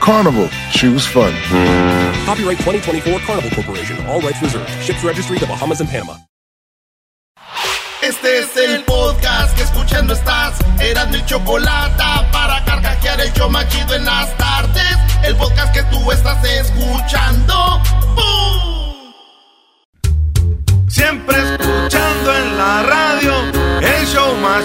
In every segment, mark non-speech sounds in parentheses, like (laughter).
Carnival, choose fun. Copyright 2024 Carnival Corporation, all rights reserved. Ships registry the Bahamas and Panama. Este es el podcast que escuchando estás. Eran mi chocolate para carcajear el yo machido en las tardes. El podcast que tú estás escuchando. ¡Bum! Siempre escuchando en la radio el show más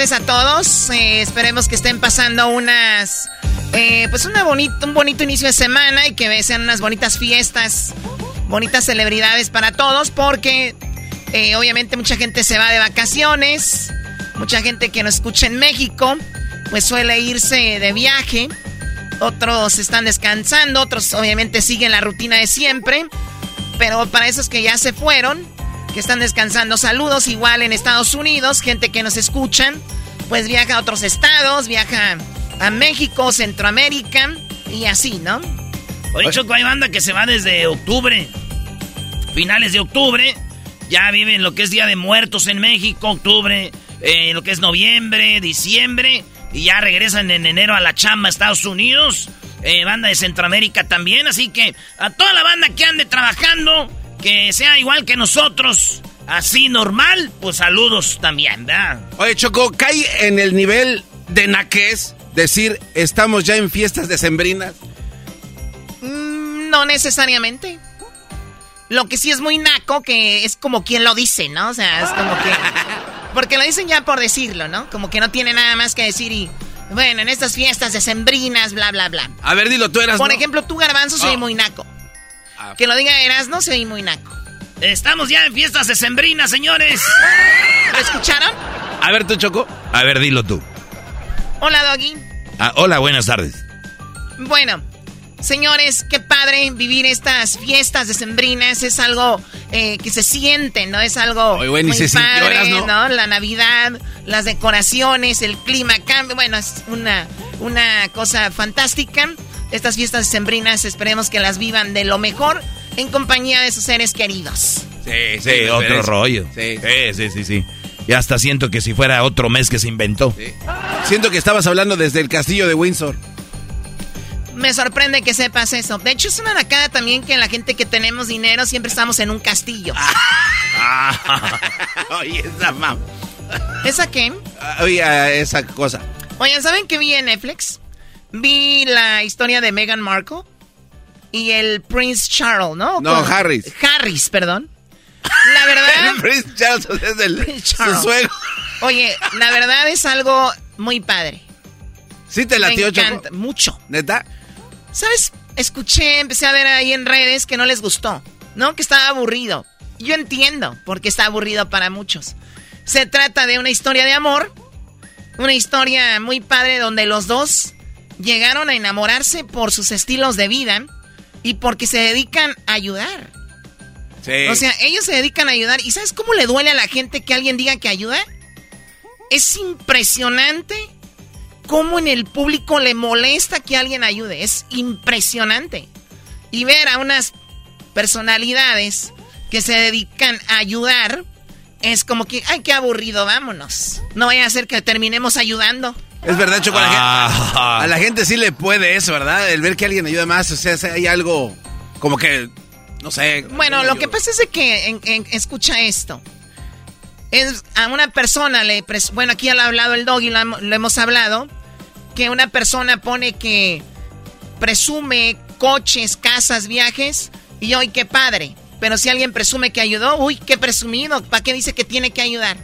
Tardes a todos. Eh, esperemos que estén pasando unas. eh, pues una bonito, un bonito inicio de semana y que sean unas bonitas fiestas, bonitas celebridades para todos, porque eh, obviamente mucha gente se va de vacaciones, mucha gente que nos escucha en México, pues suele irse de viaje, otros están descansando, otros obviamente siguen la rutina de siempre, pero para esos que ya se fueron, que están descansando. Saludos igual en Estados Unidos, gente que nos escuchan, pues viaja a otros estados, viaja a México, Centroamérica y así, ¿no? Oye, Choco, hay banda que se va desde octubre. Finales de octubre. Ya viven lo que es Día de Muertos en México, octubre, eh, lo que es noviembre, diciembre. Y ya regresan en enero a la chamba Estados Unidos. Eh, banda de Centroamérica también. Así que a toda la banda que ande trabajando, que sea igual que nosotros, así normal, pues saludos también, ¿verdad? Oye, Choco, cae en el nivel de naquez decir estamos ya en fiestas decembrinas. Mm, no necesariamente. Lo que sí es muy naco, que es como quien lo dice, ¿no? O sea, es como que... (laughs) Porque lo dicen ya por decirlo, ¿no? Como que no tiene nada más que decir y... Bueno, en estas fiestas decembrinas, bla, bla, bla. A ver, dilo, tú eras. Por ¿no? ejemplo, tú, Garbanzo, soy Ah. muy naco. Ah. Que lo diga Eras, no soy muy naco. Estamos ya en fiestas decembrinas, señores. ¿Lo escucharon? A ver, tú, Choco. A ver, dilo tú. Hola, Doggy. Ah, hola, buenas tardes. Bueno, señores, qué padre vivir estas fiestas decembrinas. Es algo eh, que se siente, ¿no? Es algo Oye, güey, ni muy se padre, Eras, ¿no? ¿no? La Navidad, las decoraciones, el clima cambia. Bueno, es una, una cosa fantástica. Estas fiestas decembrinas esperemos que las vivan de lo mejor en compañía de sus seres queridos. Sí, Sí, otro rollo. Sí. Sí, sí, sí, sí. Y hasta siento que si fuera otro mes que se inventó. Sí. Siento que estabas hablando desde el castillo de Windsor. Me sorprende que sepas eso. De hecho, es una nacada también que la gente que tenemos dinero siempre estamos en un castillo. (laughs) Oye, esa mam. ¿Esa qué? Ah, Oye, ah, esa cosa. Oigan, ¿saben qué vi en Netflix? Vi la historia de Meghan Markle y el Prince Charles, ¿no? No, Con- Harris. Harris, perdón. La (laughs) verdad, Prince Charles es el, Prince su Charles. suegro. oye, la verdad es algo muy padre. ¿Sí te Me latió, Choco? encanta, mucho. ¿Neta? ¿Sabes escuché, empecé a ver ahí en redes que no les gustó, ¿no? Que estaba aburrido. Yo entiendo porque está aburrido para muchos. Se trata de una historia de amor, una historia muy padre donde los dos llegaron a enamorarse por sus estilos de vida y porque se dedican a ayudar. Sí. O sea, ellos se dedican a ayudar. ¿Y sabes cómo le duele a la gente que alguien diga que ayuda? Es impresionante cómo en el público le molesta que alguien ayude. Es impresionante. Y ver a unas personalidades que se dedican a ayudar es como que, ay, qué aburrido, vámonos. No vaya a ser que terminemos ayudando. Es verdad, Choco, a, la gente, ah. a la gente sí le puede eso, ¿verdad? El ver que alguien ayuda más, o sea, hay algo como que, no sé. Bueno, lo que pasa es que, escucha esto. Es a una persona le, bueno, aquí ya lo ha hablado el doggy, lo, lo hemos hablado, que una persona pone que presume coches, casas, viajes, y hoy qué padre. Pero si alguien presume que ayudó, uy, qué presumido, ¿para qué dice que tiene que ayudar?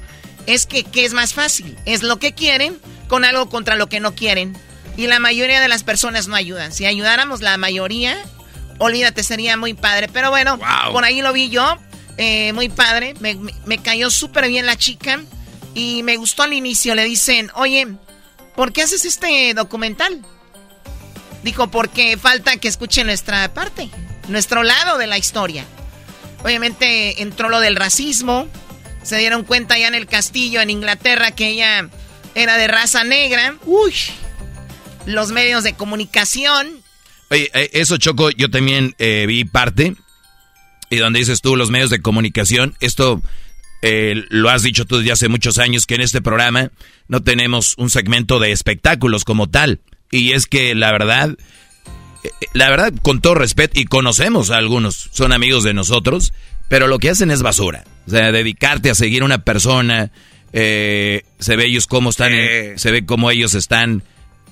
Es que, ¿qué es más fácil? Es lo que quieren con algo contra lo que no quieren. Y la mayoría de las personas no ayudan. Si ayudáramos la mayoría, olvídate, sería muy padre. Pero bueno, por ahí lo vi yo, eh, muy padre. Me, me cayó súper bien la chica y me gustó al inicio. Le dicen, oye, ¿por qué haces este documental? Dijo, porque falta que escuche nuestra parte, nuestro lado de la historia. Obviamente entró lo del racismo. Se dieron cuenta ya en el castillo en Inglaterra que ella era de raza negra. Uy. Los medios de comunicación. Oye, eh, eso Choco, yo también eh, vi parte. Y donde dices tú, los medios de comunicación, esto eh, lo has dicho tú desde hace muchos años que en este programa no tenemos un segmento de espectáculos como tal. Y es que la verdad, la verdad, con todo respeto, y conocemos a algunos, son amigos de nosotros, pero lo que hacen es basura. O sea, dedicarte a seguir a una persona, eh, se ve ellos cómo están, se ve cómo ellos están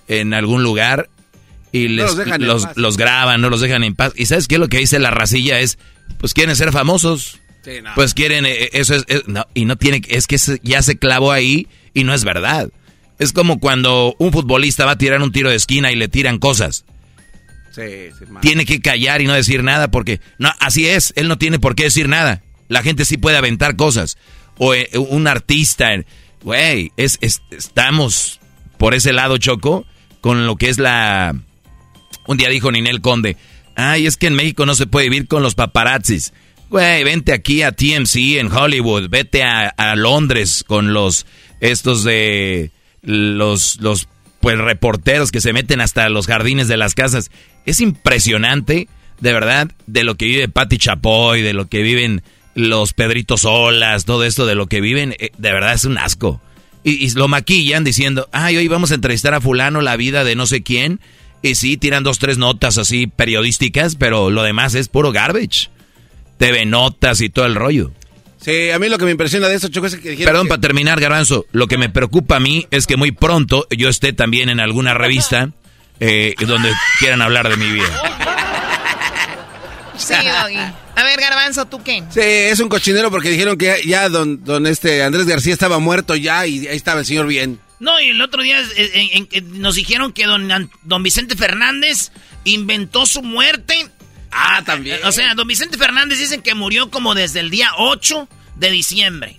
en algún lugar y les, los, graban, no los dejan en paz. Y sabes qué lo que dice la racilla es, pues quieren ser famosos. Pues quieren, eh, eso es, y no tiene, es que ya se clavó ahí y no es verdad. Es como cuando un futbolista va a tirar un tiro de esquina y le tiran cosas tiene que callar y no decir nada porque no, así es, él no tiene por qué decir nada. La gente sí puede aventar cosas. O eh, un artista, güey, es, estamos por ese lado, Choco, con lo que es la... Un día dijo Ninel Conde, ay, es que en México no se puede vivir con los paparazzis. Güey, vente aquí a TMC en Hollywood, vete a, a Londres con los, estos de, los, los pues reporteros que se meten hasta los jardines de las casas. Es impresionante, de verdad, de lo que vive Patti Chapoy, de lo que viven los Pedritos Olas, todo esto de lo que viven, eh, de verdad es un asco. Y, lo maquillan diciendo, ay, hoy vamos a entrevistar a fulano la vida de no sé quién. Y sí, tiran dos, tres notas así periodísticas, pero lo demás es puro garbage. TV notas y todo el rollo. Sí, a mí lo que me impresiona de eso, Choco, es que dijeron Perdón, para terminar, Garbanzo, lo que me preocupa a mí es que muy pronto yo esté también en alguna revista eh, donde quieran hablar de mi vida. Sí, (laughs) Doggy. A ver, Garbanzo, ¿tú qué? Sí, es un cochinero porque dijeron que ya don, don este Andrés García estaba muerto ya y ahí estaba el señor bien. No, y el otro día eh, nos dijeron que don, don Vicente Fernández inventó su muerte Ah, también. O sea, don Vicente Fernández dicen que murió como desde el día 8 de diciembre.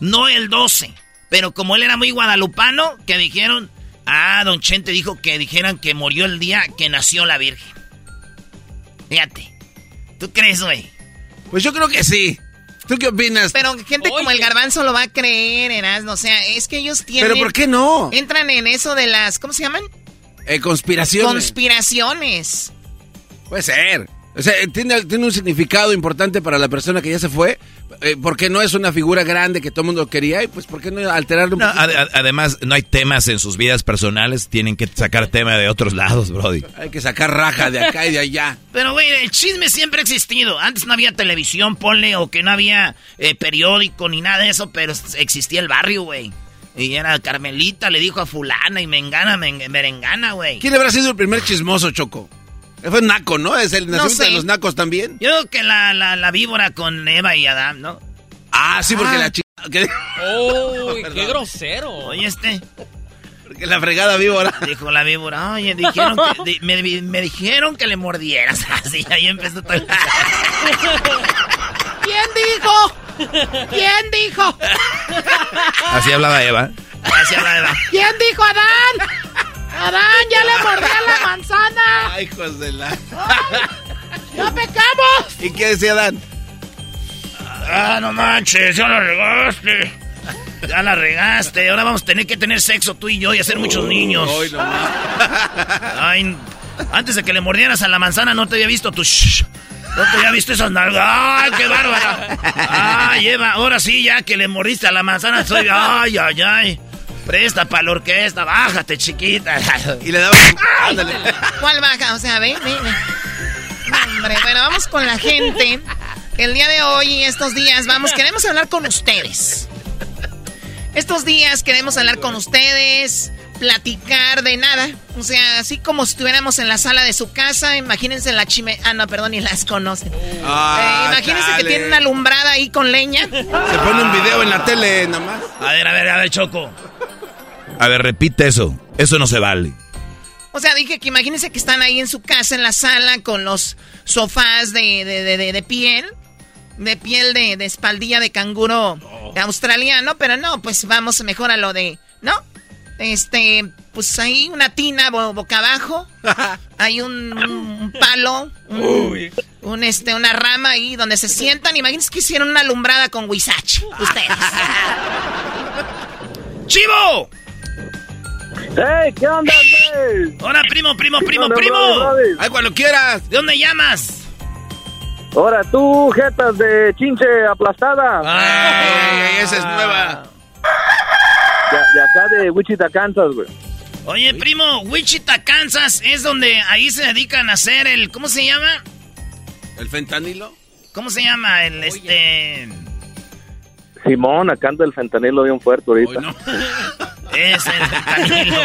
No el 12. Pero como él era muy guadalupano, que dijeron... Ah, don Chente dijo que dijeran que murió el día que nació la Virgen. Fíjate. ¿Tú crees, güey? Pues yo creo que sí. ¿Tú qué opinas? Pero gente como el garbanzo lo va a creer, Erasmo. O sea, es que ellos tienen... ¿Pero por qué no? Entran en eso de las... ¿Cómo se llaman? Eh, conspiraciones. Conspiraciones. Puede ser. O sea, tiene, tiene un significado importante para la persona que ya se fue, eh, porque no es una figura grande que todo el mundo quería, y pues ¿por qué no alterarlo un Además, no hay temas en sus vidas personales, tienen que sacar tema de otros lados, Brody. Hay que sacar raja de acá y de allá. (laughs) Pero, güey, el chisme siempre ha existido. Antes no había televisión, ponle, o que no había eh, periódico ni nada de eso, pero existía el barrio, güey. Y era Carmelita, le dijo a fulana y mengana, merengana, güey. ¿Quién habrá sido el primer chismoso, Choco? Fue Naco, ¿no? Es el nacimiento de los Nacos también. Yo creo que la, la, la, víbora con Eva y Adán, ¿no? Ah, sí, porque ah. la chica... (laughs) ¡Oh, (laughs) qué grosero! Oye, este... Porque la fregada víbora. (laughs) Dijo la víbora, oye, dijeron que, me, me, dijeron que le mordieras. Así, ahí empezó todo. ¿Quién dijo? ¿Quién dijo? Así hablaba Eva. Así hablaba Eva. ¿Quién dijo Adán? Adán, ya le mordí la (laughs) manzana. Ay, hijos de la. ¡Ya pecamos! ¿Y qué decía Adán? Ah, no manches, ya la regaste. Ya la regaste. Ahora vamos a tener que tener sexo tú y yo y hacer muchos niños. Ay, no, Ay, antes de que le mordieras a la manzana no te había visto tu... No te había visto esas nalgas. ¡Ay, qué bárbara! ¡Ay, Eva! Ahora sí, ya que le mordiste a la manzana, soy... ¡Ay, ay, ay! Presta para la orquesta, bájate, chiquita. (laughs) Y le daba... Ándale. ¿Cuál baja? O sea, ven, ven. Hombre, bueno, vamos con la gente. El día de hoy y estos días, vamos, queremos hablar con ustedes. Estos días queremos hablar con ustedes, platicar de nada. O sea, así como si estuviéramos en la sala de su casa, imagínense la chime... Ah, no, perdón, ni las conocen. Ah, eh, imagínense que tienen una alumbrada ahí con leña. Se pone un video en la tele nada más. A ver, a ver, a ver, Choco. A ver, repite eso. Eso no se vale. O sea, dije que imagínense que están ahí en su casa, en la sala, con los sofás de, de, de piel de piel de, de espaldilla de canguro australiano, pero no, pues vamos mejor a lo de, ¿no? Este, pues ahí una tina boca abajo, (laughs) hay un, palo, un, este, una rama ahí donde se sientan. Imagínense que hicieron una alumbrada con Wisach, ustedes. (laughs) ¡Chivo! ¡Hey! ¿Qué onda, güey? Hola, primo, primo, primo, primo. Ay, cuando quieras. ¿De dónde llamas? Ahora tú, jetas de chinche aplastada. Ay, esa es nueva. De, acá de Wichita, Kansas, güey. Oye, primo, Wichita, Kansas es donde ahí se dedican a hacer el. ¿Cómo se llama? ¿El fentanilo? ¿Cómo se llama? El este. Simón, acá anda el fentanilo bien fuerte ahorita. no. (laughs) es el fentanilo.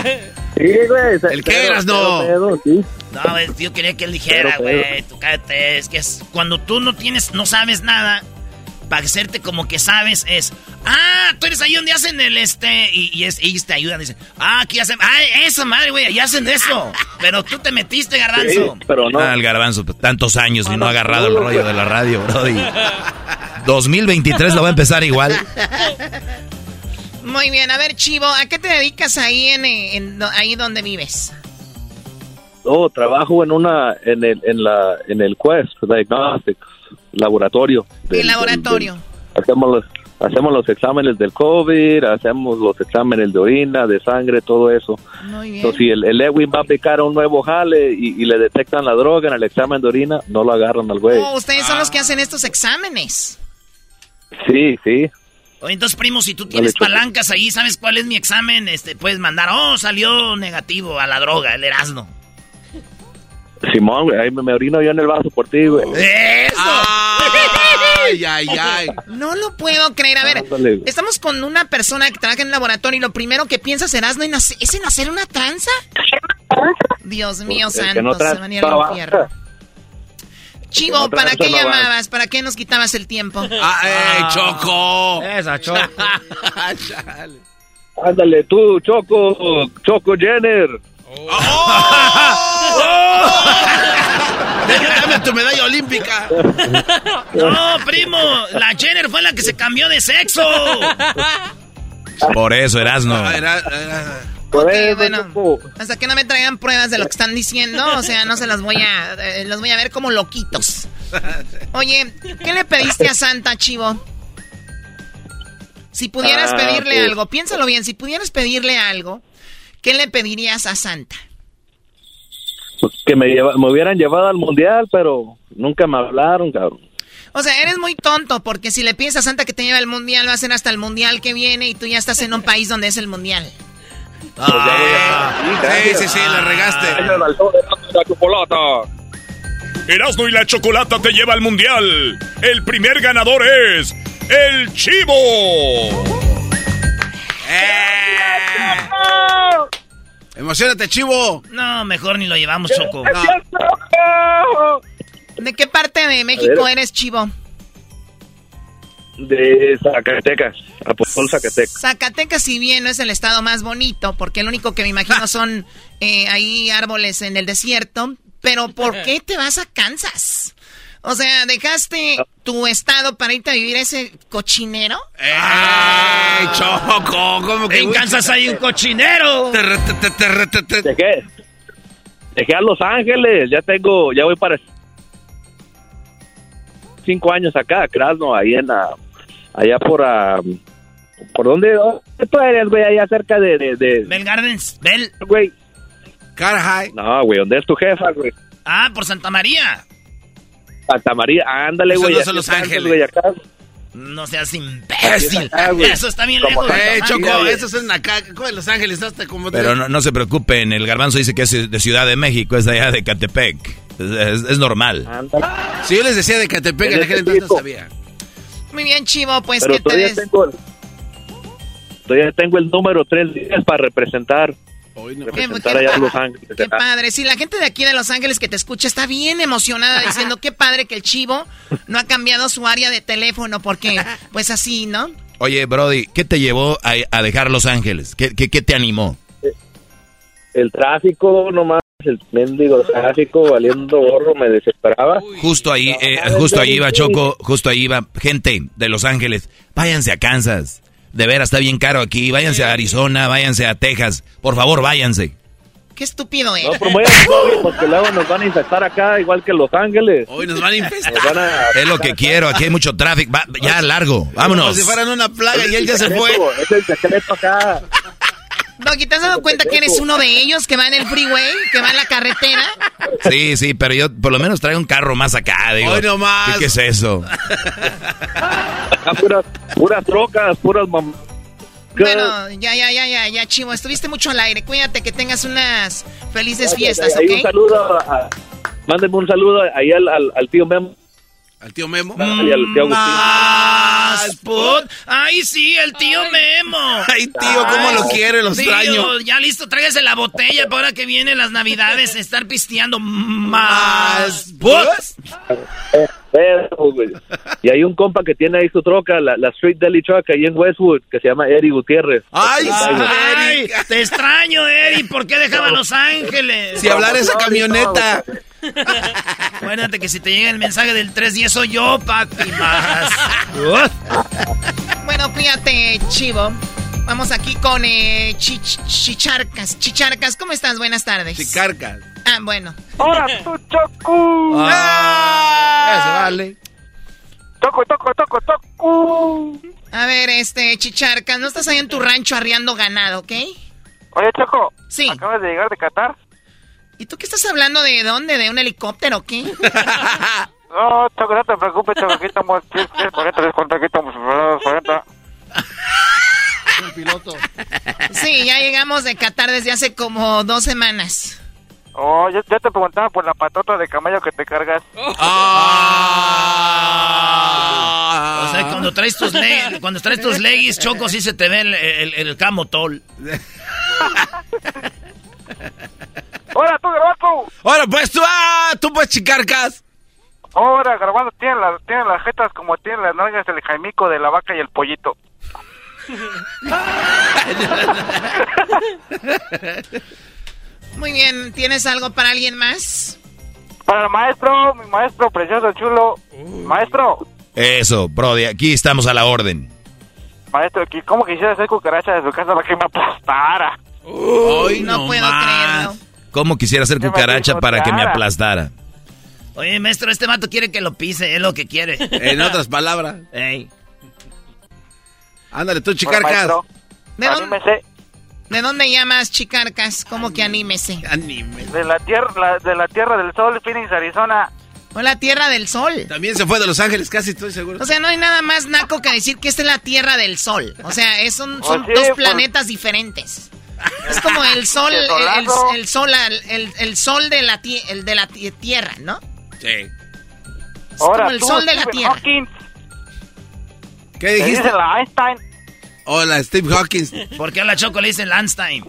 Sí, güey. ¿El qué eras, no? No, yo quería que él dijera, güey, tú cállate. Es que es cuando tú no tienes, no sabes nada, para hacerte como que sabes es, ah, tú eres ahí donde hacen el este, y, es, ellos te ayudan, dicen, ah, aquí hacen, ah, esa madre, güey, ahí hacen eso. Pero tú te metiste, garbanzo. pero no. Ah, el garbanzo, pues, tantos años y no ha agarrado el rollo de la radio, brody. 2023 lo va a empezar igual. (laughs) Muy bien, a ver, Chivo, ¿a qué te dedicas ahí en, ahí donde vives? Oh, trabajo en una en el en la en el Quest Diagnostics laboratorio. ¿El laboratorio? hacemos los hacemos los exámenes del COVID, hacemos los exámenes de orina, de sangre, todo eso. Muy bien. Entonces, si el, el Edwin va a aplicar un nuevo jale y, le detectan la droga en el examen de orina, no lo agarran al güey. Oh, ustedes son los que hacen estos exámenes. Sí, sí. Oye, entonces, primo, si tú tienes palancas ahí, ¿sabes cuál es mi examen? Este, puedes mandar, oh, salió negativo a la droga, el Erasmo. Simón, güey, ahí me, orino yo en el vaso por ti, güey. ¡Eso! Ay, ay, (laughs) ay. No lo puedo creer. A ver, estamos con una persona que trabaja en el laboratorio y lo primero que piensas, Erasmo, ¿es en hacer una tranza? Dios mío, santo, se van a ir al infierno. Chivo, ¿para qué llamabas? ¿Para qué nos quitabas el tiempo? ¡Ah, eh, Choco! Esa, Choco. (laughs) Ándale, tú, Choco, Choco Jenner. ¡Oh! (laughs) Dame tu medalla olímpica. (laughs) No, primo, la Jenner fue la que se cambió de sexo. Por eso, Erasno. Ah, era, bueno, hasta que no me traigan pruebas de lo que están diciendo, o sea, no se las voy a, eh, los voy a ver como loquitos. Oye, ¿qué le pediste a Santa, Chivo? Si pudieras ah, pedirle pues. algo, piénsalo bien, si pudieras pedirle algo, ¿qué le pedirías a Santa? Pues que me, me hubieran llevado al mundial, pero nunca me hablaron, cabrón. O sea, eres muy tonto, porque si le pides a Santa que te lleve al mundial, va a ser hasta el mundial que viene y tú ya estás en un país donde es el mundial. Ah, sí, sí, sí, la regaste. Erasmo y la chocolata te lleva al mundial. El primer ganador es el Chivo. ¡Eh! Emocionate, Chivo. No, mejor ni lo llevamos, Choco. ¿De qué parte de México eres, Chivo? De Zacatecas, Apóstol Zacatecas. Zacatecas, si bien no es el estado más bonito, porque lo único que me imagino (laughs) son eh, ahí árboles en el desierto, pero ¿por qué te vas a Kansas? O sea, ¿dejaste tu estado para irte a vivir ese cochinero? ¡Ay, Choco! ¿Cómo que En Kansas hay un cochinero. Dejé, dejé a Los Ángeles, ya tengo, ya voy para cinco años acá, Krasno, ahí en la, allá por, ah, ¿por dónde, dónde tú eres, güey? Allá cerca de, de, de Bell Gardens, Bell. güey. High. No, güey, ¿dónde es tu jefa, güey? Ah, por Santa María. Santa María, ándale, Eso güey. no aquí son Los en Ángeles. güey, acá. No seas imbécil. Eso está bien Como- lejos. Eh, Choco, María. esos son acá, como en Los Ángeles, hasta como... Pero no, no se preocupen, el garbanzo dice que es de Ciudad de México, es de allá de Catepec. Es, es- es normal. Si yo les decía de Catepec, en En aquel ese entonces no sabía. Muy bien, Chivo, pues Pero que te todavía des... tengo, todavía tengo el número tres días para representar, Hoy no. representar allá a Los Ángeles. Qué padre. Sí, la gente de aquí de Los Ángeles que te escucha está bien emocionada diciendo qué padre que el Chivo no ha cambiado su área de teléfono porque, pues así, ¿no? Oye, Brody, ¿qué te llevó a, a dejar Los Ángeles? ¿Qué, qué, qué te animó? El tráfico, nomás, el mendigo tráfico valiendo gorro, me desesperaba. Justo ahí, eh, justo ahí iba Choco, justo ahí iba gente de Los Ángeles. Váyanse a Kansas. De veras, está bien caro aquí. Váyanse a Arizona, váyanse a Texas. Por favor, váyanse. Qué estúpido No es. promuevan el COVID porque luego nos van a infectar acá igual que Los Ángeles. Hoy nos van a infestar. A... Es lo que quiero. Aquí hay mucho tráfico. Va- ya, largo. Como Vámonos. si fueran una plaga y él ya se fue. Es el secreto acá. Doggy, ¿te has dado cuenta que eres uno de ellos que va en el freeway, que va en la carretera? Sí, sí, pero yo por lo menos traigo un carro más acá. Digo, Hoy nomás. ¿qué, qué es eso? Acá puras, puras trocas, puras mam... Bueno, ya, ya, ya, ya, ya, Chivo. Estuviste mucho al aire. Cuídate, que tengas unas felices fiestas, Ahí un ¿ok? saludo, a- mándenme un saludo ahí al, al, al tío Memo. Al tío Memo. Y al tío Agustín. Más put. Ay, sí, el tío Memo. Ay, tío, cómo lo quiero, lo Tío, extraño. ya listo, tráigase la botella para ahora que vienen las navidades, (laughs) estar pisteando más put. Y hay un compa que tiene ahí su troca, la, la Street Deli Truck ahí en Westwood, que se llama Eddie Gutiérrez. Ay, Ay, Eric. te extraño, Eri. ¿Por qué dejaba Los Ángeles? Si hablar esa camioneta. Acuérdate que si te llega el mensaje del 310 soy yo, papi, más. Bueno, cuídate, Chivo. Vamos aquí con eh, Chich- Chicharcas. Chicharcas, ¿cómo estás? Buenas tardes. Chicarcas. Ah, bueno. ¡Ahora tú, Choco! Ah, se vale. ¡Toco, toco, toco, toco! A ver, este, Chicharcas, ¿no estás ahí en tu rancho arriando ganado, ok? Oye, Choco. Sí. Acabas de llegar de Qatar. ¿Y tú qué estás hablando de dónde? ¿De un helicóptero o qué? (laughs) No, Choco, no te preocupes, Choco. Aquí estamos. 40 descuento, aquí estamos. 40. Un piloto. Sí, ya llegamos de Qatar desde hace como dos semanas. Oh, yo, yo te preguntaba por la patota de camello que te cargas. Ah. O sea, cuando traes tus, le- cuando traes tus leggings, Choco, sí se te ve el, el, el camotol. (laughs) ¡Ahora tú, Garbanzo! Ahora pues tú, ah, tú pues chicarcas. Ahora, Garbanzo tiene las, tiene las jetas como tiene las nalgas del jaimico de la vaca y el pollito. (laughs) Muy bien, ¿tienes algo para alguien más? Para el maestro, mi maestro precioso, chulo. Maestro, Eso, Brody, aquí estamos a la orden. maestro, ¿cómo quisiera hacer cucaracha de su casa para que me aplastara? Hoy No puedo creerlo. ¿Cómo quisiera hacer cucaracha para que me aplastara? Oye, maestro, este vato quiere que lo pise, es lo que quiere. (laughs) En otras palabras. Ey. Ándale, tú Bueno, chicarcas. maestro, ¿De dónde, anímese. ¿De dónde llamas, Chicarcas? ¿Cómo que anímese? Anime. De la tierra, la- de la tierra del sol, Phoenix, Arizona. O la Tierra del Sol. También se fue de Los Ángeles, casi estoy seguro. O sea, no hay nada más naco que decir que esta es la Tierra del Sol. O sea, es un- son Pues sí, dos por- planetas diferentes. Es como el (laughs) sol, el, solazo. el- el sol, el, el sol de la, tie- el de la ti- Tierra, ¿no? Sí. Es como el tú, sol de la Tierra. Hawking, ¿Qué te dijiste? dice la Einstein. Hola, Steve Hawkins. ¿Por qué a la Choco le dicen Landstein?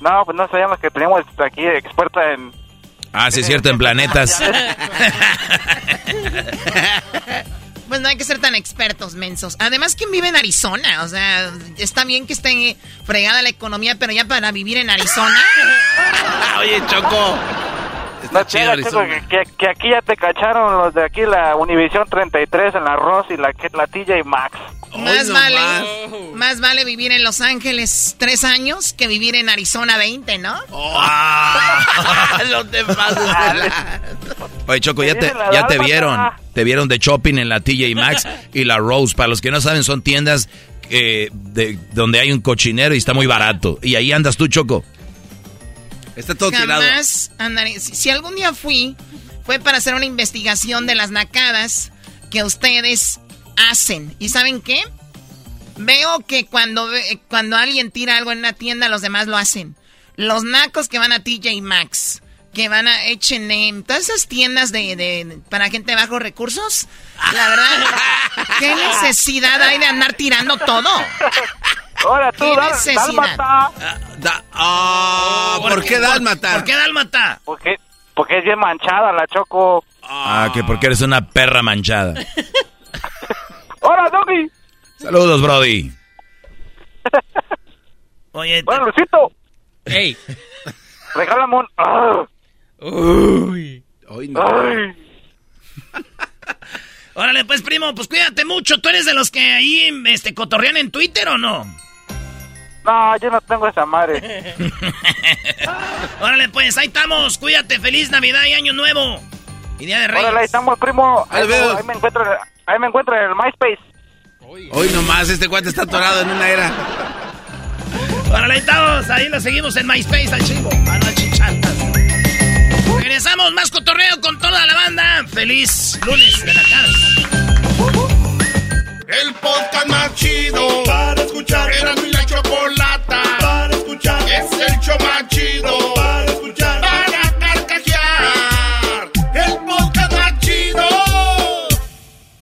No, pues no sabíamos que teníamos aquí experta en... Ah, sí, es cierto, en planetas. (laughs) (laughs) Pues no hay que ser tan expertos, mensos. Además, ¿quién vive en Arizona? O sea, está bien que esté fregada la economía, pero ya para vivir en Arizona. (laughs) Oye, Choco. Está chido que, aquí ya te cacharon los de aquí, la Univisión 33 en la Ross y la, la TJ Maxx. Más vale, más. vale vivir en Los Ángeles tres años que vivir en Arizona 20, ¿no? Oh. no te pases Oye, Choco, ya te, ya te vieron. Te vieron de shopping en la TJ Maxx y la Rose. Para los que no saben, son tiendas eh, de, donde hay un cochinero y está muy barato. Y ahí andas tú, Choco. Está todo Jamás Andaré. Si, algún día fui, fue para hacer una investigación de las nacadas que ustedes hacen. ¿Y saben qué? Veo que cuando, cuando alguien tira algo en una tienda, los demás lo hacen. Los nacos que van a TJ Maxx, que van a H&M, todas esas tiendas de, de, para gente de bajos recursos, la verdad, (laughs) ¿qué necesidad hay de andar tirando todo? Ahora tú, ¿Qué dálmata. Ah, ¿Por qué dálmata? ¿Por qué dálmata? Porque, porque es bien manchada la Choco. Ah, que porque eres una perra manchada. (laughs) ¡Hola, Doggy! Saludos, Brody. (laughs) Oye, bueno, Luisito. ¡Ey! (laughs) Regálame un... Ah. Uy. Hoy no. Ay. Órale, pues, primo, pues cuídate mucho. ¿Tú eres de los que ahí este, cotorrean en Twitter o no? No, yo no tengo esa madre. (laughs) Órale, pues, ahí estamos. Cuídate. Feliz Navidad y Año Nuevo. Y Día de Reyes. Órale, ahí estamos, primo. Ahí, ahí me encuentro Ahí me encuentro en el MySpace. Hoy nomás, este cuate está atorado en una era. Órale, estamos. Ahí lo seguimos en MySpace al chivo. Anoche chantas. Regresamos más cotorreo con toda la banda. Feliz lunes de la casa.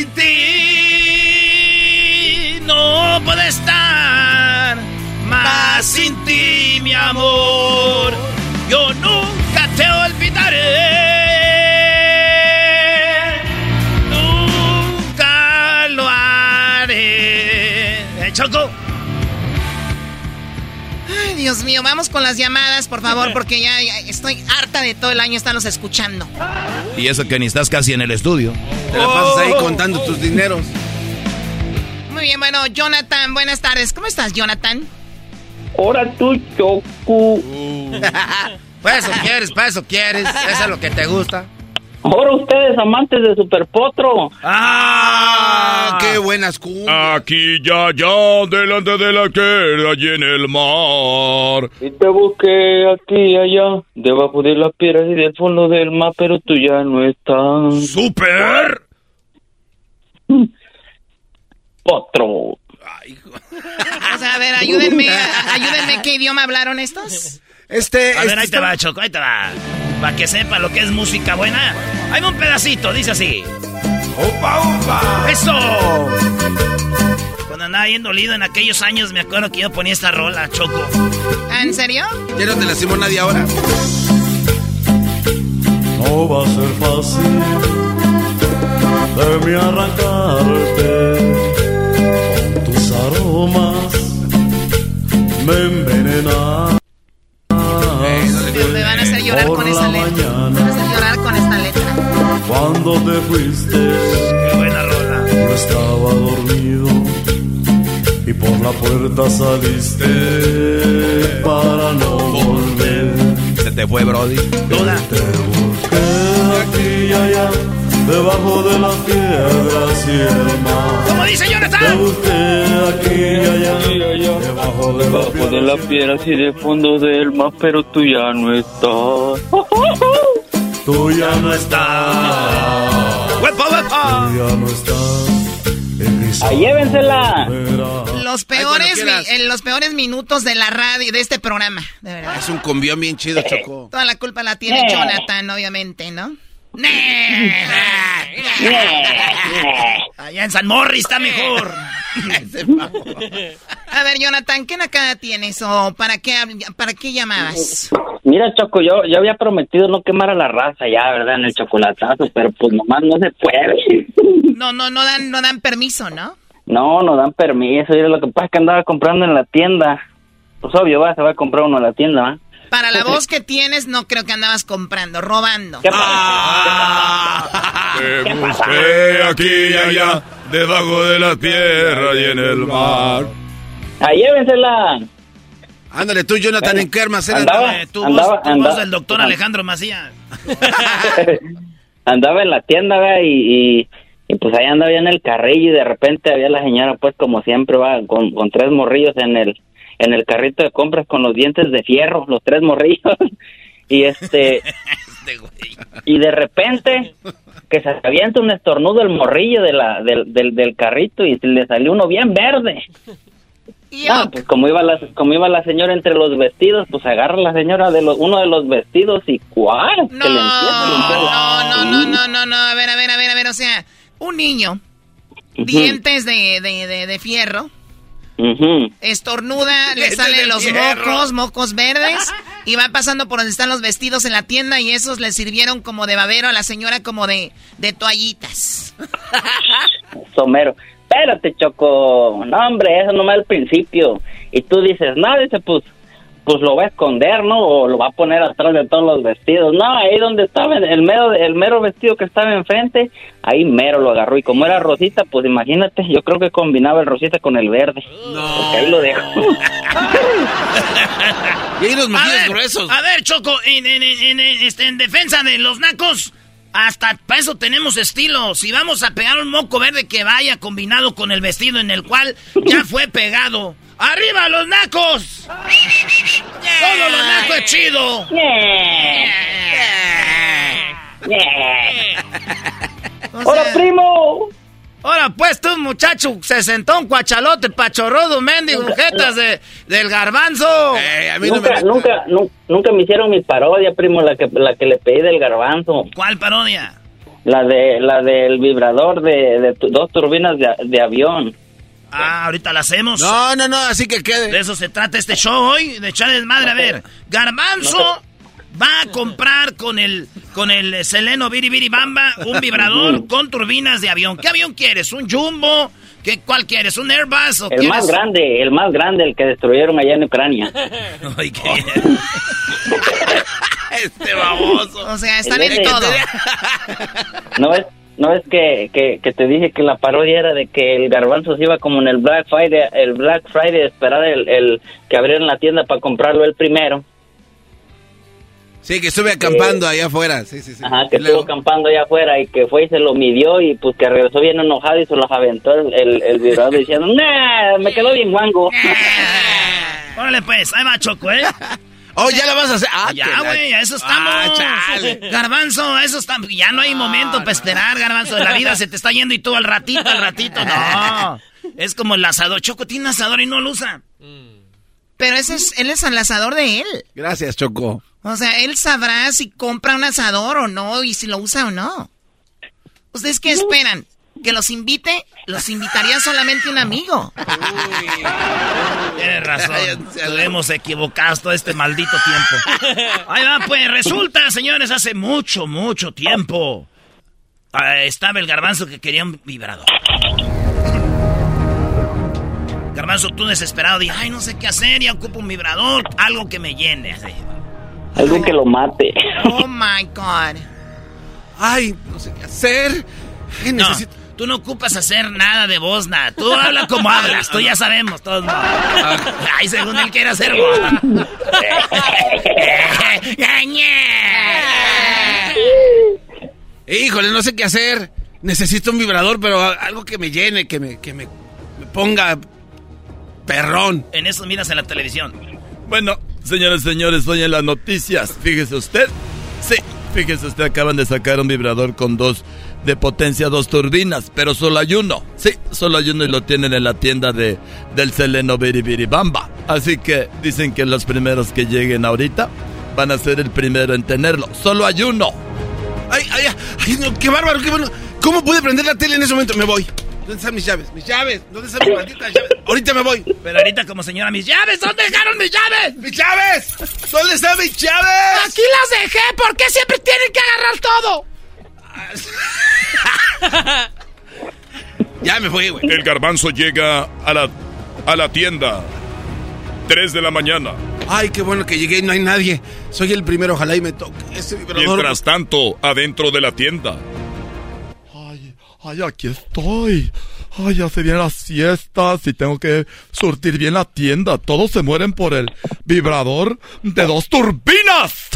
sin ti no puedo estar más sin ti, mi amor. Yo nunca Dios mío, vamos con las llamadas, por favor, (laughs) porque ya, ya estoy harta de todo el año estarlos escuchando. Y eso que ni estás casi en el estudio. Te la pasas ahí oh. contando tus dineros. Muy bien, bueno, Jonathan, buenas tardes. ¿Cómo estás, Jonathan? Hola tú, Choco. (laughs) Para eso quieres, para eso quieres. Eso es lo que te gusta. Ahora ustedes, amantes de Superpotro. ¡Ah! ¡Qué buenas cumbias! Aquí, ya, ya, delante de la queda y en el mar. Y te busqué aquí y allá, debajo de las piedras y del fondo del mar, pero tú ya no estás. ¡Super! Potro. o sea, a ver, ayúdenme, (laughs) ayúdenme, ¿qué idioma hablaron estos? Este. A ver, este ahí te va, Choco, ahí te va. Para que sepa lo que es música buena. Hay un pedacito, dice así. ¡Opa, opa! ¡Eso! Cuando andaba bien dolido en aquellos años, me acuerdo que yo ponía esta rola, Choco. ¿En serio? ¿Ya no te lastimó nadie ahora? No va a ser fácil de mí arrancarte con tus aromas me envenenan. Me van a hacer llorar con esa letra. Me van a hacer llorar con esta letra. Cuando te fuiste, qué buena rola. Yo estaba dormido y por la puerta saliste para no volver. Se te fue, Brody. Duda. Te busqué aquí y allá, debajo de las piedras y el mar. Y allá, debajo de las Debajo de las piedras y del fondo del mar, pero tú ya no estás. Tú ya no estás. ¡Huepa, huepa! Tú ya no estás. ¡Ahí llévensela! Los peores, mi- en los peores minutos de la radio, de este programa, de verdad. Es un combión bien chido, Choco. Toda la culpa la tiene Eh. Jonathan, obviamente, ¿no? Allá en San Morris está mejor. A ver, Jonathan, ¿qué nakada tienes o para qué, para qué llamabas? Mira, Choco, yo, yo había prometido no quemar a la raza ya, ¿verdad? En el chocolatazo, pero pues nomás no se puede. No, no, no dan, no dan permiso, ¿no? No, no dan permiso. Y lo que pasa es que andaba comprando en la tienda. Pues obvio, va, se va a comprar uno en la tienda, ¿va? Para la voz que tienes, no creo que andabas comprando, robando. Te busqué aquí y allá, debajo de la tierra y en el mar. ¡Ahí llévensela! Ándale, tú, Jonathan, en qué Andaba- Eh, tu andaba- voz, tu andaba- voz del doctor Alejandro Macías. (laughs) andaba en la tienda, ¿verdad? Y, y, y, pues ahí andaba ya en el carrillo y de repente había la señora, pues como siempre, va, con, con tres morrillos en el en el carrito de compras con los dientes de fierro, los tres morrillos. (laughs) y este y de repente que se avienta un estornudo el morrillo de la del, del, del carrito y le salió uno bien verde. No, pues como iba la como iba la señora entre los vestidos, pues agarra la señora de los, uno de los vestidos y cuál, que le empieza a limpiar la- No, no, no, no, no, a ver, a ver, a ver, a ver, o sea, un niño, dientes de, de, de, de fierro, Estornuda, (laughs) le salen los mocos, mocos verdes, (laughs) y va pasando por donde están los vestidos en la tienda y esos le sirvieron como de babero a la señora como de, de toallitas. (laughs) Somero. Espérate, Choco. No, hombre, eso nomás al principio. Y tú dices, no, dice, pues, pues lo va a esconder, ¿no? O lo va a poner atrás de todos los vestidos. No, ahí donde estaba el mero, el mero vestido que estaba enfrente, ahí mero lo agarró. Y como era rosita, pues imagínate, yo creo que combinaba el rosita con el verde. Porque ahí lo dejó. (laughs) Y ahí los A ver, gruesos. A ver, Choco, en, en- en- en- este, en defensa de los nacos, hasta para eso tenemos estilo. Si vamos a pegar un moco verde que vaya combinado con el vestido en el cual ya fue pegado. ¡Arriba los nacos! ¡Todo los nacos es chido! ¡Hola, primo! Ahora pues tú, muchacho, se sentó un cuachalote pachorrodo, mendigo, jetas de, del garbanzo. nunca, nunca, nu- nunca me hicieron mi parodia, primo, la que, la que le pedí del garbanzo. ¿Cuál parodia? La de, la del vibrador de, dos turbinas de, de avión. Ah, ahorita la hacemos. No, no, no, así que quede. De eso se trata este show hoy, de echar desmadre. A ver, Garbanzo va a comprar con el con el Seleno Biri Bamba un vibrador (laughs) con turbinas de avión. ¿Qué avión quieres? ¿Un Jumbo? ¿Qué, ¿Cuál quieres? ¿Un Airbus o El quieres? más grande, el más grande, el que destruyeron allá en Ucrania. (laughs) Ay, qué bien. (laughs) este baboso. O sea, están El en de- todo. ¿No ves, no ves que, que, que te dije que la parodia era de que el garbanzo se iba como en el Black Friday, el Black Friday a esperar el, el que abrieran la tienda para comprarlo el primero? Sí, que estuve acampando allá afuera. Sí, sí, sí. Ajá, que estuvo acampando allá afuera y que fue y se lo midió y pues que regresó bien enojado y se los aventó el, el, el vibrador diciendo, nah, me quedó bien guango. (laughs) Órale pues, ahí va Choco, ¿eh? (laughs) Oh, ya la vas a hacer. Ah, ya, güey, a eso estamos. Ah, garbanzo, a eso estamos. Ya no hay momento para esperar, Garbanzo. La vida se te está yendo y tú al ratito, al ratito. No. (laughs) Es como el asador. Choco tiene un asador y no lo usa. Pero ese es, él es el asador de él. Gracias, Choco. O sea, él sabrá si compra un asador o no y si lo usa o no. ¿Ustedes qué esperan? ¿Que los invite? Los invitaría solamente un amigo. Tienes razón. Estuvimos equivocados todo este maldito tiempo. (laughs) Ahí va, pues resulta, señores, hace mucho, mucho tiempo. ah, estaba el garbanzo que quería un vibrador. Garbanzo, tú desesperado, dije, ay, no sé qué hacer, ya ocupo un vibrador, algo que me llene. así. Algo que lo mate. Oh my God. Ay, no sé qué hacer. Ay, No, necesito- tú no ocupas hacer nada de voz, nada. Tú habla como hablas, tú ya sabemos todos. Ay, según él quiere hacer voz. (laughs) Híjole, no sé qué hacer. Necesito un vibrador, pero algo que me llene, que me, que me, me ponga perrón. En eso miras en la televisión. Bueno, señores, señores, hoy en las noticias, fíjese usted. Sí, fíjese usted, acaban de sacar un vibrador con dos de potencia, dos turbinas, pero solo hay uno. Sí, solo hay uno y lo tienen en la tienda de, del Seleno Biribiribamba. Así que dicen que los primeros que lleguen ahorita van a ser el primero en tenerlo. Solo hay uno. Ay, ay, ay, no, qué bárbaro, qué bueno. ¿Cómo pude prender la tele en ese momento? Me voy. ¿Dónde están mis llaves? Mis llaves. ¿Dónde están mis malditas llaves? Ahorita me voy. Pero ahorita como señora, mis llaves, ¿dónde dejaron mis llaves? ¡Mis llaves! ¿Dónde están mis llaves? Aquí las dejé, ¿por qué siempre tienen que agarrar todo? (laughs) Ya me fui, güey. El garbanzo llega a la, a la tienda. 3 de la mañana. Ay, qué bueno que llegué y no hay nadie. Soy el primero, ojalá y me toque ese vibrador. Mientras tanto, adentro de la tienda. Ay, ay, aquí estoy. Ay, ya se vienen las siestas y tengo que surtir bien la tienda. Todos se mueren por el vibrador de dos turbinas.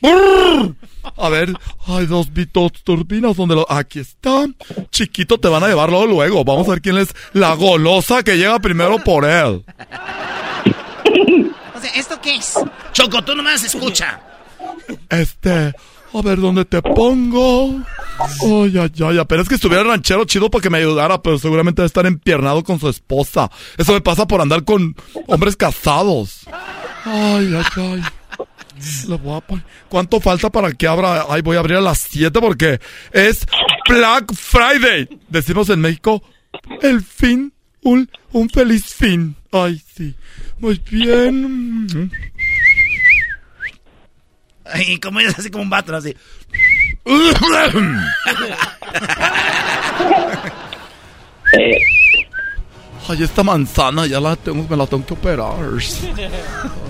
Brrr. A ver, hay dos, dos turbinas donde lo... Aquí está. Chiquito, te van a llevarlo luego. Vamos a ver quién es la golosa que llega primero por él. (laughs) O sea, ¿esto qué es? Choco, tú nomás escucha. Este, a ver dónde te pongo. Ay, ay, ay, pero es que estuviera el ranchero chido para que me ayudara, pero seguramente debe estar empiernado con su esposa. Eso me pasa por andar con hombres casados. Ay, ay, ay. Le voy a pon- ¿Cuánto falta para que abra? Ay, voy a abrir a las 7 porque es Black Friday. Decimos en México, el fin, un, un feliz fin. Ay, sí. Muy bien. Y como es así como un vato, así. Ay, esta manzana ya la tengo, me la tengo que operar. (laughs)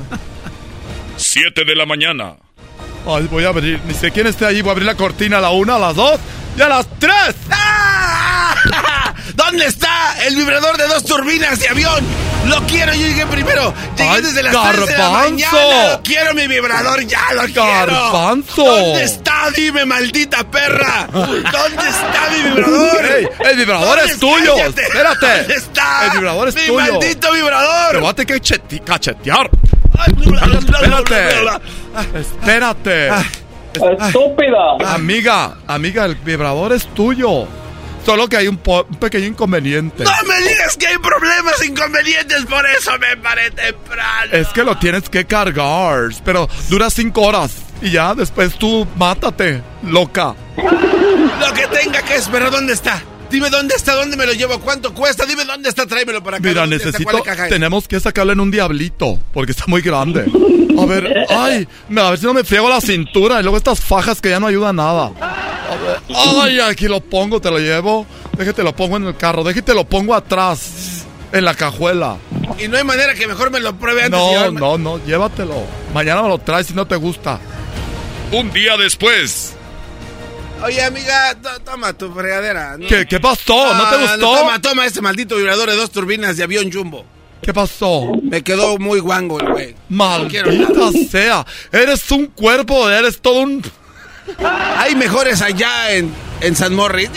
7 de la mañana. Ay, voy a abrir, ni sé quién esté ahí, voy a abrir la cortina a la una, a las dos y a las tres. ¿Dónde está el vibrador de dos turbinas de avión? Lo quiero, yo llegué primero. Llegué Ay, desde las 3 de la garbanzo. mañana. Quiero mi vibrador, ya lo quiero. Garbanzo. ¿Dónde está? Dime, maldita perra. ¿Dónde está mi vibrador? Ey, el vibrador ¿Dónde es tuyo. Cállate. Espérate. ¿Dónde está? El vibrador es mi tuyo. maldito vibrador. Te voy a tener que cachetear. Espérate. Espérate. ¡Estúpida! Amiga, amiga, el vibrador es tuyo. Solo que hay un pequeño inconveniente. No me digas que hay problemas inconvenientes, por eso me paré temprano. Es que lo tienes que cargar, pero dura cinco horas. Y ya después tú mátate, loca. Lo que tenga que esperar, ¿dónde está? Dime dónde está, dónde me lo llevo, cuánto cuesta, dime dónde está, tráemelo para acá. Mira, necesito. Tenemos que sacarlo en un diablito, porque está muy grande. A ver, ay, a ver si no me friego la cintura y luego estas fajas que ya no ayudan nada. A ver, ay, aquí lo pongo, te lo llevo. Déjate lo pongo en el carro, déjate lo pongo atrás, en la cajuela. Y no hay manera que mejor me lo pruebe antes. No, no, no, llévatelo. Mañana me lo traes si no te gusta. Un día después. Oye, amiga, to- toma tu fregadera. ¿no? ¿Qué, qué pasó? ¿No te Ah, gustó? Toma, toma este maldito vibrador de dos turbinas de avión jumbo. ¿Qué pasó? Me quedó muy guango el güey. Maldita sea. Eres un cuerpo, eres todo un... (laughs) Hay mejores allá en, en San Morris.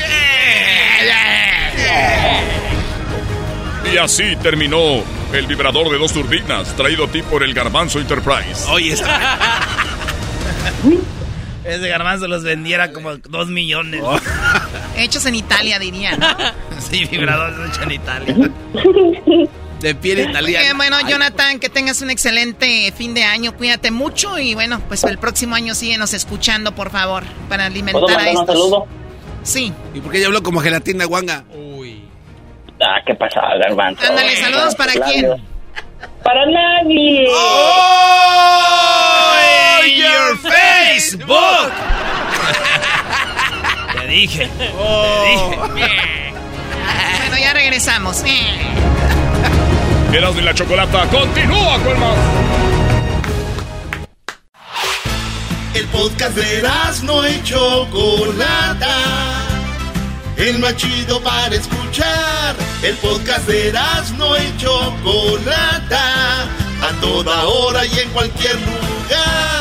Y así terminó el vibrador de dos turbinas, traído a ti por el Garbanzo Enterprise. Oye, (laughs) Ese garbanzo los vendiera como dos millones. (laughs) Hechos en Italia, dirían. (laughs) sí, vibradores hechos en Italia. De piel italiana. Bien, bueno, Jonathan, que tengas un excelente fin de año. Cuídate mucho y bueno, pues el próximo año síguenos escuchando, por favor, para alimentar ¿Puedo a mandar un estos. saludo? Sí. ¿Y por qué ella habló como gelatina guanga? Ah, ¿qué pasa, Garbanzo? Ándale, saludos para quién. Para nadie. ¡Oh! your Facebook! (laughs) Te dije. Te dije. Bueno, ya regresamos. Erasmo y la Chocolata continúa con más. El podcast de Erasmo y Chocolata. El más chido para escuchar. El podcast de Erasmo y Chocolata. A toda hora y en cualquier lugar.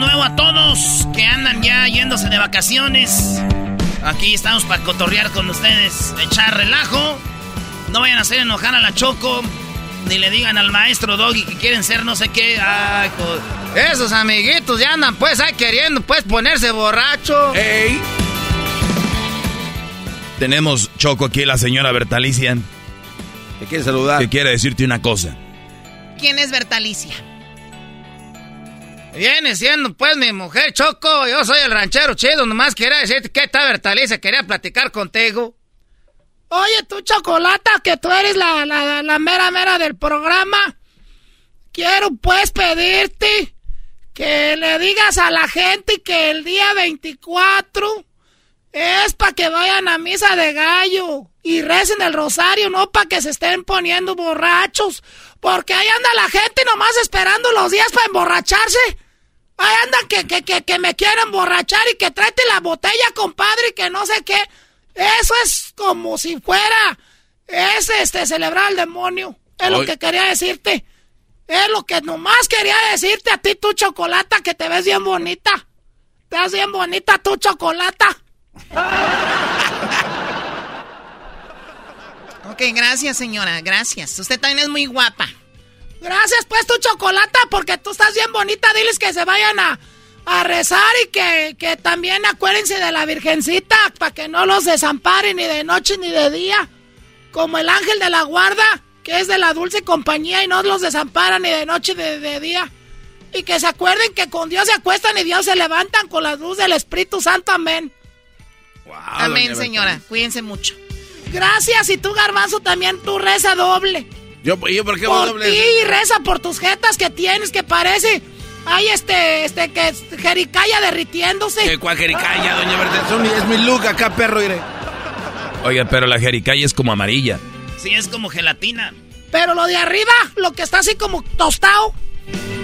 Nuevo a todos que andan ya yéndose de vacaciones. Aquí estamos para cotorrear con ustedes, echar relajo. No vayan a hacer enojar a la Choco, ni le digan al maestro Doggy que quieren ser no sé qué. Ay, Esos amiguitos ya andan pues ahí queriendo pues ponerse borracho. ¡Ey! Tenemos, Choco, aquí la señora Bertalicia. Te quiere saludar. Que quiere decirte una cosa. ¿Quién es Bertalicia? Viene siendo pues mi mujer Choco, yo soy el ranchero chido, nomás quería decirte que esta Bertalicia quería platicar contigo. Oye, tú, Chocolata, que tú eres la, la, la mera mera del programa. Quiero pues pedirte que le digas a la gente que el día 24 es para que vayan a misa de gallo y recen el rosario, no para que se estén poniendo borrachos. Porque ahí anda la gente nomás esperando los días para emborracharse. Ahí andan que, que, que, que me quieren emborrachar y que tráete la botella, compadre, y que no sé qué. Eso es como si fuera, es este, celebrar al demonio. Es lo que quería decirte. Es lo que nomás quería decirte a ti, tu chocolata, que te ves bien bonita. Te ves bien bonita, tu chocolata. (laughs) Ok, gracias, señora, gracias. Usted también es muy guapa. Gracias, pues, tu chocolata, porque tú estás bien bonita. Diles que se vayan a, a rezar y que, que también acuérdense de la Virgencita para que no los desamparen ni de noche ni de día. Como el ángel de la guarda, que es de la dulce compañía y no los desampara ni de noche ni de día. Y que se acuerden que con Dios se acuestan y Dios se levantan con la luz del Espíritu Santo. Amén. Amén, señora. Cuídense mucho. Gracias. Y tú, Garbanzo, también tú reza doble. Yo, yo ¿por qué voy por doble? ti y reza por tus jetas que tienes que parece ay este este que es jericaya derritiéndose ¿Qué cuál jericaya, doña mi- Es mi look acá, perro, iré. Oiga, pero la jericaya es como amarilla. Sí, es como gelatina. Pero lo de arriba, lo que está así como tostado.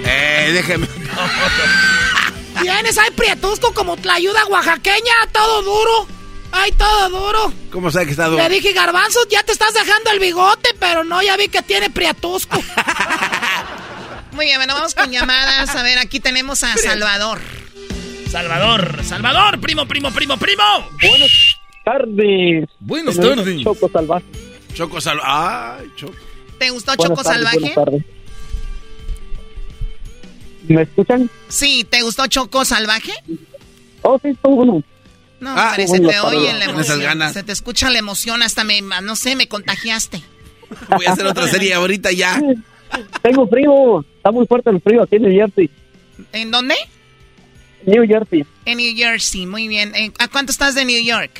Eh, déjeme. (laughs) Tienes, hay prietusco como la ayuda oaxaqueña, todo duro. Ay, todo duro. ¿Cómo sabe que está duro? Le dije, Garbanzo, ya te estás dejando el bigote, pero no, ya vi que tiene priatusco. (laughs) Muy bien, bueno, vamos con llamadas. A ver, aquí tenemos a Salvador. Salvador, Salvador, primo, primo, primo, primo. Buenas tardes. Buenas tardes. Choco Salvaje. Choco Salvaje. Ay, Choco. ¿Te gustó Choco Salvaje? Buenas tardes. ¿Me escuchan? Sí, ¿te gustó Choco Salvaje? Oh, sí, estuvo bueno. No, Ah, hombre, se te oye la emoción. ganas. Se te escucha la emoción, hasta me, no sé, me contagiaste. Voy a hacer otra serie ahorita ya. Tengo frío. Está muy fuerte el frío aquí en New Jersey. ¿En dónde? New Jersey. En New Jersey, muy bien. Eh, ¿A cuánto estás de New York?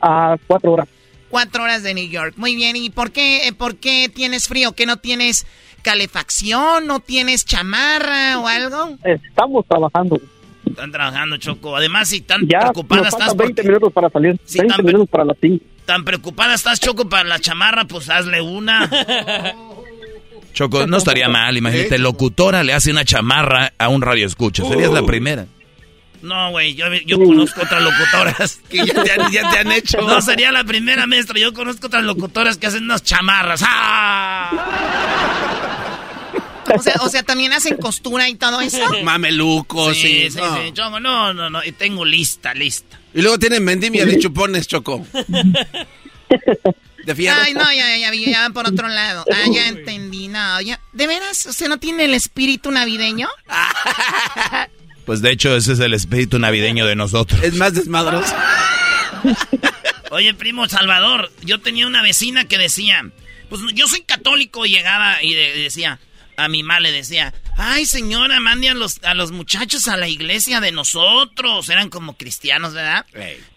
A cuatro horas. Cuatro horas de New York. Muy bien. ¿Y por qué, eh, por qué tienes frío? ¿Que no tienes calefacción? ¿No tienes chamarra o algo? Estamos trabajando. Están trabajando, Choco. Además, si tan Ya preocupada nos estás faltan por 20 minutos para salir. Sí, 20 tan- minutos para las 5. tan preocupada estás, Choco, para la chamarra, pues hazle una. (laughs) Choco, no estaría mal, imagínate, locutora le hace una chamarra a un radio escucha. Serías la primera. No, güey, yo, yo conozco otras locutoras. (laughs) Que ya te han- ya te han hecho. No sería la primera, maestro. Yo conozco otras locutoras que hacen unas chamarras. ¡Ah! O sea, o sea, también hacen costura y todo eso. (laughs) Mamelucos, Sí, sí. sí, no. sí, Choco, no, no, no. Y tengo lista, lista. Y luego tienen vendimia (laughs) de chupones, Choco. De fierro. Ay, no, ya, ya, ya, ya van por otro lado. Ah, ya entendí. No, ya. ¿De veras? ¿O sea, no tiene el espíritu navideño? (laughs) Pues de hecho, ese es el espíritu navideño de nosotros. Es más desmadroso. Oye, primo Salvador, yo tenía una vecina que decía, pues yo soy católico y llegaba y de- decía, a mi mamá le decía, ay señora, mande a los, a los muchachos a la iglesia de nosotros. Eran como cristianos, ¿verdad?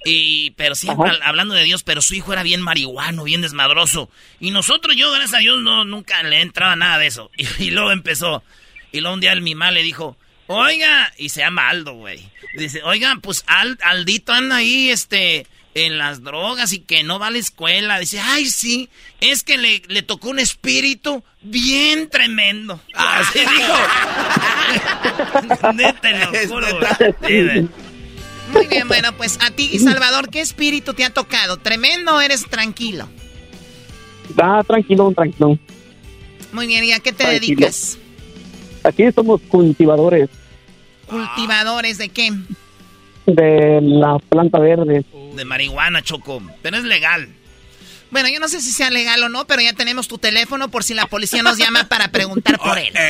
Y, pero siempre Ajá. hablando de Dios, pero su hijo era bien marihuano, bien desmadroso. Y nosotros, yo, gracias a Dios, no, nunca le entraba nada de eso. (laughs) Y, y luego empezó. Y luego un día el mi mamá le dijo, oiga, y se llama Aldo, güey. Dice, oiga, pues Al- Aldito anda ahí, este, en las drogas y que no va a la escuela. Dice, ay, sí, es que le, le tocó un espíritu bien tremendo. Así dijo. (laughs) Neta, te lo juro. Muy bien, bueno, pues a ti, Salvador, ¿qué espíritu te ha tocado? ¿Tremendo o eres tranquilo? Ah, tranquilo, tranquilo. Muy bien, ¿y a qué te Tranquilo. dedicas? Aquí somos cultivadores ¿Cultivadores de qué? De la planta verde. De marihuana, Choco. Pero es legal. Bueno, yo no sé si sea legal o no, pero ya tenemos tu teléfono por si la policía nos llama para preguntar por él. (laughs)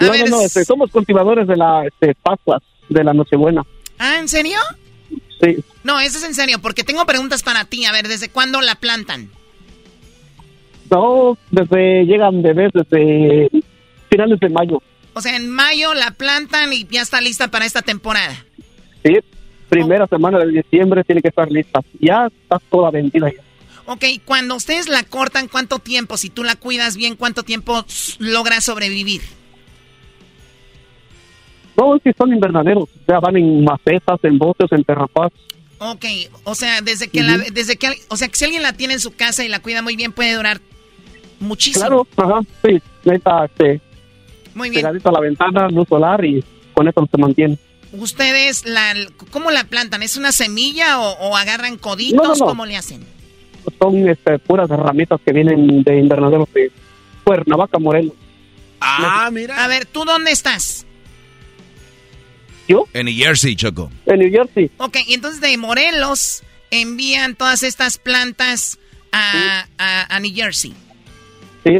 No, ver, no, no, es- este, somos cultivadores de la este, Pascuas, de la Nochebuena. Ah, ¿en serio? Sí. No, eso es en serio, porque tengo preguntas para ti. A ver, ¿desde cuándo la plantan? No, desde, llegan bebés desde finales de mayo. O sea, en mayo la plantan y ya está lista para esta temporada. Sí, primera semana de diciembre tiene que estar lista. Ya está toda vendida ya. Ok, cuando ustedes la cortan, ¿cuánto tiempo? Si tú la cuidas bien, ¿cuánto tiempo logras sobrevivir? No, es que son invernaderos. Ya van en macetas, en botes, en terrapas. Ok, o sea, desde que la, desde que, o sea, que si alguien la tiene en su casa y la cuida muy bien, puede durar muchísimo. Claro, ajá, sí. Neta, este, Muy bien. pegadito a la ventana, luz solar y con eso se mantiene. ¿Ustedes la, cómo la plantan? ¿Es una semilla o, o agarran coditos? No, no, no. ¿Cómo le hacen? Son este, puras ramitas que vienen de invernaderos de Cuernavaca, Morelos. Ah, mira. A ver, ¿tú dónde estás? ¿Yo? En New Jersey, Choco. En New Jersey. Ok, y entonces de Morelos envían todas estas plantas a, a, a New Jersey. Sí.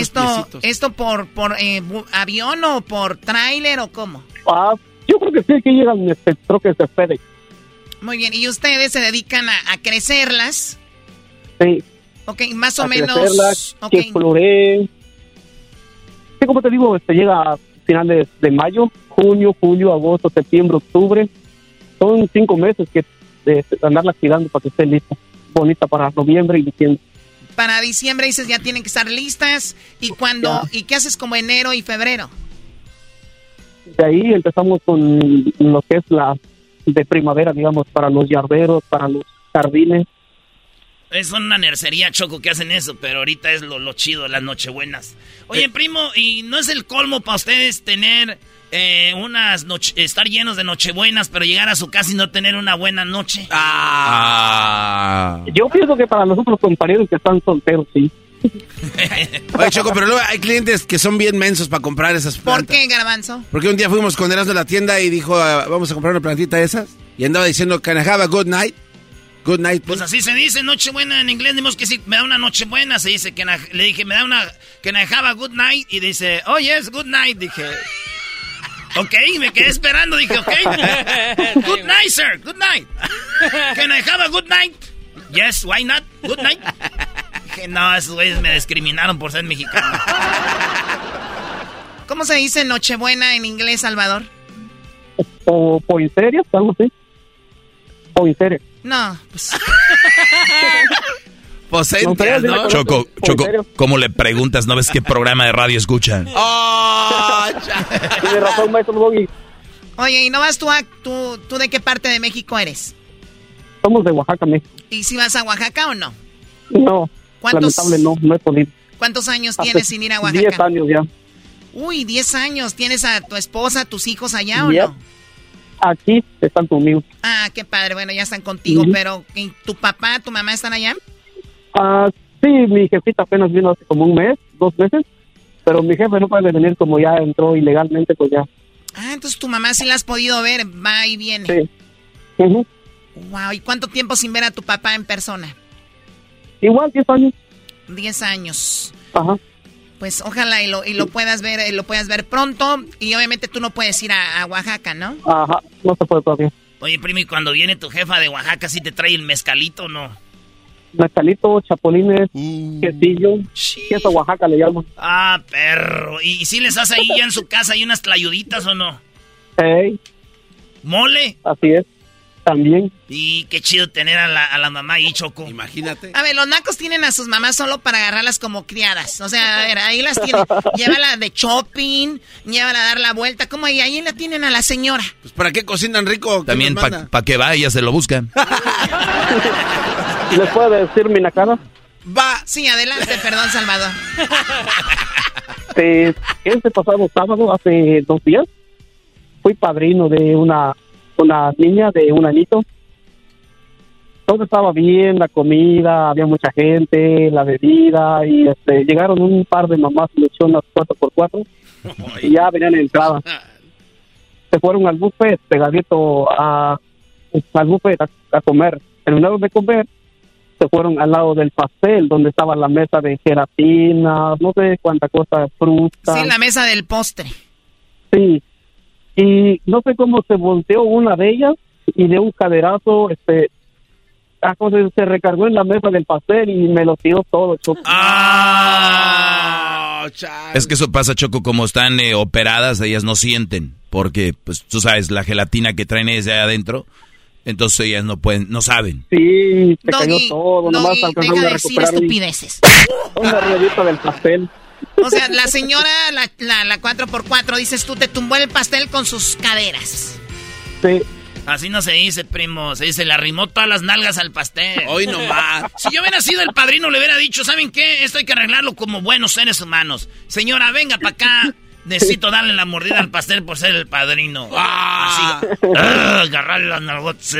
¿Esto, esto por, por eh, avión o por tráiler o cómo? Ah, yo creo que sí, que llegan este, troques de FedEx. Muy bien, ¿y ustedes se dedican a, a crecerlas? Sí. Ok, más o a menos... crecerlas, ok. que floreen. Sí, como te digo, este, llega a finales de mayo, junio, julio, agosto, septiembre, octubre. Son cinco meses que de andarla cuidando para que esté lista. Bonita para noviembre y diciembre. Para diciembre dices ya tienen que estar listas. ¿Y cuando ¿Y qué haces como enero y febrero? De ahí empezamos con lo que es la de primavera, digamos, para los yarderos, para los jardines. Es una nercería, Choco, que hacen eso, pero ahorita es lo, lo chido, las nochebuenas. Oye, primo, ¿y no es el colmo para ustedes tener eh, unas noche, estar llenos de nochebuenas, pero llegar a su casa y no tener una buena noche? Ah. Yo pienso que para nosotros compañeros que están solteros, sí. (laughs) Oye, Choco, pero luego hay clientes que son bien mensos para comprar esas ¿Por plantas. qué, Garbanzo? Porque un día fuimos con Erasmo a la tienda y dijo, ah, vamos a comprar una plantita de esas. Y andaba diciendo, can I have a good night? Good night. Pues así se dice, nochebuena en inglés. Dimos que sí, me da una nochebuena. Se dice que le dije, me da una, que I have a good night. Y dice, oh yes, good night. Dije, ok, me quedé esperando. Dije, ok, (laughs) good night, sir, good night. Can I have a good night? Yes, why not? Good night. Dije, no, esos güeyes me discriminaron por ser mexicano. ¿Cómo se dice Nochebuena en inglés, Salvador? O poinsettias, algo así. Poinsettias. No, pues. (laughs) Posentias, ¿no? Choco, Choco, ¿cómo le preguntas? ¿No ves qué programa de radio escuchan? (laughs) Oh, Tiene razón, maestro Boggy. Oye, ¿y no vas tú a... Tú, ¿Tú de qué parte de México eres? Somos de Oaxaca, México. ¿Y si vas a Oaxaca o no? No, ¿Cuántos- lamentable no, no he podido. ¿Cuántos años Hace tienes sin ir a Oaxaca? 10 años ya. Uy, 10 años. ¿Tienes a tu esposa, tus hijos allá o no? Aquí están conmigo. Ah, qué padre. Bueno, ya están contigo, pero ¿y ¿tu papá, tu mamá están allá? Ah, sí, mi jefita apenas vino hace como un mes, dos meses, pero mi jefe no puede venir como ya entró ilegalmente, pues ya. Ah, entonces tu mamá sí la has podido ver, va y viene. Sí. Ujú. Wow, ¿y cuánto tiempo sin ver a tu papá en persona? Igual, 10 años. 10 años. Ajá. Pues ojalá y lo, y lo puedas ver, eh, lo puedas ver pronto. Y obviamente tú no puedes ir a, a Oaxaca, ¿no? Ajá, no se puede todavía. Oye, primo, y cuando viene tu jefa de Oaxaca, ¿sí te trae el mezcalito o no? Mezcalito, chapulines, Uh. quesillo, queso Oaxaca le llaman. Ah, perro. ¿Y, y si les hace ahí ya en su casa hay unas tlayuditas o no? Ey, ¿Mole? así es, también. Y qué chido tener a la, a la mamá ahí, Choco. Imagínate. A ver, los nacos tienen a sus mamás solo para agarrarlas como criadas. O sea, a ver, ahí las tienen. Llévala de shopping, llévala a dar la vuelta. ¿Cómo ahí? Ahí la tienen a la señora. Pues ¿para qué cocinan rico? ¿Quién También para pa que vaya, se lo buscan. ¿Les puede decir mi nacada? Va. Sí, adelante, perdón, Salvador. Este, este pasado sábado, hace dos días, fui padrino de una, una niña de un añito. Todo estaba bien, la comida, había mucha gente, la bebida, y este, llegaron un par de mamás lechonas 4x4 y ya venían en entrada. (laughs) Se fueron al buffet pegadito a, al buffet a, a comer. Terminaron de comer, se fueron al lado del pastel, donde estaba la mesa de gelatina, no sé cuánta cosa, fruta. Sí, la mesa del postre. Sí. Y no sé cómo se volteó una de ellas y de un caderazo, este, ah, ¿cómo se, recargó en la mesa del pastel y me lo tiró todo. Choco. Ah, Es que eso pasa, Choco, como están eh, operadas, ellas no sienten. Porque, pues, tú sabes, la gelatina que traen ellas de adentro. Entonces ellas no pueden, no saben. Sí, se cayó Doggy, todo, nomás Doggy, alcanzaron deja a de decir recuperar estupideces. una ruedita del pastel. O sea, la señora, la, la, la 4x4, dices tú, te tumbó el pastel con sus caderas. Sí. Así no se dice, primo. Se dice, le arrimó todas las nalgas al pastel. Hoy nomás. Si yo hubiera sido el padrino, le hubiera dicho, ¿saben qué? Esto hay que arreglarlo como buenos seres humanos. Señora, venga para acá. Necesito darle la mordida al pastel por ser el padrino. Ah. Así. ah, Agarrarle las nalgotas.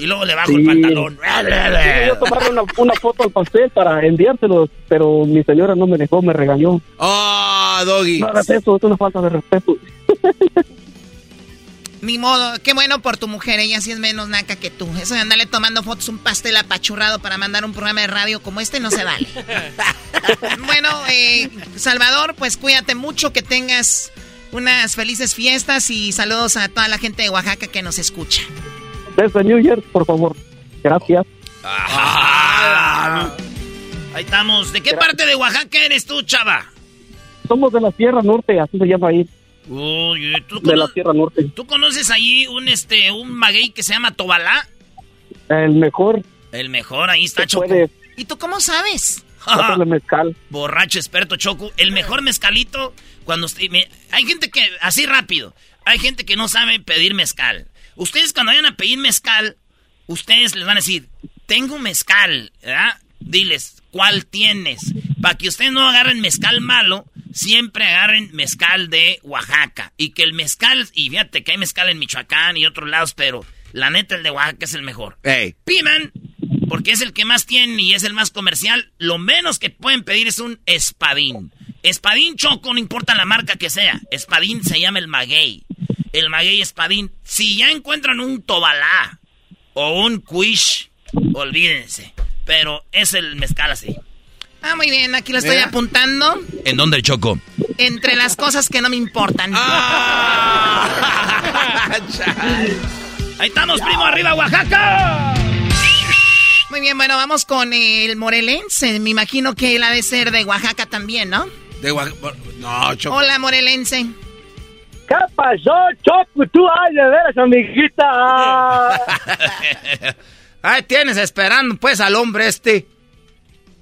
Y luego le bajo el Sí. pantalón. Yo tomarle una, una foto al pastel para enviárselo, pero mi señora no me dejó, me regañó. Ah, Doggy. No hagas eso, es una falta de respeto. (laughs) Ni modo, qué bueno por tu mujer, ella sí es menos naca que tú. Eso de andarle tomando fotos un pastel apachurrado para mandar un programa de radio como este no se vale. (laughs) bueno, eh, Salvador, pues cuídate mucho, que tengas unas felices fiestas y saludos a toda la gente de Oaxaca que nos escucha. Desde New Year, por favor. Gracias. Ah. Ahí estamos. ¿De qué parte de Oaxaca eres tú, chava? Somos de la Sierra Norte, así se llama ahí. Uy, ¿tú, De la Sierra Norte. ¿tú conoces allí un este un maguey que se llama Tobalá? El mejor. El mejor, ahí está Choco. ¿Y tú cómo sabes? (laughs) mezcal. Borracho experto Choco. El mejor mezcalito cuando usted... me- hay gente que, así rápido, hay gente que no sabe pedir mezcal. Ustedes cuando vayan a pedir mezcal, ustedes les van a decir, tengo mezcal, ¿verdad? Diles, ¿cuál tienes? Para que ustedes no agarren mezcal malo, siempre agarren mezcal de Oaxaca. Y que el mezcal, y fíjate que hay mezcal en Michoacán y otros lados, pero la neta el de Oaxaca es el mejor. Piman, porque es el que más tienen y es el más comercial. Lo menos que pueden pedir es un espadín. Espadín choco, no importa la marca que sea. Espadín se llama el maguey. El maguey espadín. Si ya encuentran un tobalá o un quish, olvídense. Pero es el mezcal así. Ah, muy bien, aquí lo estoy apuntando. ¿En dónde, Choco? Entre las cosas que no me importan. Ah. (laughs) Ahí estamos, primo, arriba, Oaxaca. Muy bien, bueno, vamos con el morelense. Me imagino que él ha de ser de Oaxaca también, ¿no? De Oaxaca. No, Choco. Hola, morelense. ¿Qué pasó, Choco? Tú, ay, de veras, amiguita. (laughs) Ahí tienes esperando, pues, al hombre este.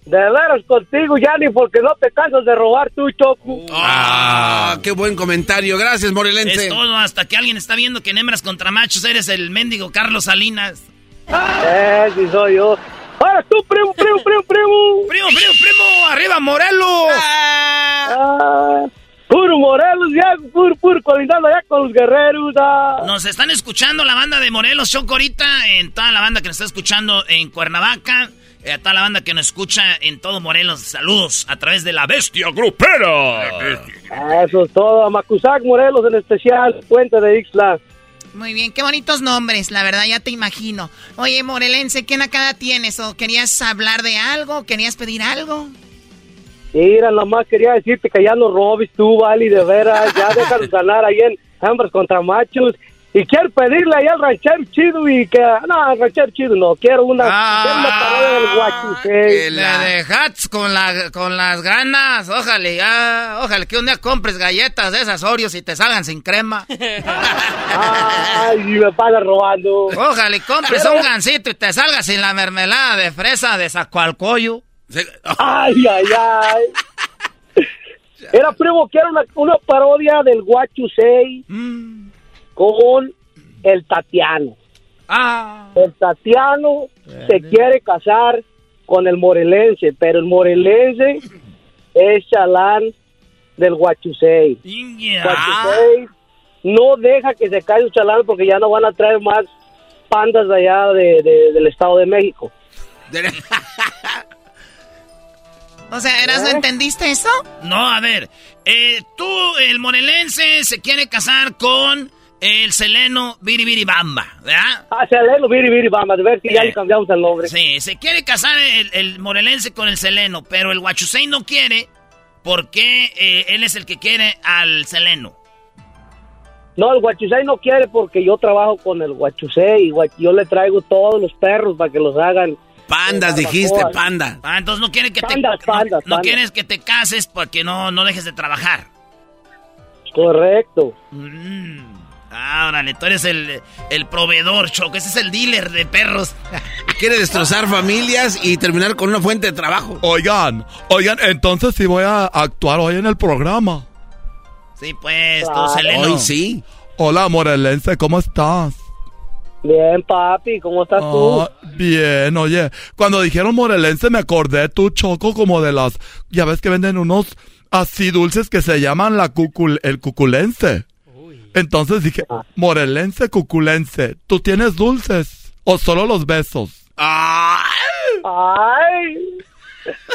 De veras contigo, ya ni porque no te cansas de robar tú, Choco. Ah, qué buen comentario. Gracias, Morelense. Es todo, hasta que alguien está viendo que en hembras contra machos eres el mendigo Carlos Salinas. Eh, sí soy yo. Ahora tú, primo, primo, primo, primo. Primo, primo, primo, arriba Morelos. Ah, puro Morelos, ya, puro, puro, colindando ya con los guerreros. ah. Nos están escuchando la banda de Morelos Choco ahorita, en toda la banda que nos está escuchando en Cuernavaca, a toda la banda que nos escucha en todo Morelos. Saludos a través de la bestia grupera. Eso es todo. A Macusac, Morelos en especial, Puente de Ixla. Muy bien, qué bonitos nombres, la verdad, ya te imagino. Oye, morelense, ¿qué nacada tienes? ¿O querías hablar de algo? ¿Querías pedir algo? Mira, nomás quería decirte que ya no robes tú, Vali, de veras. Ya (laughs) déjanos ganar ahí en hembras contra machos. Y quiero pedirle ahí al ranchero chido y que... No, al ranchero chido no. Quiero una, quiero una parodia del guachusei. Le dejas con, la, con las ganas. Ojalá, ya, ojalá que un día compres galletas de esas Oreos y te salgan sin crema. (laughs) Ay, me pasa robando. Ojalá y compres un gansito y te salga sin la mermelada de fresa de Zacualcoyo. Ay, ay, ay. (laughs) Era primo, quiero una, una parodia del Guachusei con el Tatiano. El Tatiano se quiere casar con el morelense, pero el morelense es chalán del Guachusei. Guachusei no deja que se caiga un chalán porque ya no van a traer más pandas de allá de- de- del Estado de México. (laughs) O sea, ¿Eras no entendiste eso? No, a ver, eh, tú, el morelense, se quiere casar con el seleno Biribiribamba, ¿verdad? Ah, Seleno, Viri, Viri, vamos a ver si ya le cambiamos el nombre. Sí, se quiere casar el, el morelense con el seleno, pero el Huachusei no quiere porque eh, él es el que quiere al seleno. No, el Guachusei no quiere porque yo trabajo con el Guachusei y yo le traigo todos los perros para que los hagan. Pandas, eh, dijiste, barbacoas. panda. Ah, entonces no quiere que Pandas, te pandas, no, no pandas. quieres que te cases porque no, no dejes de trabajar. Correcto. Mm. Ah, órale, tú eres el, el proveedor, Choco. Ese es el dealer de perros. (laughs) Quiere destrozar familias y terminar con una fuente de trabajo. Oigan, oigan, entonces sí voy a actuar hoy en el programa. Sí, pues, tú, seleno. Hoy sí. Hola, Morelense, ¿cómo estás? Bien, papi, ¿cómo estás tú? Ah, bien, oye, cuando dijeron morelense me acordé tú, Choco, como de las... Ya ves que venden unos así dulces que se llaman la cucul, el cuculense. Entonces dije, morelense, cuculense, ¿tú tienes dulces o solo los besos? Ay.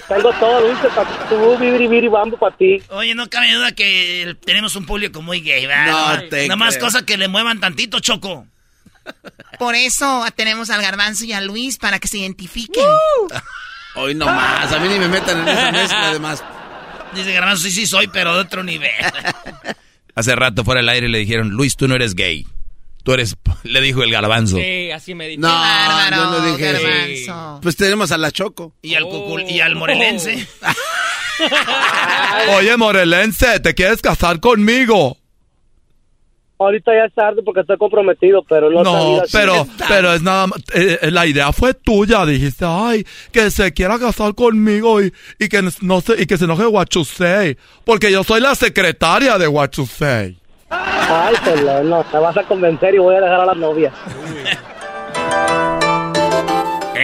Tengo todo dulce para tú, Viri, Viri, Bambo para ti. Oye, no cabe duda que tenemos un público muy gay, ¿verdad? No te Nada más creo. cosa que le muevan tantito, Choco. Por eso tenemos al Garbanzo y a Luis para que se identifiquen. Hoy no más, a mí ni me metan en esa mezcla además. Dice Garbanzo, sí, sí soy, pero de otro nivel. (laughs) Hace rato fuera del aire le dijeron, Luis, tú no eres gay. Tú eres, (laughs) le dijo el garbanzo. Sí, así me dijo. No, yo no dije Garbanzo. Pues tenemos a la Choco. Y al, cucul- y al morelense. (laughs) Oye, morelense, ¿te quieres casar conmigo? Ahorita ya es tarde porque estoy comprometido, pero no No, pero, pero es nada más, eh, eh, la idea fue tuya, dijiste, ay, que se quiera casar conmigo y, y que no se, y que se enoje Huachusei, porque yo soy la secretaria de Huachusei. Ay, Seleno, te vas a convencer y voy a dejar a la novia.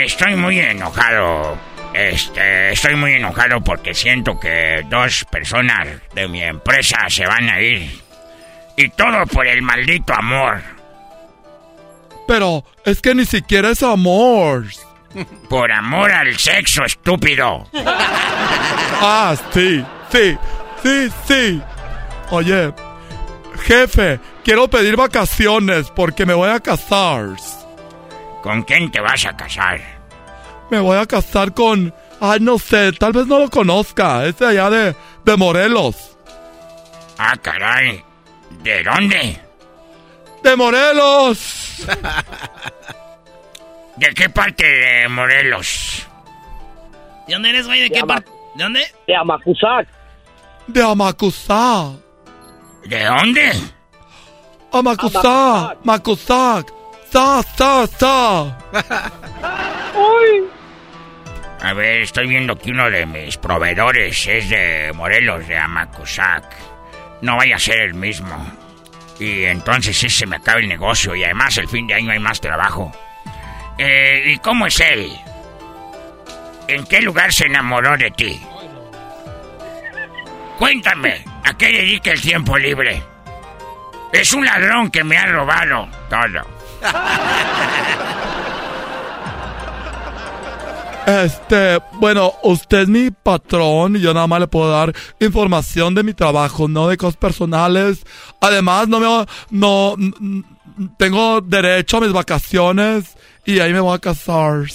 estoy muy enojado. Este, estoy muy enojado porque siento que dos personas de mi empresa se van a ir. Y todo por el maldito amor. Pero es que ni siquiera es amor. Por amor al sexo, estúpido. Ah, sí, sí, sí, sí. Oye, jefe, quiero pedir vacaciones porque me voy a casar. ¿Con quién te vas a casar? Me voy a casar con... Ay, no sé, tal vez no lo conozca. Es de allá de, de Morelos. Ah, caray. ¿De dónde? ¡De Morelos! (laughs) ¿De qué parte de Morelos? ¿De dónde eres, güey? ¿De, qué parte? ¿De dónde? De Amacuzac. De Amacuzac. ¿De dónde? Amacuzac. Macuzac. Sa, sa, sa. ¡Uy! A ver, estoy viendo que uno de mis proveedores es de Morelos, de Amacuzac. No vaya a ser el mismo. Y entonces sí se me acaba el negocio y además el fin de año hay más trabajo. Eh, ¿Y cómo es él? ¿En qué lugar se enamoró de ti? Cuéntame, ¿a qué dedica el tiempo libre? Es un ladrón que me ha robado todo. (laughs) Este, bueno, usted es mi patrón y yo nada más le puedo dar información de mi trabajo, no de cosas personales. Además, no me no tengo derecho a mis vacaciones y ahí me voy a casar.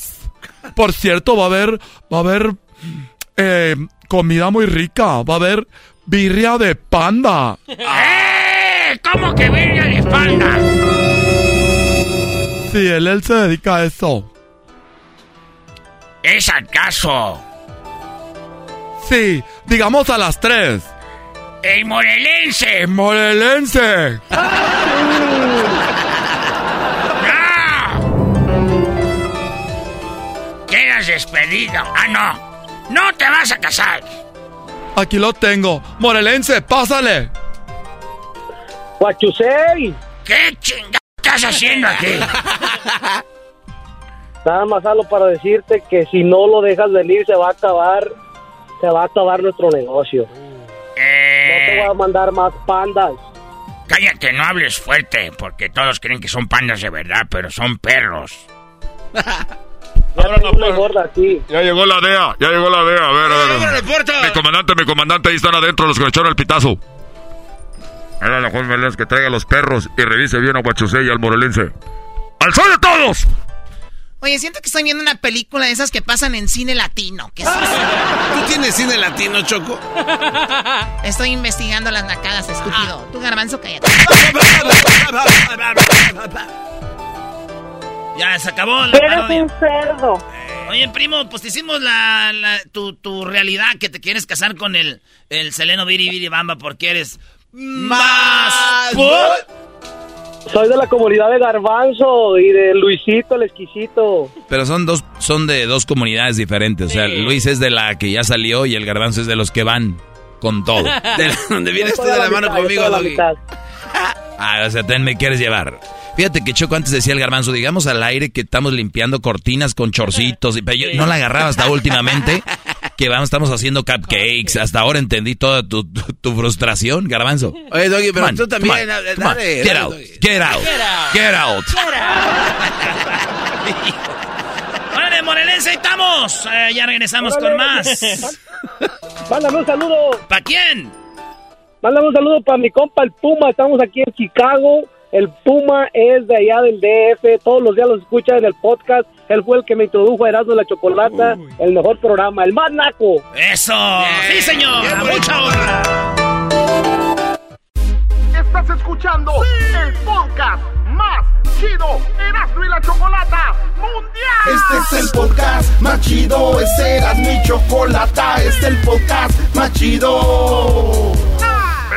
Por cierto, va a haber va a haber eh, comida muy rica, va a haber birria de panda. ¡Eh! ¿Cómo que birria de panda? Sí, él, él se dedica a eso. ¿Es acaso Sí, digamos a las tres. el morelense? Morelense. Quedas despedido. Ah, no. No te vas a casar. Aquí lo tengo. Morelense, pásale. ¡Guachusei! ¿Qué chingada estás haciendo aquí? (laughs) Nada más hablo para decirte que si no lo dejas venir se va a acabar, se va a acabar nuestro negocio. No te voy a mandar más pandas. Cállate, no hables fuerte, porque todos creen que son pandas de verdad, pero son perros. Una gorda aquí. Ya llegó la DEA, ya llegó la DEA. A ver, a ver. Mi comandante, mi comandante, ahí están adentro los que me echaron el pitazo. Era la Juan Meléndez que traiga los perros y revise bien a Guachusei y al morelense. ¡Al sol de todos! Oye, siento que estoy viendo una película de esas que pasan en cine latino. ¿Qué es eso? (laughs) ¿Tú tienes cine latino, Choco? Estoy investigando las nacadas, estúpido. Tú, garbanzo, cállate. Ya, se acabó la Eres parodia. un cerdo. Oye, primo, pues te hicimos la, la- tu, tu realidad que te quieres casar con el, el Seleno Viri Viri Bamba porque eres más... Soy de la comunidad de Garbanzo y de Luisito el exquisito. Pero son dos, son de dos comunidades diferentes. O sea, Luis es de la que ya salió y el garbanzo es de los que van con todo. (laughs) De (laughs) donde vienes tú de a la la mano mitad, conmigo, Doggy. (laughs) Ah, o sea, ten me quieres llevar. Fíjate que Choco antes decía el garbanzo, digamos al aire que estamos limpiando cortinas con chorcitos. Y, pero yo no la agarraba hasta últimamente. Que vamos, estamos haciendo cupcakes. Hasta ahora entendí toda tu, tu, tu frustración, garbanzo. Oye, Doggy, pero tú también. dale, come on. dale, Get dale, out, get out, get out. ¡Órale, Morelense, ahí estamos! Eh, ya regresamos con más. Mándame un saludo. ¿Para quién? Mándame un saludo para mi compa el Puma. Estamos aquí en Chicago. El Puma es de allá del DF. Todos los días los escucha en el podcast. Él fue el que me introdujo a Erasmo y la Chocolata. El mejor programa. El más naco. ¡Eso! ¡Sí, señor! ¡A mucha honra! Estás escuchando el podcast más chido Erasmo y la Chocolata Mundial. Este es el podcast más chido, este era mi chocolata, este es el podcast más chido.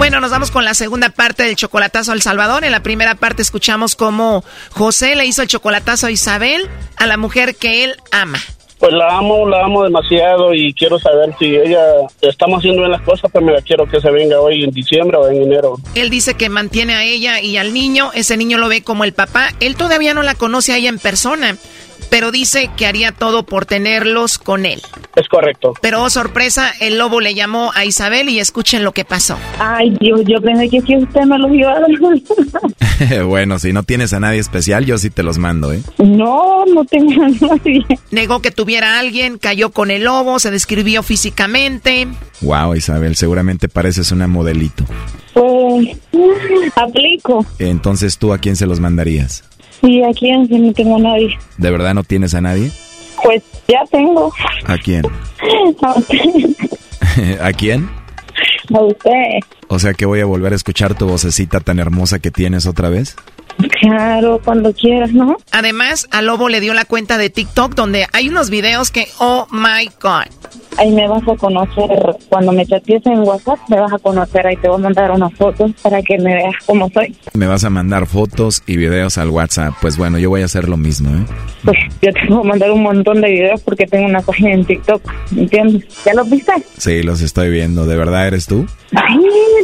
Bueno, nos vamos con la segunda parte del chocolatazo al Salvador. En la primera parte escuchamos cómo José le hizo el chocolatazo a Isabel, a la mujer que él ama. Pues la amo, la amo demasiado y quiero saber si ella estamos haciendo bien las cosas, pero me la quiero que se venga hoy en diciembre o en enero. Él dice que mantiene a ella y al niño, ese niño lo ve como el papá. Él todavía no la conoce a ella en persona, pero dice que haría todo por tenerlos con él. Es correcto. Pero oh, sorpresa, el lobo le llamó a Isabel y escuchen lo que pasó. Ay, Dios, yo pensé que si usted me los iba a dar. (laughs) bueno, si no tienes a nadie especial, yo sí te los mando, ¿eh? No, no tengo a nadie. Negó que tuviera a alguien, cayó con el lobo, se describió físicamente. Wow, Isabel, seguramente pareces una modelito. Pues, (laughs) aplico. Entonces, ¿tú a quién se los mandarías? Sí, ¿a quién? Si no tengo a nadie. ¿De verdad no tienes a nadie? Pues ya tengo. ¿A quién? (laughs) A usted. (laughs) ¿A quién? A usted. O sea que voy a volver a escuchar tu vocecita tan hermosa que tienes otra vez. Claro, cuando quieras, ¿no? Además, a Lobo le dio la cuenta de TikTok donde hay unos videos que, oh my God. Ahí me vas a conocer, cuando me chatees en WhatsApp, me vas a conocer, ahí te voy a mandar unas fotos para que me veas cómo soy. Me vas a mandar fotos y videos al WhatsApp. Pues bueno, yo voy a hacer lo mismo, ¿eh? Pues yo te voy a mandar un montón de videos porque tengo una página en TikTok, ¿entiendes? ¿Ya los viste? Sí, los estoy viendo. ¿De verdad eres tú? Ay,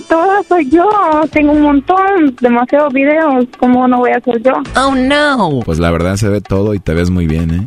toda soy yo, tengo un montón, demasiados videos, ¿cómo no voy a ser yo? Oh no. Pues la verdad se ve todo y te ves muy bien, ¿eh?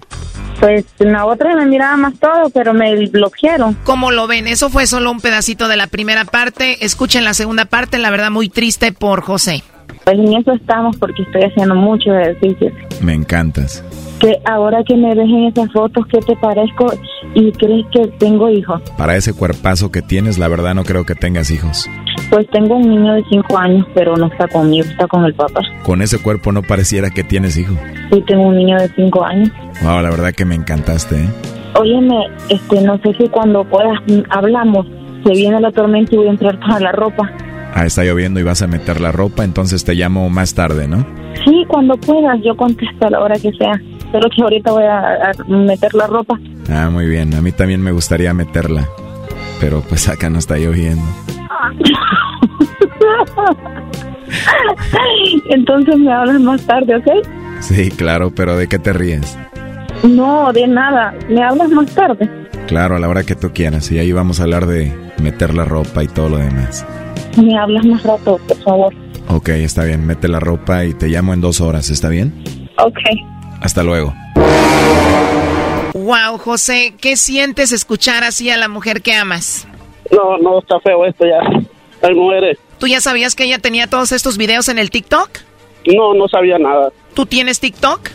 Pues en la otra me miraba más todo, pero me bloquearon. ¿Cómo lo ven? Eso fue solo un pedacito de la primera parte. Escuchen la segunda parte, la verdad muy triste por José. Pues en eso estamos porque estoy haciendo mucho ejercicio. Me encantas. Que ahora que me ves en esas fotos, ¿qué te parezco? ¿Y crees que tengo hijos? Para ese cuerpazo que tienes, la verdad no creo que tengas hijos. Pues tengo un niño de 5 años, pero no está conmigo, está con el papá. Con ese cuerpo no pareciera que tienes hijo. Sí, tengo un niño de 5 años. Wow, la verdad que me encantaste, ¿eh? Óyeme, este, no sé si cuando puedas mm, hablamos, se viene la tormenta y voy a entrar para la ropa. Ah, está lloviendo y vas a meter la ropa, entonces te llamo más tarde, ¿no? Sí, cuando puedas, yo contesto a la hora que sea. Solo que ahorita voy a, a meter la ropa. Ah, muy bien. A mí también me gustaría meterla. Pero pues acá no está lloviendo. (laughs) Entonces me hablas más tarde, ¿ok? Sí, claro, pero ¿de qué te ríes? No, de nada. Me hablas más tarde. Claro, a la hora que tú quieras. Y ahí vamos a hablar de meter la ropa y todo lo demás. Me hablas más rato, por favor. Ok, está bien. Mete la ropa y te llamo en dos horas, ¿está bien? Ok. Hasta luego. Wow, José, ¿qué sientes escuchar así a la mujer que amas? No, no, está feo esto ya. Hay mujeres. ¿Tú ya sabías que ella tenía todos estos videos en el TikTok? No, no sabía nada. ¿Tú tienes TikTok?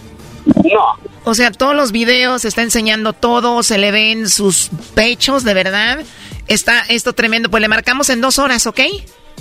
No. O sea, todos los videos, está enseñando todo, se le ven sus pechos, de verdad. Está esto tremendo. Pues le marcamos en dos horas, ¿ok?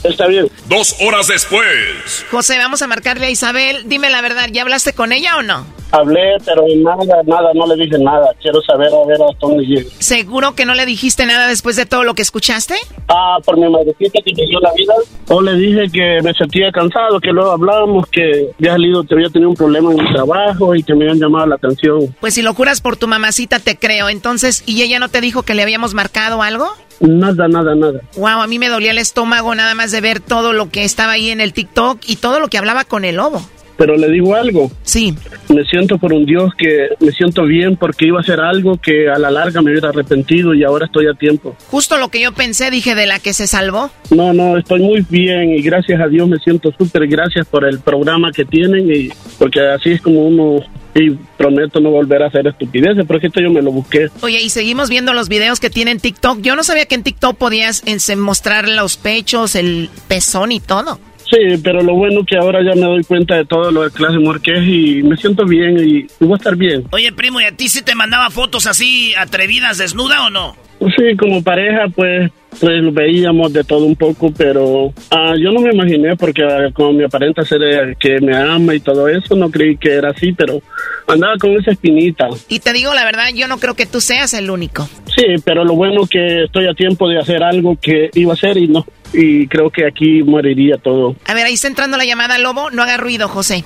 Está bien. Dos horas después. José, vamos a marcarle a Isabel. Dime la verdad, ¿ya hablaste con ella o no? Hablé, pero nada, nada, no le dije nada. Quiero saber a ver hasta dónde llegue. ¿Seguro que no le dijiste nada después de todo lo que escuchaste? Ah, por mi madrecita que me dio la vida. O le dije que me sentía cansado, que luego hablábamos, que había salido, que había tenido un problema en mi trabajo y que me habían llamado la atención. Pues si lo juras por tu mamacita, te creo. Entonces, ¿y ella no te dijo que le habíamos marcado algo? Nada, nada, nada. Wow, a mí me dolía el estómago nada más de ver todo lo que estaba ahí en el TikTok y todo lo que hablaba con el lobo. Pero le digo algo. Sí. Me siento por un Dios que me siento bien porque iba a hacer algo que a la larga me hubiera arrepentido y ahora estoy a tiempo. Justo lo que yo pensé, dije, de la que se salvó. No, no, estoy muy bien y gracias a Dios me siento súper gracias por el programa que tienen y porque así es como uno y prometo no volver a hacer estupideces, porque esto yo me lo busqué. Oye, y seguimos viendo los videos que tienen TikTok. Yo no sabía que en TikTok podías mostrar los pechos, el pezón y todo. Sí, pero lo bueno que ahora ya me doy cuenta de todo lo de clase Marqués y me siento bien y voy a estar bien. Oye, primo, ¿y a ti sí te mandaba fotos así atrevidas, desnuda o no? Sí, como pareja, pues, pues veíamos de todo un poco, pero ah, yo no me imaginé porque ah, como me aparenta ser eh, que me ama y todo eso, no creí que era así, pero andaba con esa espinita. Y te digo la verdad, yo no creo que tú seas el único. Sí, pero lo bueno que estoy a tiempo de hacer algo que iba a hacer y no, y creo que aquí moriría todo. A ver, ahí está entrando la llamada, Lobo. No haga ruido, José.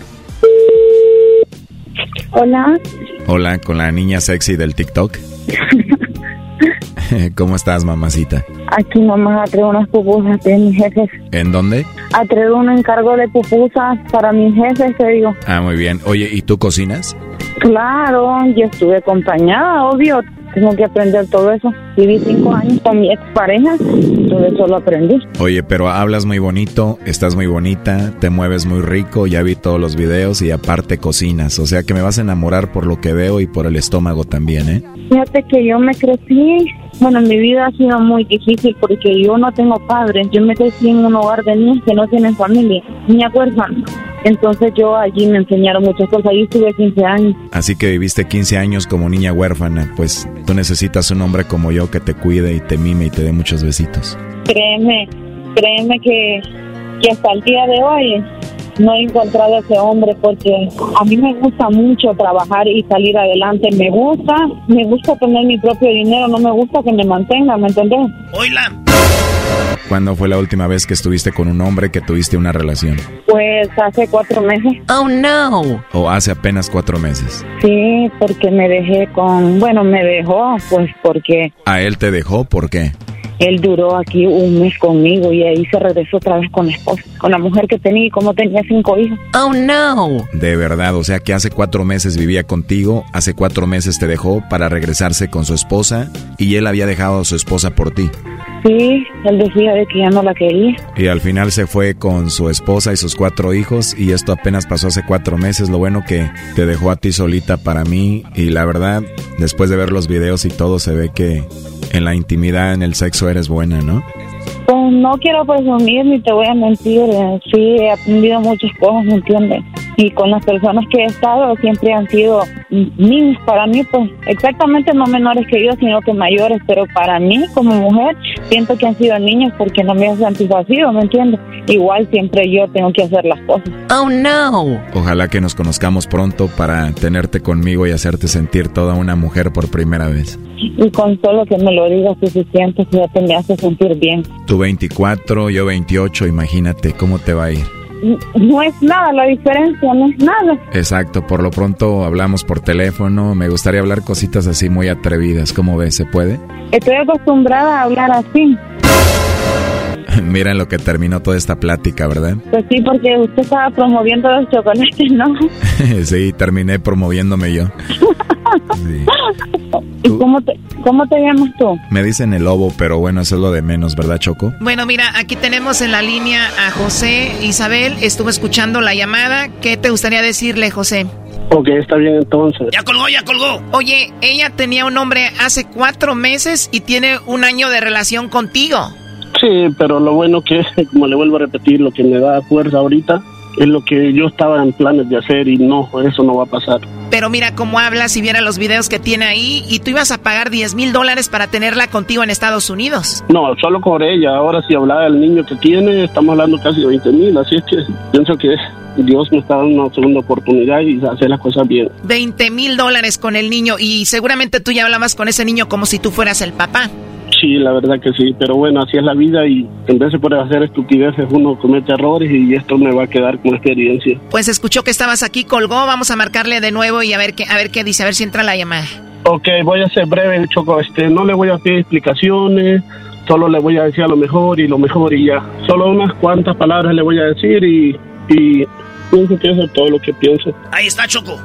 Hola. Hola, con la niña sexy del TikTok. (laughs) ¿Cómo estás, mamacita? Aquí mamá traigo unas pupusas de mis jefes. ¿En dónde? Traigo un encargo de pupusas para mis jefes, te digo. Ah, muy bien. Oye, ¿y tú cocinas? Claro, yo estuve acompañada, obvio. Tengo que aprender todo eso. Viví cinco años con mi expareja, todo eso lo aprendí. Oye, pero hablas muy bonito, estás muy bonita, te mueves muy rico, ya vi todos los videos y aparte cocinas. O sea que me vas a enamorar por lo que veo y por el estómago también, ¿eh? Fíjate que yo me crecí, bueno, mi vida ha sido muy difícil porque yo no tengo padres. Yo me crecí en un hogar de niños que no tienen familia, niña huérfana. Entonces yo allí me enseñaron muchas cosas. Ahí estuve 15 años. Así que viviste 15 años como niña huérfana, pues tú necesitas un hombre como yo que te cuide y te mime y te dé muchos besitos. Créeme, créeme que, que hasta el día de hoy no he encontrado a ese hombre porque a mí me gusta mucho trabajar y salir adelante. Me gusta, me gusta tener mi propio dinero, no me gusta que me mantenga, ¿me entendés? Oila. ¿Cuándo fue la última vez que estuviste con un hombre que tuviste una relación? Pues hace cuatro meses. Oh, no. ¿O hace apenas cuatro meses? Sí, porque me dejé con, bueno, me dejó, pues porque ¿A él te dejó? ¿Por qué? Él duró aquí un mes conmigo y ahí se regresó otra vez con la esposa, con la mujer que tenía y como tenía cinco hijos. Oh, no. De verdad, o sea que hace cuatro meses vivía contigo, hace cuatro meses te dejó para regresarse con su esposa y él había dejado a su esposa por ti. Sí, él decía de que ya no la quería. Y al final se fue con su esposa y sus cuatro hijos y esto apenas pasó hace cuatro meses. Lo bueno que te dejó a ti solita para mí y la verdad, después de ver los videos y todo, se ve que en la intimidad, en el sexo eres buena, ¿no? Pues no quiero presumir ni te voy a mentir. eh, Sí, he aprendido muchas cosas, ¿me entiendes? Y con las personas que he estado siempre han sido niños para mí, pues exactamente no menores que yo, sino que mayores. Pero para mí, como mujer, siento que han sido niños porque no me han satisfacido, ¿me entiendes? Igual siempre yo tengo que hacer las cosas. Oh, no. Ojalá que nos conozcamos pronto para tenerte conmigo y hacerte sentir toda una mujer por primera vez. Y con solo que me lo digas suficiente, ya te me hace sentir bien. Tú 24, yo 28, imagínate cómo te va a ir. No es nada la diferencia, no es nada. Exacto, por lo pronto hablamos por teléfono, me gustaría hablar cositas así muy atrevidas, ¿cómo ves? ¿Se puede? Estoy acostumbrada a hablar así. (laughs) Mira en lo que terminó toda esta plática, ¿verdad? Pues sí, porque usted estaba promoviendo los chocolates, ¿no? (laughs) sí, terminé promoviéndome yo. (laughs) ¿Y cómo te, cómo te llamas tú? Me dicen el lobo, pero bueno, eso es lo de menos, ¿verdad, Choco? Bueno, mira, aquí tenemos en la línea a José. Isabel, estuvo escuchando la llamada. ¿Qué te gustaría decirle, José? Ok, está bien entonces. Ya colgó, ya colgó. Oye, ella tenía un hombre hace cuatro meses y tiene un año de relación contigo. Sí, pero lo bueno que, (laughs) como le vuelvo a repetir, lo que me da fuerza ahorita es lo que yo estaba en planes de hacer y no, eso no va a pasar. Pero mira cómo habla si viera los videos que tiene ahí y tú ibas a pagar 10 mil dólares para tenerla contigo en Estados Unidos. No, solo con ella. Ahora si hablaba del niño que tiene, estamos hablando casi de 20 mil, así es que pienso que Dios me está dando una segunda oportunidad y hacer las cosas bien. 20 mil dólares con el niño y seguramente tú ya hablabas con ese niño como si tú fueras el papá. Sí, la verdad que sí, pero bueno, así es la vida y en vez de poder hacer estupideces uno comete errores y esto me va a quedar como experiencia. Pues escuchó que estabas aquí, colgó, vamos a marcarle de nuevo y a ver qué, a ver qué dice, a ver si entra la llamada. Ok, voy a ser breve, Choco, este, no le voy a pedir explicaciones, solo le voy a decir a lo mejor y lo mejor y ya. Solo unas cuantas palabras le voy a decir y, y Pienso que eso es todo lo que pienso. Ahí está, Choco.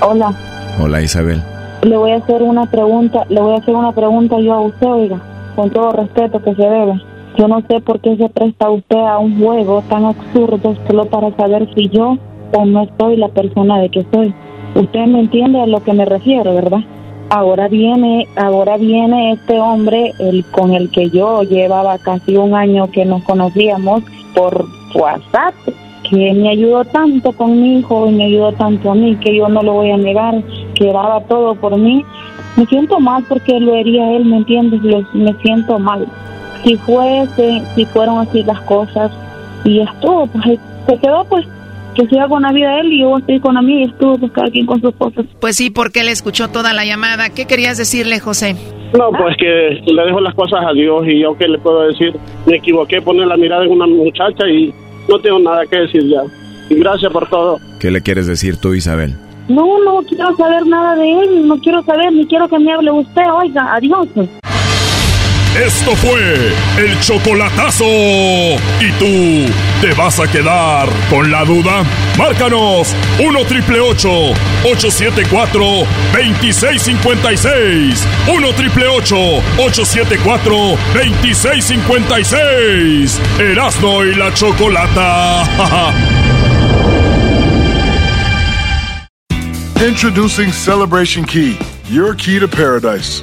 Hola, Hola Isabel. Le voy a hacer una pregunta, le voy a hacer una pregunta yo a usted, oiga, con todo respeto que se debe. Yo no sé por qué se presta usted a un juego tan absurdo solo para saber si yo o no soy la persona de que soy. Usted me entiende a lo que me refiero, ¿verdad? Ahora viene, ahora viene este hombre, el con el que yo llevaba casi un año que nos conocíamos por WhatsApp, que me ayudó tanto con mi hijo y me ayudó tanto a mí que yo no lo voy a negar, que daba todo por mí. Me siento mal porque lo haría él, ¿me entiendes? Lo- me siento mal. Si fuese, si fueron así las cosas y estuvo, pues ahí se quedó pues que siga con la vida él y yo estoy con la mía y estuvo pues cada quien con sus cosas. Pues sí, porque él escuchó toda la llamada. ¿Qué querías decirle, José? No, pues que le dejo las cosas a Dios y yo qué le puedo decir. Me equivoqué poner la mirada en una muchacha y no tengo nada que decir ya. Y gracias por todo. ¿Qué le quieres decir tú Isabel? No, no quiero saber nada de él, no quiero saber, ni quiero que me hable usted, oiga, adiós. Esto fue el chocolatazo. ¿Y tú te vas a quedar con la duda? Márcanos 1 triple 874 2656. 1 triple 874 2656. Erasno y la chocolata. (laughs) Introducing Celebration Key, your key to paradise.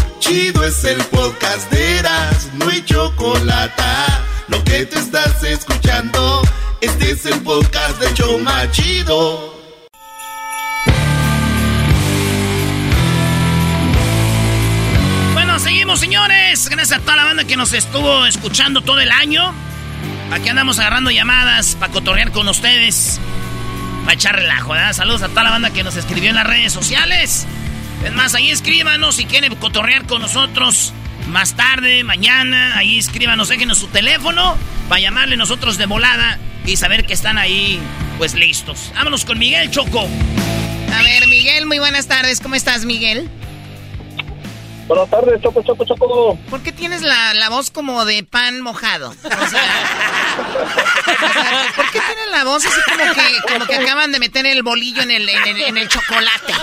chido es el podcast de Eras, no hay chocolate. Lo que te estás escuchando, este es el podcast de Choma Chido. Bueno, seguimos, señores. Gracias a toda la banda que nos estuvo escuchando todo el año. Aquí andamos agarrando llamadas para cotorrear con ustedes. Para echar relajo, ¿verdad? Saludos a toda la banda que nos escribió en las redes sociales. Es más, ahí escríbanos si quieren cotorrear con nosotros más tarde, mañana. Ahí escríbanos, déjenos su teléfono para llamarle nosotros de volada y saber que están ahí, pues listos. Vámonos con Miguel Choco. A ver, Miguel, muy buenas tardes. ¿Cómo estás, Miguel? Buenas tardes, Choco, Choco, Choco. ¿Por qué tienes la, la voz como de pan mojado? O sea, (laughs) o sea, ¿por qué tienes la voz así como que, como que acaban de meter el bolillo en el, en el, en el chocolate?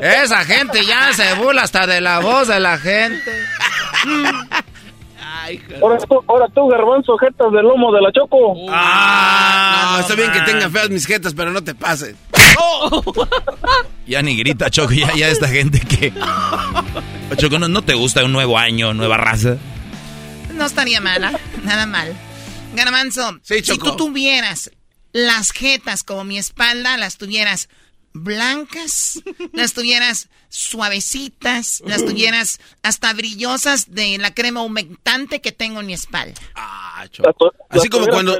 Esa gente ya se burla hasta de la voz de la gente. Ahora tú, ahora tú, garbanzo, jetas del lomo de la Choco. Ah, no, está bien que tengan feas mis jetas, pero no te pases. (laughs) Ya ni grita, Choco, ya, ya esta gente que... (laughs) Choco, ¿no, ¿no te gusta un nuevo año, nueva raza? No estaría mala, nada mal. Garbanzo, si tú tuvieras las jetas como mi espalda, las tuvieras blancas, las tuvieras suavecitas, las tuvieras hasta brillosas de la crema humectante que tengo en mi espalda. Así como cuando...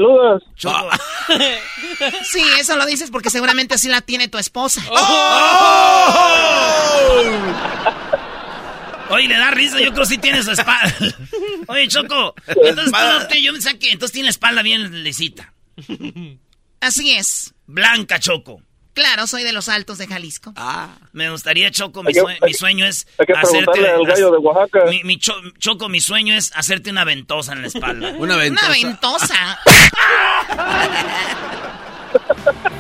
(laughs) Sí, eso lo dices porque seguramente así la tiene tu esposa. Oye, le da risa, yo creo que sí tiene su espalda. Oye, Choco, entonces tú yo pensaba que entonces tiene la espalda bien lisita. Así es. Blanca, Choco. Claro, soy de los altos de Jalisco. Ah. Me gustaría, Choco, mi, sue- sueño es hay que preguntarle al gallo de Oaxaca. Mi, mi cho- Choco, mi sueño es hacerte una ventosa en la espalda. Una (laughs) Una ventosa. (laughs)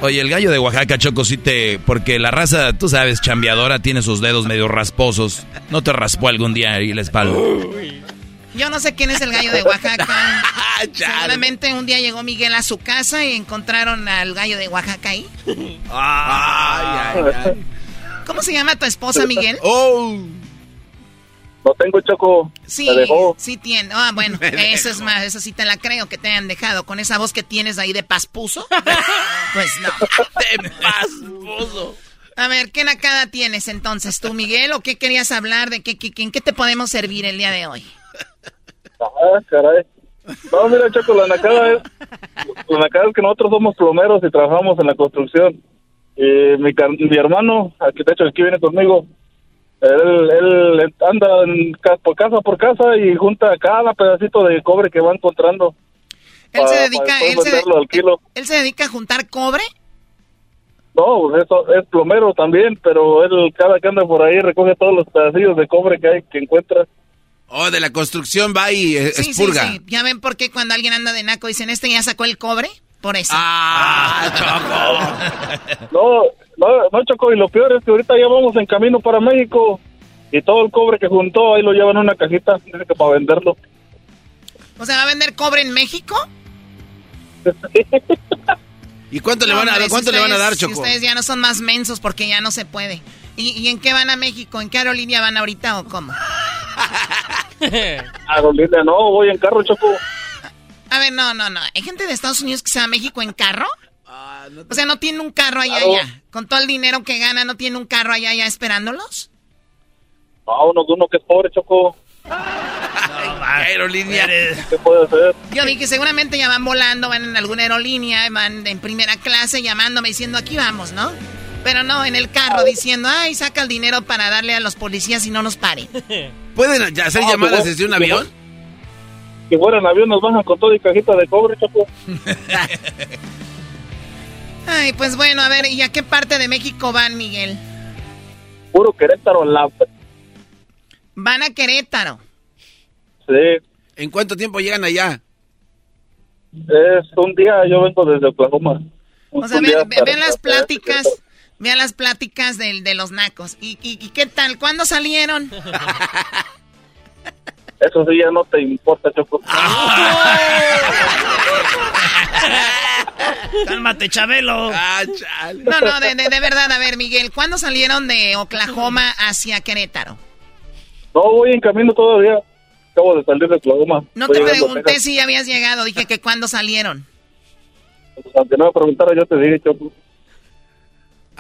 Oye, el gallo de Oaxaca, Choco, sí te... Porque la raza, tú sabes, chambeadora, tiene sus dedos medio rasposos. ¿No te raspó algún día ahí la espalda? Yo no sé quién es el gallo de Oaxaca. (laughs) Seguramente un día llegó Miguel a su casa y encontraron al gallo de Oaxaca ahí. Ay, ay, ay. ¿Cómo se llama tu esposa, Miguel? Oh. No tengo Choco. Sí, Me dejó. sí tiene. Ah, bueno, (laughs) eso es más, eso sí te la creo que te hayan dejado. Con esa voz que tienes ahí de paspuso. (laughs) Pues no. De paspuso. A ver, ¿qué nacada tienes entonces tú, Miguel? ¿O qué querías hablar? ¿De qué, qué- en qué te podemos servir el día de hoy? Ah, caray. No, mira, Choco, la nacada es... pues acá es que nosotros somos plomeros y trabajamos en la construcción. Y mi, mi hermano, hecho aquí viene conmigo, él, él anda en por casa por casa y junta cada pedacito de cobre que va encontrando. Él se dedica, él se, al kilo. él se dedica a juntar cobre. No, eso es plomero también, pero él cada que anda por ahí recoge todos los pedacillos de cobre que hay que encuentra. Oh, de la construcción va y eh, Sí, sí, expurga. sí. ¿Ya ven por qué cuando alguien anda de naco dicen, este ya sacó el cobre? Por eso. Ah, (laughs) No, no, no, Choco, y lo peor es que ahorita ya vamos en camino para México y todo el cobre que juntó ahí lo llevan en una cajita, para venderlo. O sea, ¿va a vender cobre en México? (laughs) ¿Y cuánto le van a, hombre, si le van a dar, si Choco? ustedes ya no son más mensos porque ya no se puede. ¿Y, y en qué van a México? ¿En qué aerolínea van ahorita o cómo? (laughs) (laughs) Aerolínea, no, voy en carro, Choco. A ver, no, no, no. ¿Hay gente de Estados Unidos que se va a México en carro? Ah, O sea, no tiene un carro allá, Claro. allá. Con todo el dinero que gana, ¿no tiene un carro allá, allá esperándolos? No, uno, uno que es pobre, Choco. aerolínea. ¿Qué puede hacer? Yo dije, seguramente ya van volando, van en alguna aerolínea, van en primera clase llamándome diciendo, aquí vamos, ¿no? Pero no, en el carro diciendo, ay, saca el dinero para darle a los policías y no nos paren. (laughs) ¿Pueden hacer Ah, llamadas desde un avión? (laughs) Si fuera en avión nos bajan con todo y cajita de cobre, Choco. (laughs) Ay, pues bueno, a ver, ¿y a qué parte de México van, Miguel? Puro Querétaro, la... Van a Querétaro. Sí, ¿En cuánto tiempo llegan allá? es un día, yo vengo desde Oklahoma. O sea, vean para- las pláticas, vean las pláticas del- de, los nacos. ¿Y, y, y qué tal? ¿Cuándo salieron? (laughs) Eso sí ya no te importa, Choco. (laughs) Cálmate, Chabelo. Ah, No, no, de, de- de verdad, a ver, Miguel, ¿cuándo salieron de Oklahoma hacia Querétaro? No, voy en camino todavía. Acabo de salir de Oklahoma. No te pregunté si ya habías llegado, dije que cuándo salieron. Pues, Aunque no me preguntara, yo te dije, Choco.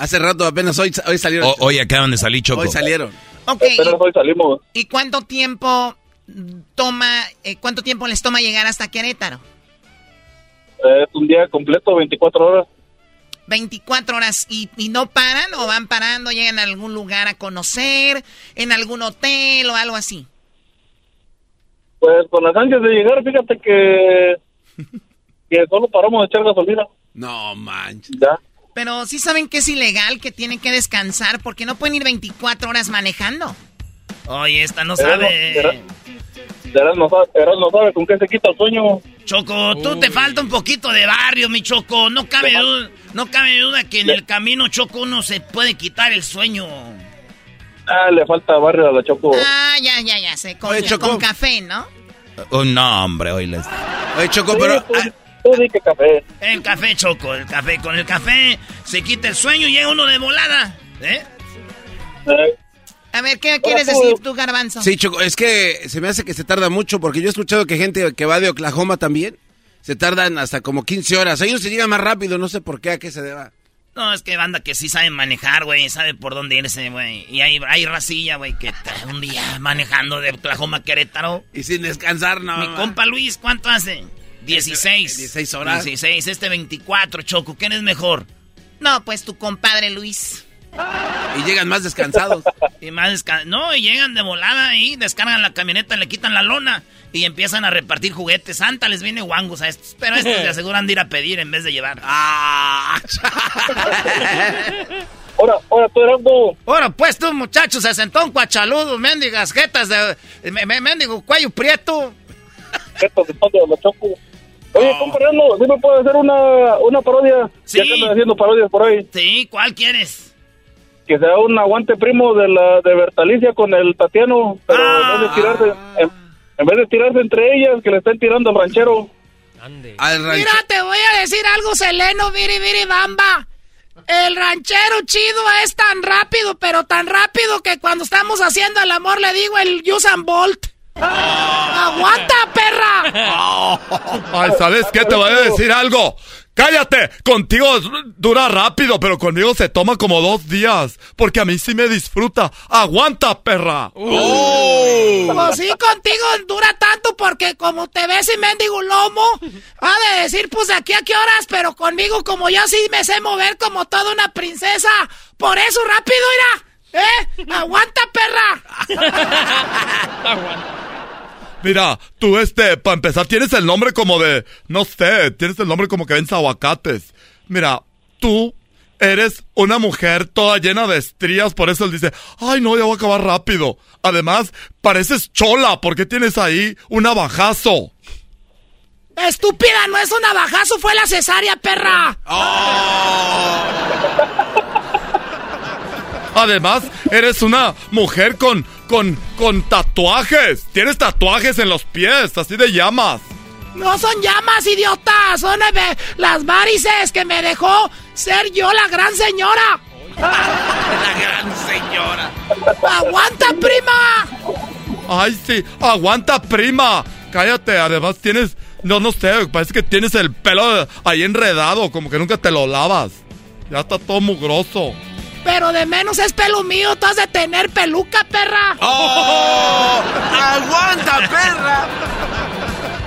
Hace rato apenas hoy, hoy salieron. O- hoy acaban de salir, Choco. Hoy salieron. Ok, Apenas hoy salimos. ¿y cuánto tiempo toma, eh, cuánto tiempo les toma llegar hasta Querétaro? Es un día completo, 24 horas. 24 horas y, y no paran o van parando, llegan a algún lugar a conocer, en algún hotel o algo así. Pues con las ansias de llegar, fíjate que, (laughs) que solo paramos de echar gasolina. No manches. Ya. Pero sí saben que es ilegal, que tienen que descansar porque no pueden ir 24 horas manejando. Oye, esta no sabe. era- Eras no, sabe, Eras no sabe con qué se quita el sueño. Choco, tú te falta un poquito de barrio, mi Choco. No cabe, duda, no cabe duda que en el camino, Choco, uno se puede quitar el sueño. Ah, le falta barrio a la Choco. Ah, ya, ya, ya sé. Con, Oye, Choco. con café, ¿no? Oh, no, hombre, hoy les... Oye, Choco, Sí, pero... tú, tú di que café. El café, Choco, el café. Con el café se quita el sueño y llega uno de volada. ¿Eh? Eh, A ver, ¿qué quieres decir tú, Garbanzo? Sí, Choco, es que se me hace que se tarda mucho porque yo he escuchado que gente que va de Oklahoma también se tardan hasta como 15 horas. Ellos se llegan más rápido, no sé por qué, a qué se deba. No, es que banda que sí sabe manejar, güey, sabe por dónde irse, güey. Y hay, hay racilla, güey, que está un día manejando de Oklahoma a Querétaro. Y sin descansar, no. Mi compa Luis, ¿cuánto hace? 16. 16 horas. 16, este 24, Choco. ¿Quién es mejor? No, pues tu compadre Luis. Y llegan más descansados. (laughs) Y más desca- No, y llegan de volada y descargan la camioneta, le quitan la lona y empiezan a repartir juguetes. Santa les viene guangos a estos. Pero estos se (laughs) aseguran de ir a pedir en vez de llevar. (laughs) Ah, Ahora, ahora tú. Ahora, pues tú, muchacho, se sentó un cuachaludo, mendigas jetas de... me- me- Mendigo cuello prieto. Pasa de la Choco. Oye, compadre, no, ¿sí me puede hacer una, una parodia? Sí. Ya que andan haciendo parodias por ahí. Sí, ¿cuál quieres? Que sea un aguante primo de la de Bertalicia con el Tatiano, pero en vez de tirarse, en, en vez de tirarse entre ellas, que le estén tirando al ranchero. Al rancho. Mira, te voy a decir algo, Seleno, Viri, Viri, Bamba. El ranchero chido es tan rápido, pero tan rápido que cuando estamos haciendo el amor le digo el Usain Bolt. ¡Aguanta, perra! (laughs) Ay, ¿sabes qué? Te voy a decir algo. ¡Cállate! Contigo dura rápido, pero conmigo se toma como dos días. Porque a mí sí me disfruta. ¡Aguanta, perra! Pues sí, contigo dura tanto porque como te ves y mendigo lomo, ha de decir pues de aquí a qué horas, pero conmigo como yo sí me sé mover como toda una princesa. Por eso rápido irá. ¿Eh? ¡Aguanta, perra! (laughs) Mira, tú este, para empezar, tienes el nombre como de, no sé, tienes el nombre como que vence aguacates. Mira, tú eres una mujer toda llena de estrías, por eso él dice, ay no, ya voy a acabar rápido. Además, pareces chola, porque tienes ahí un abajazo. Estúpida, no es un abajazo, fue la cesárea, perra. Además, eres una mujer con, con, con tatuajes. Tienes tatuajes en los pies, así de llamas. No son llamas, idiota. Son eh, las varices que me dejó ser yo la gran señora. la gran señora. ¡Aguanta, prima! Ay, sí, aguanta, prima. Cállate, además tienes, no, no sé, parece que tienes el pelo ahí enredado, como que nunca te lo lavas. Ya está todo mugroso. Pero de menos es pelo mío, tú has de tener peluca, perra. ¡Oh! ¡Aguanta, perra!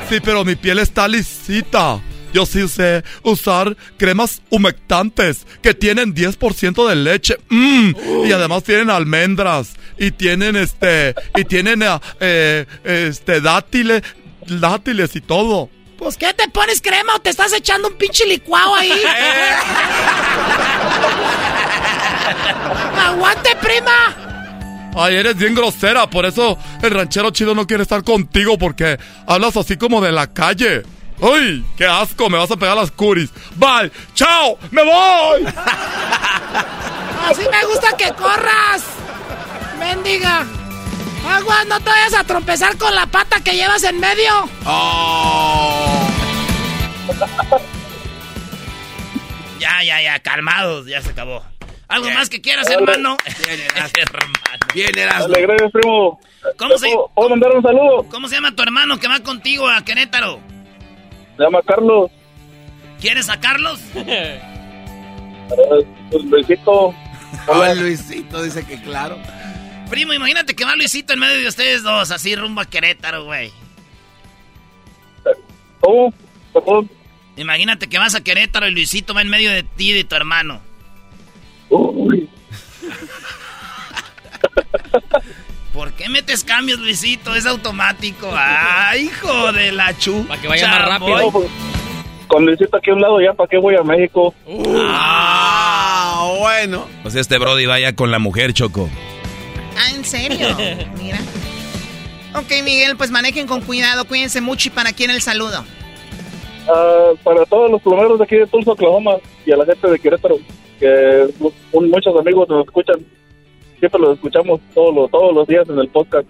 Sí, pero mi piel está lisita. Yo sí sé usar cremas humectantes que tienen 10% de leche. Mm, y además tienen almendras. Y tienen este. Y tienen eh, este dátiles. Dátiles y todo. Pues ¿qué te pones crema o te estás echando un pinche licuado ahí? (laughs) ¡Aguante, prima! Ay, eres bien grosera, por eso el ranchero chido no quiere estar contigo porque hablas así como de la calle. ¡Ay! ¡Qué asco! Me vas a pegar las curis. ¡Bye! ¡Chao! ¡Me voy! Así me gusta que corras. Mendiga. Agua, no te vayas a trompezar con la pata que llevas en medio. Oh. ya, ya, ya, calmados, ya se acabó. ¿Algo más que quieras, hermano? Bien, (laughs) hermano. Bien. Dale, primo. ¿Cómo se, ¿Puedo mandar un saludo? ¿Cómo se llama tu hermano que va contigo a Querétaro? Se llama Carlos. ¿Quieres a Carlos? (laughs) Pues, Luisito. Hola, Luisito, dice que claro. Primo, imagínate que va Luisito en medio de ustedes dos, así rumbo a Querétaro, güey. ¿Cómo? ¿Cómo? Imagínate que vas a Querétaro y Luisito va en medio de ti y de tu hermano. Uy. (laughs) ¿Por qué metes cambios, Luisito? Es automático. ¡Ay, hijo de la chu! Para que vaya más rápido. con Luisito aquí a un lado, ya, ¿para qué voy a México? ah, bueno. Pues este Brody vaya con la mujer, Choco. Ah, ¿en serio? (laughs) Mira. Ok, Miguel, pues manejen con cuidado, cuídense mucho y para quién el saludo. Ah, para todos los plomeros de aquí de Tulsa, Oklahoma y a la gente de Querétaro, que muchos amigos nos escuchan. Siempre los escuchamos todos los, todos los días en el podcast.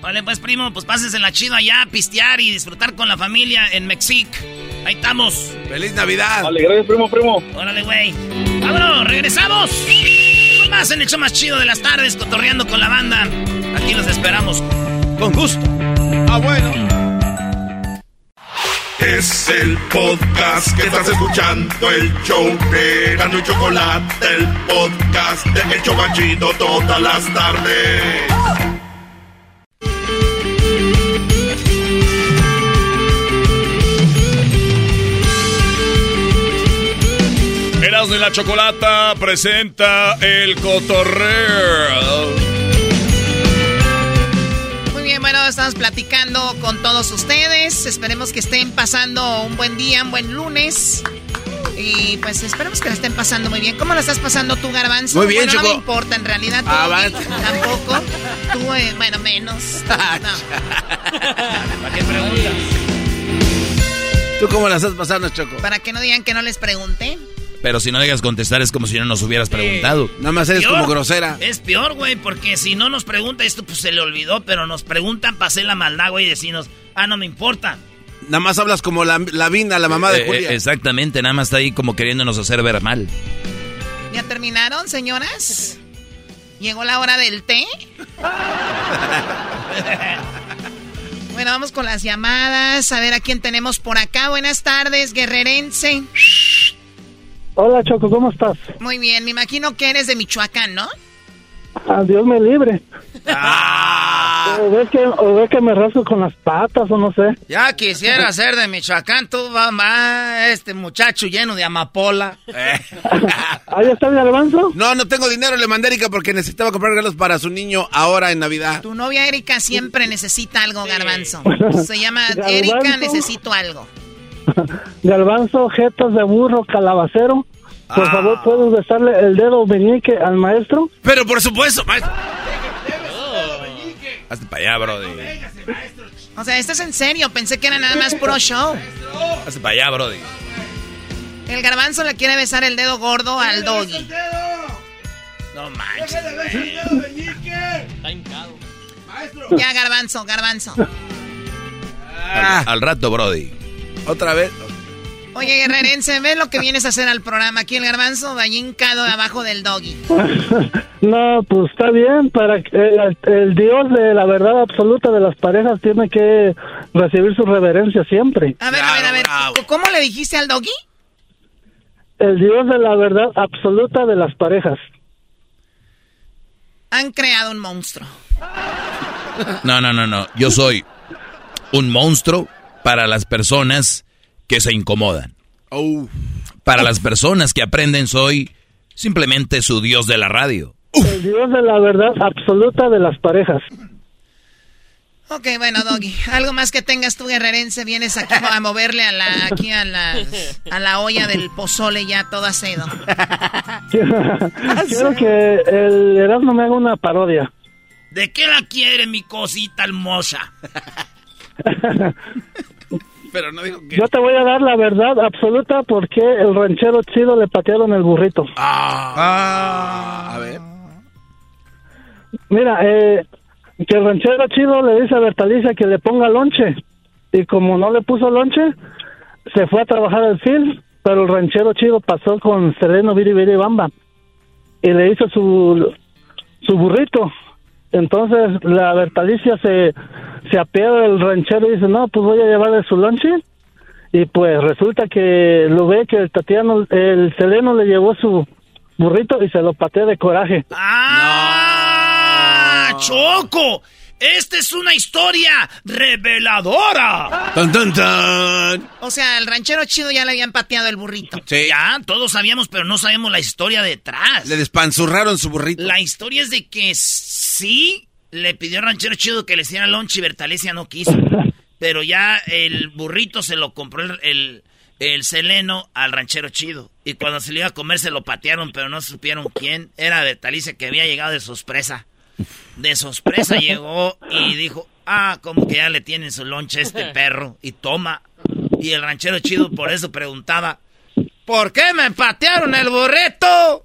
Vale, pues primo, pues pases en la chido allá, pistear y disfrutar con la familia en Mexic. Ahí estamos. ¡Feliz Navidad! Vale, gracias, primo, primo. Órale, güey. ¡Vámonos! ¡Regresamos! más en el show más chido de las tardes, cotorreando con la banda. Aquí los esperamos. Con gusto. Ah, bueno. Es el podcast que estás escuchando, el show de Gano y Chocolate, el podcast de El Chocachito todas las tardes. Erasmo y la Chocolata presenta el cotorreo. Estamos platicando con todos ustedes. Esperemos que estén pasando un buen día, un buen lunes. Y pues esperemos que la estén pasando muy bien. ¿Cómo la estás pasando tú, Garbanzo? Muy bien, bueno, Choco. no me importa, en realidad. Tú, tampoco. Tú, eh, bueno, menos. No. (laughs) ¿Para qué preguntas? ¿Tú cómo la estás pasando, Choco? Para que no digan que no les pregunté. Pero si no dejas contestar es como si no nos hubieras preguntado. Nada más eres Peor. como grosera. Es peor, güey, porque si no nos pregunta esto, pues se le olvidó, pero nos preguntan para hacer la maldad, güey, y decirnos, ah, no me importa. Nada más hablas como la, la Vina, la mamá de Eh, Julia. eh, exactamente, nada más está ahí como queriéndonos hacer ver mal. ¿Ya terminaron, señoras? ¿Llegó la hora del té? (laughs) Bueno, vamos con las llamadas. A ver a quién tenemos por acá. Buenas tardes, guerrerense. Hola, Choco, ¿cómo estás? Muy bien, me imagino que eres de Michoacán, ¿no? Ah, Dios me libre. Ah. O ves que, o ves que me rasco con las patas o no sé. Ya quisiera ser de Michoacán, tú mamá, este muchacho lleno de amapola. (laughs) ¿Ahí está mi garbanzo? No, no tengo dinero, le mandé a Erika porque necesitaba comprar regalos para su niño ahora en Navidad. Tu novia Erika siempre necesita algo, garbanzo. Se llama (laughs) Erika, necesito algo. (laughs) Garbanzo, jetas de burro, calabacero. Por Ah. favor, ¿puedes besarle el dedo meñique al maestro? Pero por supuesto, maestro. Hazte para allá, brody. O sea, esto es en serio. Pensé que era nada más puro show. Hazte para allá, brody. El garbanzo le quiere besar el dedo gordo al doggy. No manches, Ya, garbanzo, garbanzo. Ah. Al, al rato, Brody. Otra vez. Oye, guerrerense, ¿ves lo que vienes a hacer al programa? Aquí el garbanzo va hincado abajo del doggy. (laughs) No, pues está bien, para que el, el Dios de la verdad absoluta de las parejas tiene que recibir su reverencia siempre. A ver, a ver, a ver. ¿Cómo le dijiste al doggy? El Dios de la verdad absoluta de las parejas. Han creado un monstruo. No, no, no, no. Yo soy un monstruo para las personas que se incomodan. Para las personas que aprenden soy simplemente su dios de la radio. El Dios de la verdad absoluta de las parejas. Ok, bueno, Doggy. Algo más que tengas tú, guerrerense, vienes aquí a moverle a la, aquí a la, a la olla del pozole ya todo acedo. Quiero que el Erasmo me haga una parodia. ¿De qué la quiere mi cosita hermosa? (laughs) Pero no digo que... Yo te voy a dar la verdad absoluta porque el ranchero chido le patearon el burrito. Ah. A ver. Mira, eh, que el ranchero chido le dice a Bertalicia que le ponga lonche. Y como no le puso lonche, se fue a trabajar al film, pero el ranchero chido pasó con Sereno Viri Viri Bamba. Y le hizo su, su burrito. Entonces la Bertalicia se, se apiada del ranchero y dice, no, pues voy a llevarle su lonche. Y pues resulta que lo ve que el Tatiano, el Seleno le llevó su burrito y se lo patea de coraje. ¡Ah, Choco! ¡Esta es una historia reveladora! ¡Tan, tan, tan! O sea, al ranchero chido ya le habían pateado el burrito. Sí. Ya, todos sabíamos, pero no sabemos la historia detrás. Le despanzurraron su burrito. La historia es de que sí le pidió al ranchero chido que le hiciera lonche y Bertalecia no quiso. (laughs) Pero ya el burrito se lo compró el, el, el seleno al ranchero chido. Y cuando se le iba a comer se lo patearon, pero no supieron quién. Era Bertalicia que había llegado de sorpresa. De sorpresa llegó y dijo, ah, como que ya le tienen su lonche a este perro. Y toma. Y el ranchero chido por eso preguntaba, ¿por qué me patearon el burrito?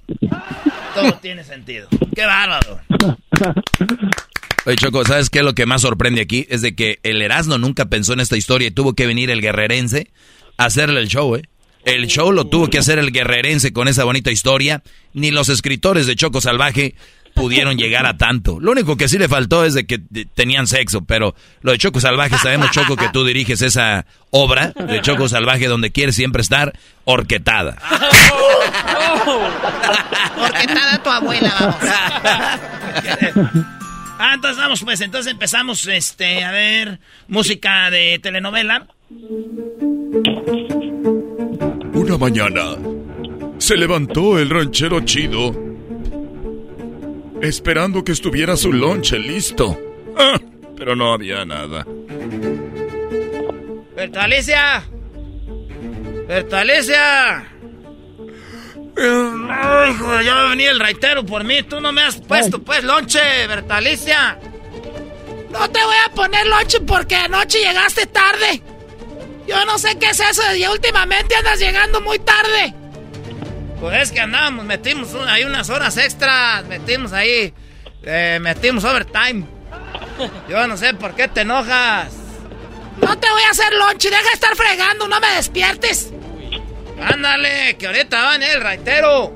Todo tiene sentido. ¡Qué bárbaro! (laughs) Oye, Choco, ¿sabes qué? Lo que más sorprende aquí es de que el Erasmo nunca pensó en esta historia y tuvo que venir el guerrerense a hacerle el show, ¿eh? El show lo tuvo que hacer el guerrerense con esa bonita historia. Ni los escritores de Choco Salvaje pudieron llegar a tanto. Lo único que sí le faltó es de que tenían sexo, pero lo de Choco Salvaje, sabemos, Choco, que tú diriges esa obra de Choco Salvaje donde quieres siempre estar orquetada. (laughs) Orquetada tu abuela, vamos. (laughs) Ah, entonces vamos, pues, entonces empezamos, este, a ver, música de telenovela. Una mañana se levantó el ranchero chido esperando que estuviera su lonche listo. Ah, pero no había nada. ¡Bertalicia! ¡Bertalicia! No, hijo, ya va a venir el raitero por mí. Tú no me has puesto, pues, lonche, Bertalicia. No te voy a poner lonche porque anoche llegaste tarde. Yo no sé qué es eso y últimamente andas llegando muy tarde. Pues es que andábamos, metimos un- ahí unas horas extras, metimos ahí, eh, metimos overtime. Yo no sé por qué te enojas. No te voy a hacer lonche, deja de estar fregando, no me despiertes. Ándale, que ahorita va a venir el raitero.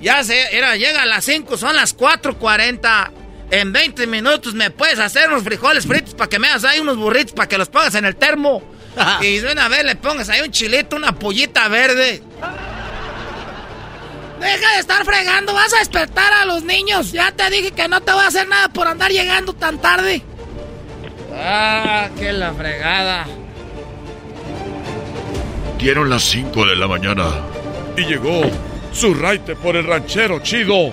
Ya se, era, llega a las 5, son las 4.40. en 20 minutos me puedes hacer unos frijoles fritos para que me hagas ahí unos burritos para que los pongas en el termo. (laughs) y de una vez le pongas ahí un chilito, una pollita verde. Deja de estar fregando, vas a despertar a los niños. Ya te dije que no te voy a hacer nada por andar llegando tan tarde. Ah, qué la fregada. Dieron las 5 de la mañana. Y llegó su raite por el ranchero chido. (laughs)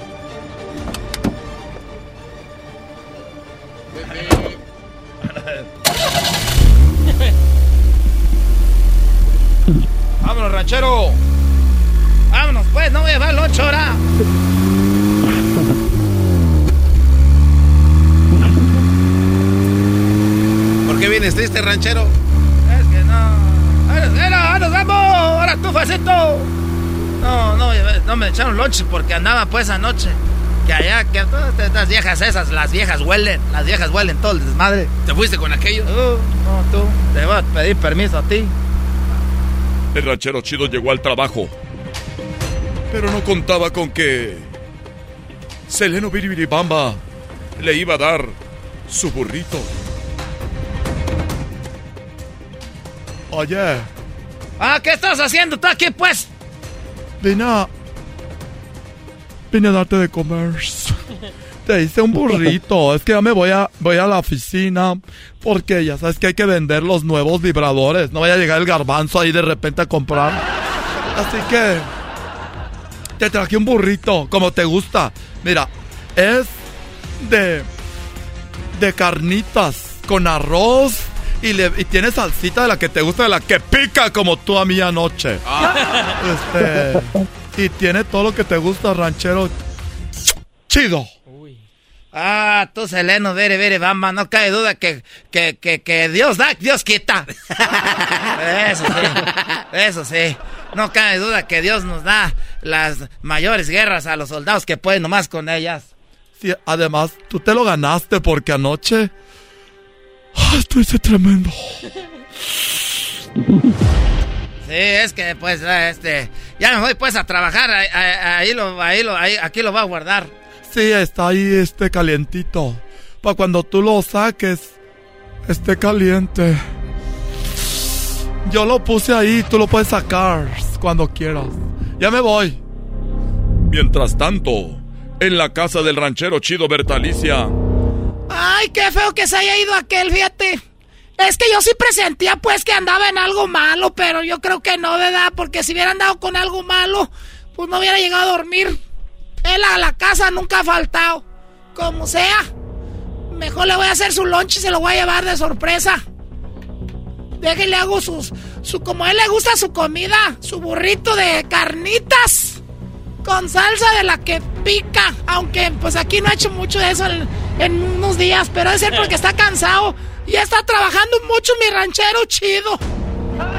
Vámonos, ranchero. Vámonos, pues, no voy a llevar el 8 ahora. ¿Por qué vienes triste, ranchero? Es que no. ¡Ahora, nos vamos! ¡Ahora tú, facito! No, no, no me echaron lunch porque andaba pues anoche. Que allá, que todas estas viejas esas, las viejas huelen, las viejas huelen todo el desmadre. ¿Te fuiste con aquello? no, tú, te voy a pedir permiso a ti. El ranchero chido llegó al trabajo. Pero no contaba con que. Seleno Biribiribamba le iba a dar su burrito. Oye. Ah, ¿qué estás haciendo tú aquí, pues? Vine a. Vine a darte de comer. (laughs) Te hice un burrito. es que ya me voy a, voy a la oficina. Porque ya sabes que hay que vender los nuevos vibradores. No vaya a llegar el garbanzo ahí de repente a comprar. Así que. Te traje un burrito, como te gusta. Mira, es de. de carnitas con arroz. Y, le, y tiene salsita de la que te gusta, de la que pica como tú a mí anoche. Este. Y tiene todo lo que te gusta, ranchero. Chido. Ah, tú, Seleno, vere, vere, bamba, no cabe duda que, que, que, que Dios da, Dios quita. (laughs) Eso sí, eso sí. No cabe duda que Dios nos da las mayores guerras a los soldados que pueden nomás con ellas. Sí, además, tú te lo ganaste porque anoche... ¡Ah, esto hice tremendo. Sí, es que pues este ya me voy pues a trabajar ahí, ahí lo ahí lo ahí, aquí lo va a guardar. Sí, está ahí este calientito. Para cuando tú lo saques esté caliente. Yo lo puse ahí, tú lo puedes sacar cuando quieras. Ya me voy. Mientras tanto, en la casa del ranchero chido Bertalicia. Ay, qué feo que se haya ido aquel, fíjate. Es que yo sí presentía pues que andaba en algo malo, pero yo creo que no, ¿verdad? Porque si hubiera andado con algo malo, pues no hubiera llegado a dormir. Él a la casa nunca ha faltado. Como sea. Mejor le voy a hacer su lunch y se lo voy a llevar de sorpresa. Déjenle hago sus, su, como a él le gusta su comida, su burrito de carnitas con salsa de la que pica. Aunque pues aquí no ha hecho mucho de eso en, en unos días, pero debe ser porque está cansado y está trabajando mucho mi ranchero chido.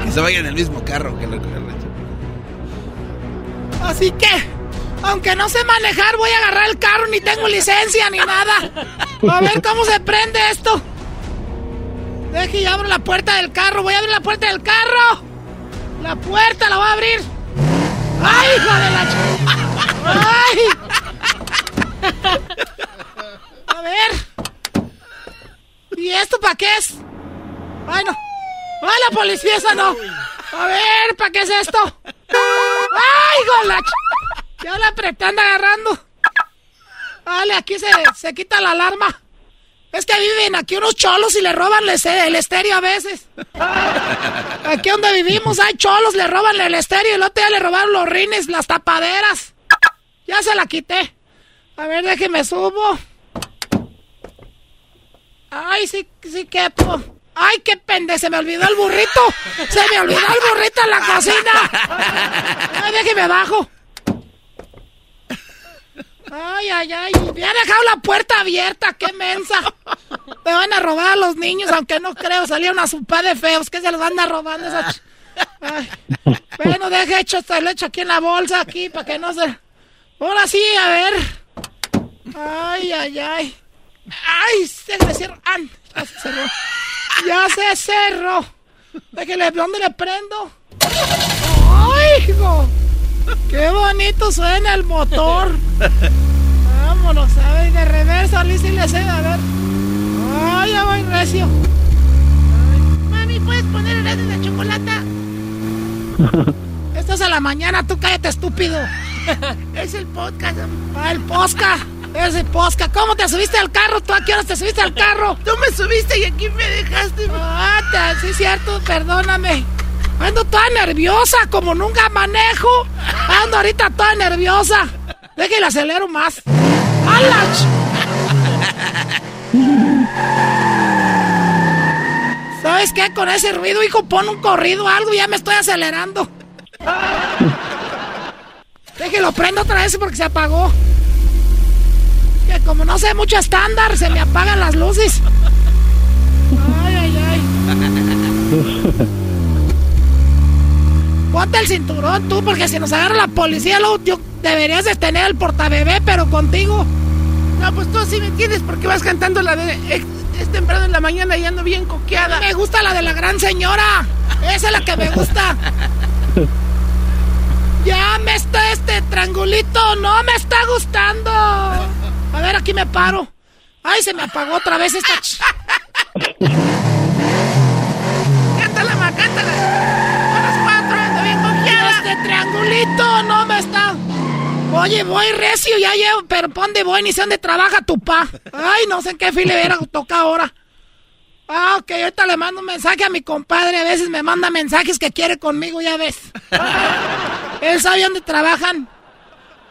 Que se vaya en el mismo carro que el ranchero. Así que, aunque no sé manejar, voy a agarrar el carro, ni tengo licencia ni nada. A ver cómo se prende esto. Deje y abro la puerta del carro. Voy a abrir la puerta del carro. La puerta la voy a abrir. ¡Ay, hija de la ¡Ay! A ver. ¿Y esto para qué es? Bueno. ¡Ay, la policía esa no! A ver, ¿para qué es esto? ¡Ay! Ya la apreté, anda agarrando. Vale, aquí se, se quita la alarma. Es que viven aquí unos cholos y le roban el estéreo a veces. (laughs) Aquí donde vivimos hay cholos, le roban el estéreo y el otro día le robaron los rines, las tapaderas. Ya se la quité. A ver, déjeme subo. Ay, sí, sí, quepo. Ay, qué pende, se me olvidó el burrito. Se me olvidó el burrito en la cocina. Ay, déjeme abajo. Ay, ay, ay. Me ha dejado la puerta abierta, qué mensa. Me van a robar a los niños, aunque no creo. Salía una sopa de feos que se los van a robar esa Ay. Bueno, deje hecho esta leche aquí en la bolsa, aquí, para que no se. Ahora sí, a ver. Ay, ay, ay. Ay, se me cerró. Ah, ya se cerró. Ya se cerró. Déjale, ¿dónde le prendo? ¡Ay, hijo! ¡Qué bonito suena el motor! Vámonos, a ver, de reversa, Liz y le cedo, a ver. Ay, ya voy recio. Mami, ¿puedes poner el de la chocolata? Esto es a la mañana, tú cállate, estúpido. es el podcast. Ah, el posca. Es el posca. ¿Cómo te subiste al carro? ¿Tú a qué horas te subiste al carro? Tú me subiste y aquí me dejaste. Ah, sí, cierto, perdóname. Ando toda nerviosa, como nunca manejo. Ando ahorita toda nerviosa. Déjale acelero más. ¡Alach! ¿Sabes qué? Con ese ruido, hijo, pon un corrido algo, ya me estoy acelerando. Déjelo prendo otra vez porque se apagó. Que como no sé mucho estándar, se me apagan las luces. Ay, ay, ay. Ponte el cinturón tú, porque si nos agarra la policía, luego yo deberías de tener el portabebé, pero contigo. No, pues tú sí me entiendes porque vas cantando la de... Es, temprano en la mañana y ando bien coqueada. Me gusta la de la gran señora. Esa es la que me gusta. ya me está este triangulito, no me está gustando. A ver, aquí me paro. Ay, se me apagó otra vez esta... (laughs) cántala, ma, cántala. A las cuatro ando bien coqueada. Triangulito no me está... Oye, voy recio, ya llevo, pero ¿pon de voy? Ni sé dónde trabaja tu pa. Ay, no sé en qué filera toca ahora. Ah, ok, ahorita le mando un mensaje a mi compadre. A veces me manda mensajes que quiere conmigo, ya ves. (laughs) Él sabe dónde trabajan.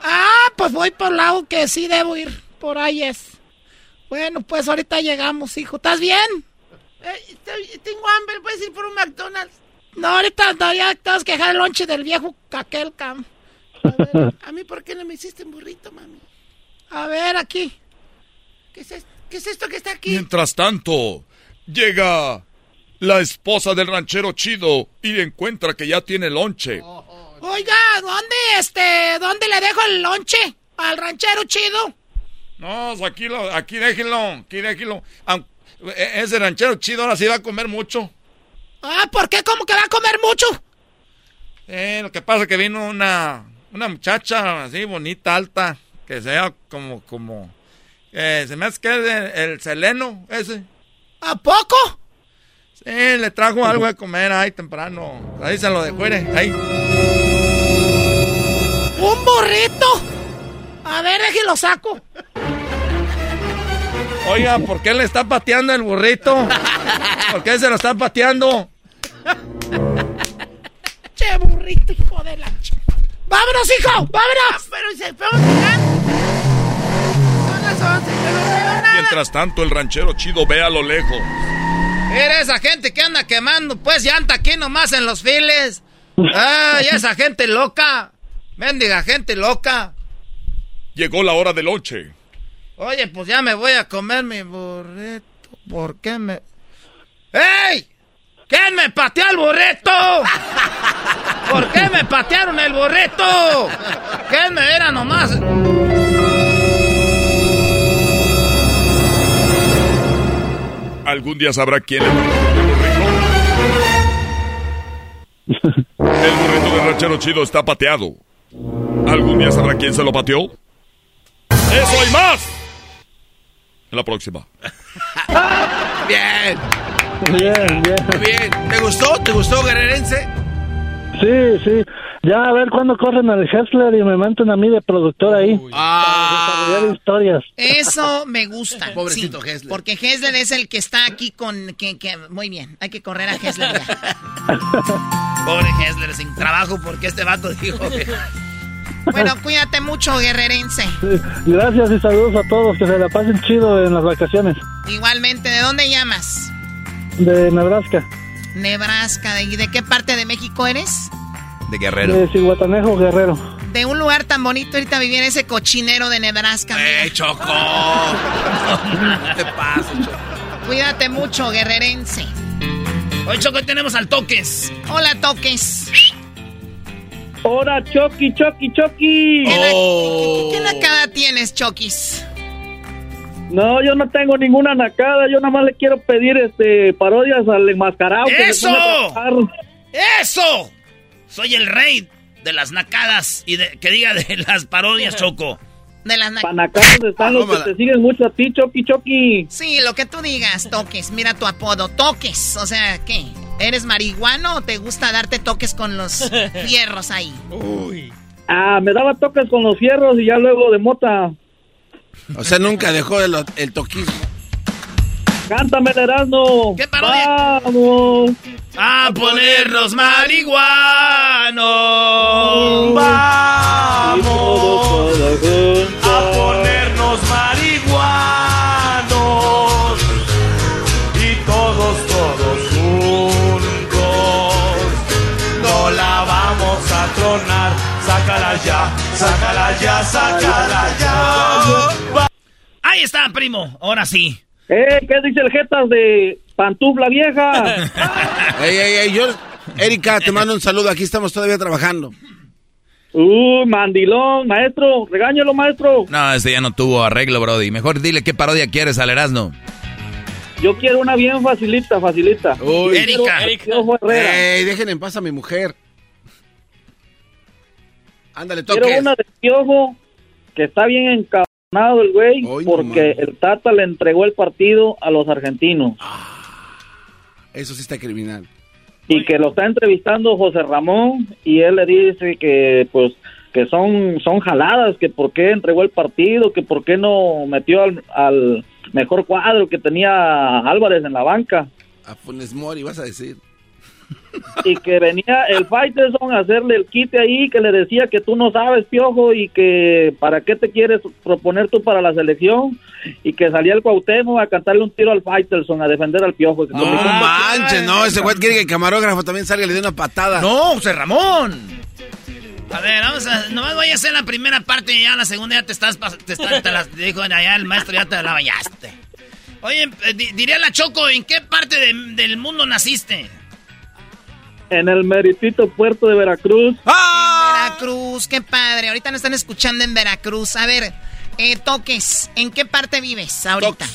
Ah, pues voy por el lado que sí debo ir. Por ahí es. Bueno, pues ahorita llegamos, hijo. ¿Estás bien? Eh, tengo hambre, ¿puedes ir por un McDonald's? No, ahorita todavía tengo que dejar el lonche del viejo Caquelcam. (laughs) A, mí, ¿por qué no me hiciste un burrito, mami? A ver, aquí. ¿Qué es, esto, que está aquí? Mientras tanto, llega la esposa del ranchero chido y encuentra que ya tiene lonche. Oiga, ¿dónde, este, dónde le dejo el lonche al ranchero chido? No, aquí, lo, aquí déjenlo, aquí déjenlo. E, ese ranchero chido ahora sí va a comer mucho. Ah, ¿por qué? ¿Cómo que va a comer mucho? Eh, lo que pasa es que vino una, una muchacha así bonita, alta, que sea como, como, eh, se me hace que es el, seleno ese. ¿A poco? Sí, le trajo algo de comer ahí temprano. Ahí se lo dejó, ahí. ¡Un burrito! A ver, lo saco. Oiga, (laughs) ¿por qué le está pateando el burrito? ¿Por qué se lo está pateando? che, burrito, hijo de la ¡Vámonos, hijo! ¡Vámonos! Ah, pero se Son las Mientras tanto, el ranchero chido ve a lo lejos. Mira esa gente que anda quemando, pues llanta aquí nomás en los files. ¡Ay, esa gente loca! Mendiga gente loca. Llegó la hora del lonche. Oye, pues ya me voy a comer mi burrito. ¿Por qué me.? ¡Ey! ¿Quién me pateó el burrito? ¿Por qué me patearon el burrito? ¿Quién me era nomás? Algún día sabrá quién le el burrito. Del ranchero chido está pateado. ¿Algún día sabrá quién se lo pateó? ¡Eso hay más! En la próxima. (laughs) bien. Bien, bien. bien. ¿Te gustó? ¿Te gustó, guerrerense? Sí, sí. Ya a ver cuándo corren al Hessler y me mandan a mí de productor ahí. Ah. historias. Eso me gusta. (laughs) Pobrecito Hessler. Porque Hessler es el que está aquí con... Que, que, muy bien, hay que correr a Hessler ya. (laughs) Pobre Hessler, sin trabajo porque este vato dijo que... Bueno, cuídate mucho, guerrerense. Gracias y saludos a todos. Que se la pasen chido en las vacaciones. Igualmente, ¿de dónde llamas? De Nebraska. Nebraska. ¿Y de qué parte de México eres? De Guerrero. De Cihuatanejo, Guerrero. De un lugar tan bonito ahorita vivir ese cochinero de Nebraska. ¡Eh, Choco! (laughs) te pasa, Choco? Cuídate mucho, guerrerense. Hoy, Choco, tenemos al Toques. Hola, Toques. Hola, Chucky, Chucky, Chucky. ¿Qué, qué, nacada tienes, Chokis? No, yo no tengo ninguna nacada. Yo nada más le quiero pedir este parodias al enmascarado. ¡Eso! ¡Eso! Soy el rey de las nacadas y de, que diga de las parodias, Choco. De las Panacados están los que te siguen mucho a ti, Choki Choki. Sí, lo que tú digas, toques. Mira tu apodo, toques. O sea, ¿qué? ¿Eres marihuano o te gusta darte toques con los (laughs) fierros ahí? Uy. Ah, me daba toques con los fierros y ya luego de mota. O sea, nunca dejó el, el toquismo. Cántame, Erasmo. ¿Qué parodia? Vamos. A ponernos marihuanos. Vamos. Ya, sácala ya, sácala ya. Ahí está, primo. Ahora sí. Eh, ¿qué dice el Jetas de Pantufla Vieja? (laughs) ey, ey, ey, yo, Erika, te mando un saludo. Aquí estamos todavía trabajando. Uy, mandilón, maestro, regáñalo, maestro. No, este ya no tuvo arreglo, Brody. Mejor dile qué parodia quieres al Erasmo. Yo quiero una bien facilita, facilita. Uy, Erika. Ey, dejen en paz a mi mujer. Ándale. Quiero una de piojo que está bien encabronado el güey porque el Tata le entregó el partido a los argentinos. Eso sí está criminal. y que lo está entrevistando José Ramón y él le dice que pues que son son jaladas que por qué entregó el partido que por qué no metió al, al mejor cuadro que tenía Álvarez en la banca A Funes Mori, vas a decir. Y que venía el Faitelson a hacerle el quite ahí que le decía que tú no sabes piojo y que para qué te quieres proponer tú para la selección y que salía el Cuauhtémoc a cantarle un tiro al Faitelson a defender al piojo No manches, no, ese güey quiere que el camarógrafo también salga y le dé una patada. No, José Ramón. A ver, vamos a. Nomás voy a hacer la primera parte y ya la segunda ya te estás. Te, estás- te las dijo allá el maestro, ya te la bañaste. Oye, eh, di- diría la Choco, ¿en qué parte de- del mundo naciste? En el meritito puerto de Veracruz Veracruz, qué padre. Ahorita nos están escuchando en Veracruz. A ver, eh, Toques, ¿en qué parte vives ahorita?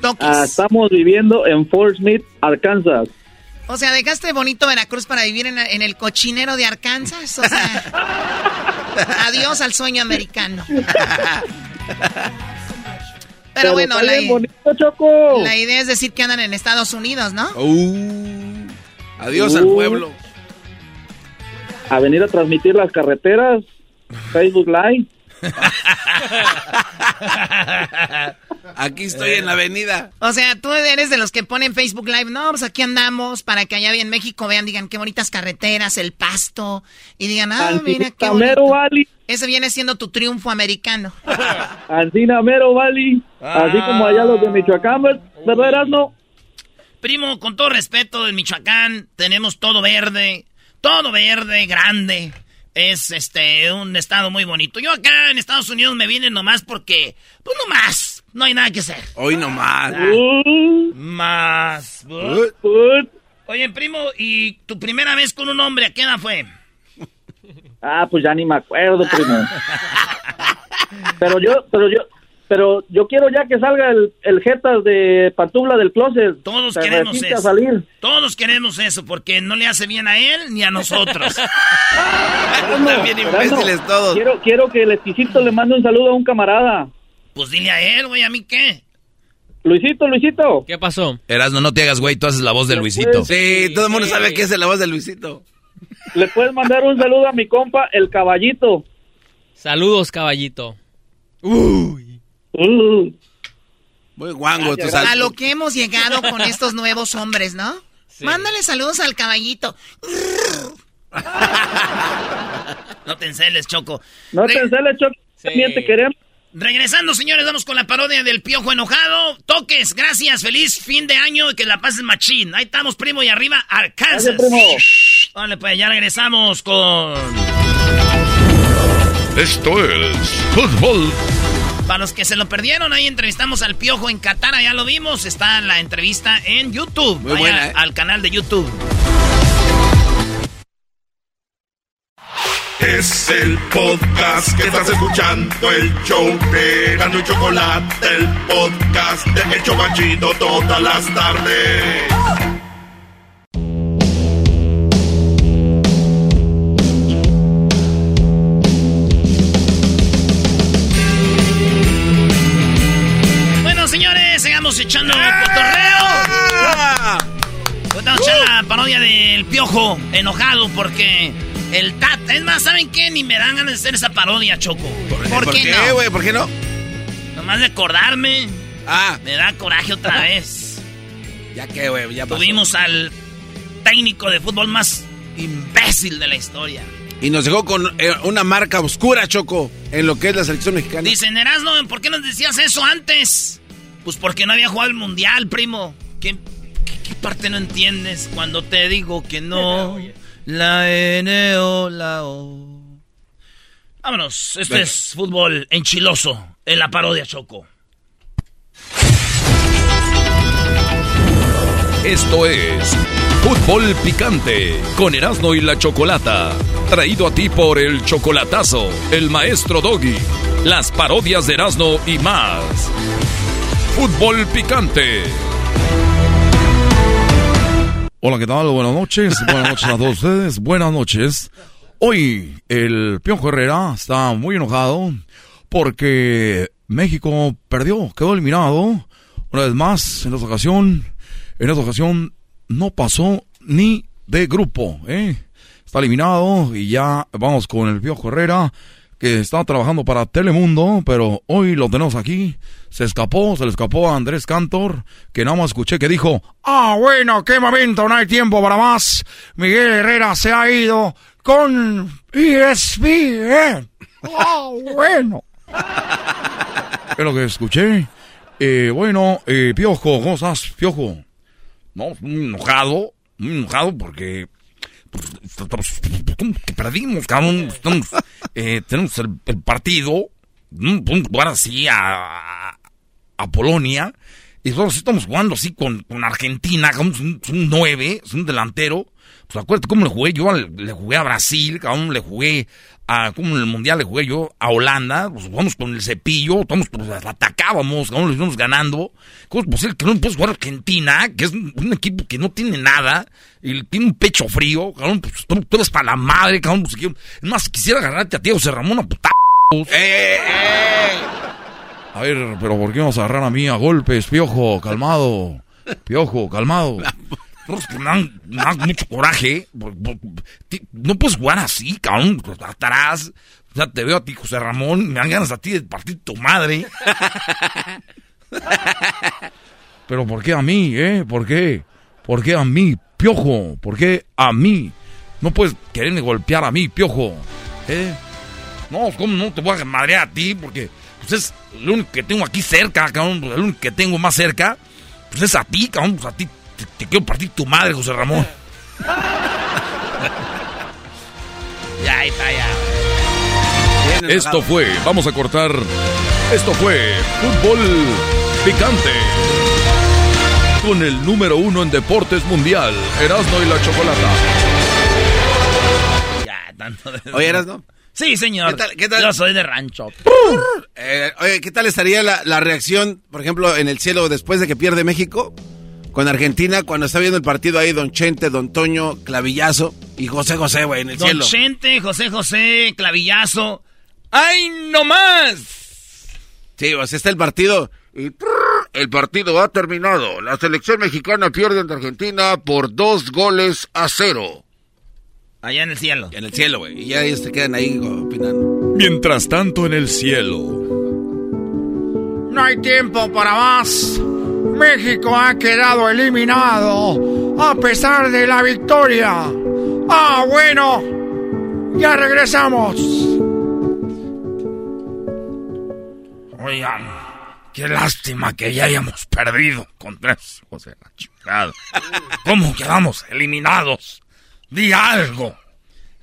Toques. Ah, estamos viviendo en Fort Smith, Arkansas. O sea, dejaste bonito Veracruz para vivir en, en el cochinero de Arkansas. O sea, (laughs) adiós al sueño americano. (laughs) Pero bueno, está la, bien bonito, Choco. la idea es decir que andan en Estados Unidos, ¿no? Uh, adiós al pueblo. A venir a transmitir las carreteras, Facebook Live. Aquí estoy en la avenida. O sea, tú eres de los que ponen Facebook Live, no, pues aquí andamos para que allá en México vean, digan qué bonitas carreteras, el pasto, y digan, ah, mira qué Mero bonito. Valley, Ese viene siendo tu triunfo americano. Ancina Mero Valley, así como allá los de Michoacán, ¿verdad, Erasmo? Primo, con todo respeto, en Michoacán tenemos todo verde, todo verde, grande. Es este un estado muy bonito. Yo acá en Estados Unidos me vine nomás porque, pues nomás, no hay nada que hacer. Hoy nomás. Más. Oye, primo, ¿y tu primera vez con un hombre a qué edad fue? Ah, pues ya ni me acuerdo, primo. (laughs) pero yo, pero yo, pero yo quiero ya que salga el, el Jetas de Pantufla del closet. Todos Se queremos eso. salir. Todos queremos eso porque no le hace bien a él ni a nosotros. (laughs) Erasmo, imbéciles todos. Quiero, quiero que el exquisito le mande un saludo a un camarada. Pues dile a él, güey, ¿a mí qué? Luisito, Luisito. ¿Qué pasó? Erasmo, no te hagas güey, tú haces la voz de Luisito. Sí, todo el mundo sabe que es la voz de Luisito. Le puedes mandar un saludo a mi compa, el caballito. Saludos, caballito. Muy guango, tú A lo que hemos llegado con estos nuevos hombres, ¿no? Mándale saludos al caballito. (laughs) No te enceles, Choco. No te enceles, Choco. También te queremos. Regresando, señores, vamos con la parodia del Piojo Enojado. Toques, gracias, feliz fin de año y que la pases machín. Ahí estamos, primo, y arriba, Arkansas. Gracias, primo. Vale, pues ya regresamos con... Esto es fútbol. Para los que se lo perdieron, ahí entrevistamos al Piojo en Qatar, ya lo vimos. Está la entrevista en YouTube. Muy Vaya buena, ¿eh? al canal de YouTube. Es el podcast que estás escuchando, el show de Gano y Chocolate, el podcast de Hecho Banchito todas las tardes. escuchando Cotorreo. Vamos a la parodia del piojo, enojado porque el Tat. Es más, ¿saben qué? Ni me dan ganas de hacer esa parodia, Choco. ¿Por, ¿Por, ¿por qué, güey? No? ¿Por qué no? Nomás de acordarme. Ah. Me da coraje otra (laughs) vez. ¿Ya qué, güey? Ya pasó. Tuvimos al técnico de fútbol más imbécil de la historia. Y nos dejó con eh, una marca oscura, Choco, en lo que es la selección mexicana. Dicen, Erasno, ¿por qué nos decías eso antes? Pues porque no había jugado el mundial, primo. ¿Qué, qué, parte no entiendes cuando te digo que no? La N o la O. Vámonos, este es fútbol enchiloso en la parodia Choco. Esto es Fútbol Picante con Erasmo y la Chocolata. Traído a ti por el Chocolatazo, el Maestro Doggy, las parodias de Erasmo y más. Fútbol Picante. Hola, ¿qué tal? Buenas noches. Buenas noches a todos ustedes. Buenas noches. Hoy el Piojo Herrera está muy enojado porque México perdió, quedó eliminado. Una vez más, en esta ocasión, en esta ocasión no pasó ni de grupo, ¿eh? Está eliminado y ya vamos con el Piojo Herrera, que está trabajando para Telemundo, pero hoy lo tenemos aquí. Se escapó, se le escapó a Andrés Cantor, que nada más escuché que dijo, ah, bueno, qué momento, no hay tiempo para más. Miguel Herrera se ha ido con ESPN. Ah, bueno. es lo que escuché. Eh, bueno, eh, Piojo, ¿cómo estás, Piojo? No, muy enojado, muy enojado porque que perdimos, cabrón. Estamos, eh, tenemos el, el partido, jugar así a, a Polonia. Y nosotros estamos jugando así con, con Argentina, un, es un 9, es un delantero. Pues acuérdate cómo le jugué yo, le, jugué a Brasil, cabrón, le jugué a, como en el Mundial le jugué yo a Holanda, pues jugamos con el cepillo, estamos, pues, atacábamos, cabrón, le íbamos ganando. ¿Cómo es posible que no puedes jugar a Argentina, que es un, equipo que no tiene nada, y tiene un pecho frío, cabrón, pues tú, tú eres para la madre, cabrón, pues, es más, quisiera agarrarte a ti, José Ramón, a puta. ¡Eh, eh! A ver, pero ¿por qué vamos a agarrar a mí a golpes, piojo? Calmado. Piojo, calmado. No, es que me dan, me dan mucho coraje. No puedes jugar así, cabrón. Atrás. O sea, te veo a ti, José Ramón. Me dan ganas a ti de partir tu madre. (laughs) Pero ¿por qué a mí, eh? ¿Por qué? ¿Por qué a mí, piojo? ¿Por qué a mí? No puedes quererme golpear a mí, piojo. ¿Eh? No, ¿cómo no te voy a madrear a ti? Porque pues es lo único que tengo aquí cerca, cabrón. El único que tengo más cerca, pues es a ti, cabrón. Pues a ti te, te quiero partir tu madre, José Ramón. Ya, ahí está, ya. Esto fue, vamos a cortar. Esto fue Fútbol Picante. Con el número uno en deportes mundial, Erasmo y la Chocolata. Ya, tanto de... Oye, Erasmo. Sí, señor. ¿Qué tal- qué tal? Yo soy de rancho. Eh, oye, ¿qué tal estaría la, la reacción, por ejemplo, en el cielo después de que pierde México? Con Argentina, cuando está viendo el partido ahí, Don Chente, Don Toño, Clavillazo y José José, güey, en el Don cielo. Chente, José José, Clavillazo. ¡Ay, no más! Sí, sea, está el partido y el partido ha terminado. La selección mexicana pierde ante Argentina por dos goles a cero. Allá en el cielo. En el cielo, güey. Y ya ellos se quedan ahí opinando. Mientras tanto, en el cielo. No hay tiempo para más. México ha quedado eliminado a pesar de la victoria. Ah, bueno. Ya regresamos. Oigan, qué lástima que ya hayamos perdido contra hijos de la chingada. ¿Cómo quedamos eliminados? Di algo.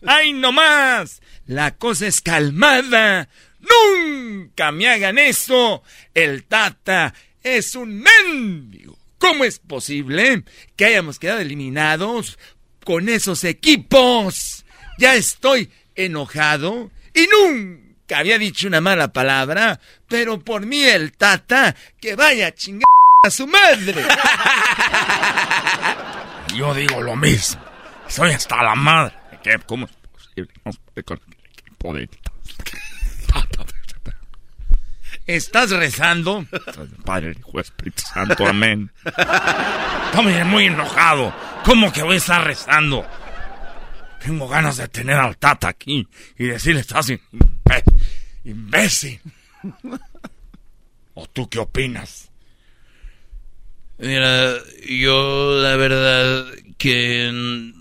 ¡Ay, no más! La cosa es calmada. ¡Nunca me hagan eso! El Tata es un mendigo. ¿Cómo es posible que hayamos quedado eliminados con esos equipos? Ya estoy enojado y nunca había dicho una mala palabra, pero por mí el Tata que vaya a chingar a su madre. (laughs) Yo digo lo mismo. Soy hasta la madre. ¿Cómo es posible? No. ¿Estás rezando? Padre, Hijo, Espíritu Santo, amén. Estoy muy enojado. ¿Cómo que voy a estar rezando? Tengo ganas de tener al Tata aquí y decirle, estás imbécil. ¿O tú qué opinas? Mira, yo la verdad que...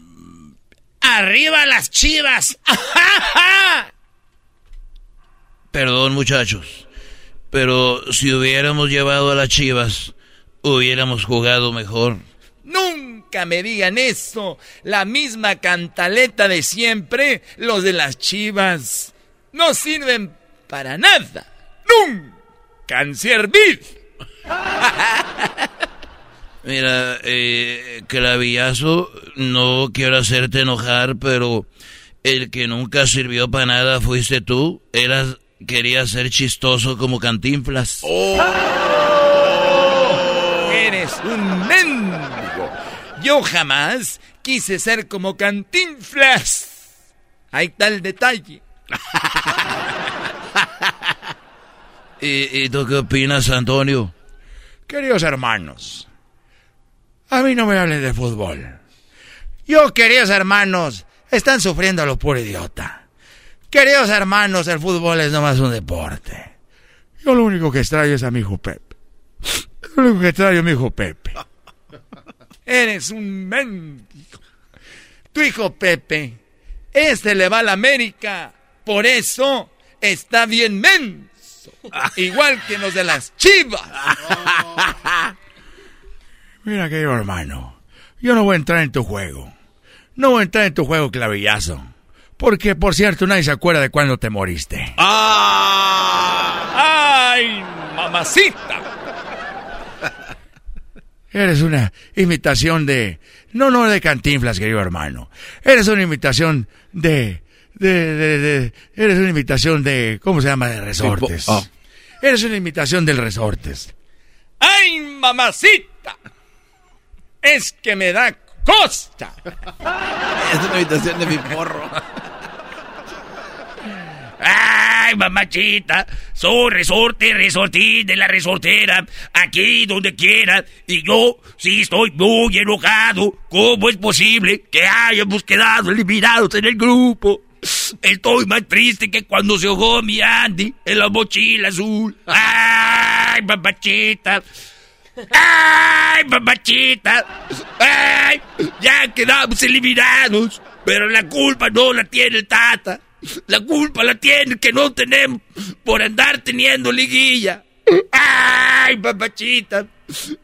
¡Arriba las chivas! (laughs) Perdón muchachos, pero si hubiéramos llevado a las chivas, hubiéramos jugado mejor. Nunca me digan eso. La misma cantaleta de siempre. Los de las chivas no sirven para nada. Nunca han servido. (laughs) Mira, eh, clavillazo, no quiero hacerte enojar, pero el que nunca sirvió para nada fuiste tú. Eras, querías ser chistoso como cantinflas. Eres un mendigo. Yo jamás quise ser como cantinflas. Ahí está el detalle. (laughs) ¿Y, y tú qué opinas, Antonio? Queridos hermanos, a mí no me hablen de fútbol. Yo, queridos hermanos, están sufriendo a lo puro idiota. Queridos hermanos, el fútbol es nomás un deporte. Yo lo único que extraño es a mi hijo Pepe. Lo único que extraño es a mi hijo Pepe. Eres un mendigo. Tu hijo Pepe, este le va a la América. Por eso está bien menso. Igual que los de las chivas. (laughs) Mira, querido hermano, yo no voy a entrar en tu juego. No voy a entrar en tu juego clavillazo. Porque, por cierto, nadie se acuerda de cuándo te moriste. ¡Ay, mamacita! Eres una imitación de... No, no de cantinflas, querido hermano. Eres una imitación de... De, de, de- eres una imitación de... ¿Cómo se llama? De resortes. Ah. Eres una imitación del resortes. ¡Ay, mamacita! Es que me da costa. Es una habitación de mi porro. Ay, mamachita, soy resorte, resortín de la resortera, aquí donde quiera, y yo sí estoy muy enojado. ¿Cómo es posible que hayamos quedado eliminados en el grupo? Estoy más triste que cuando se ahogó mi Andy en la mochila azul. Ay, mamachita. ¡Ay, mamachita! ¡Ay! Ya quedamos eliminados. Pero la culpa no la tiene el Tata. La culpa la tiene que no tenemos por andar teniendo liguilla. ¡Ay, mamachita!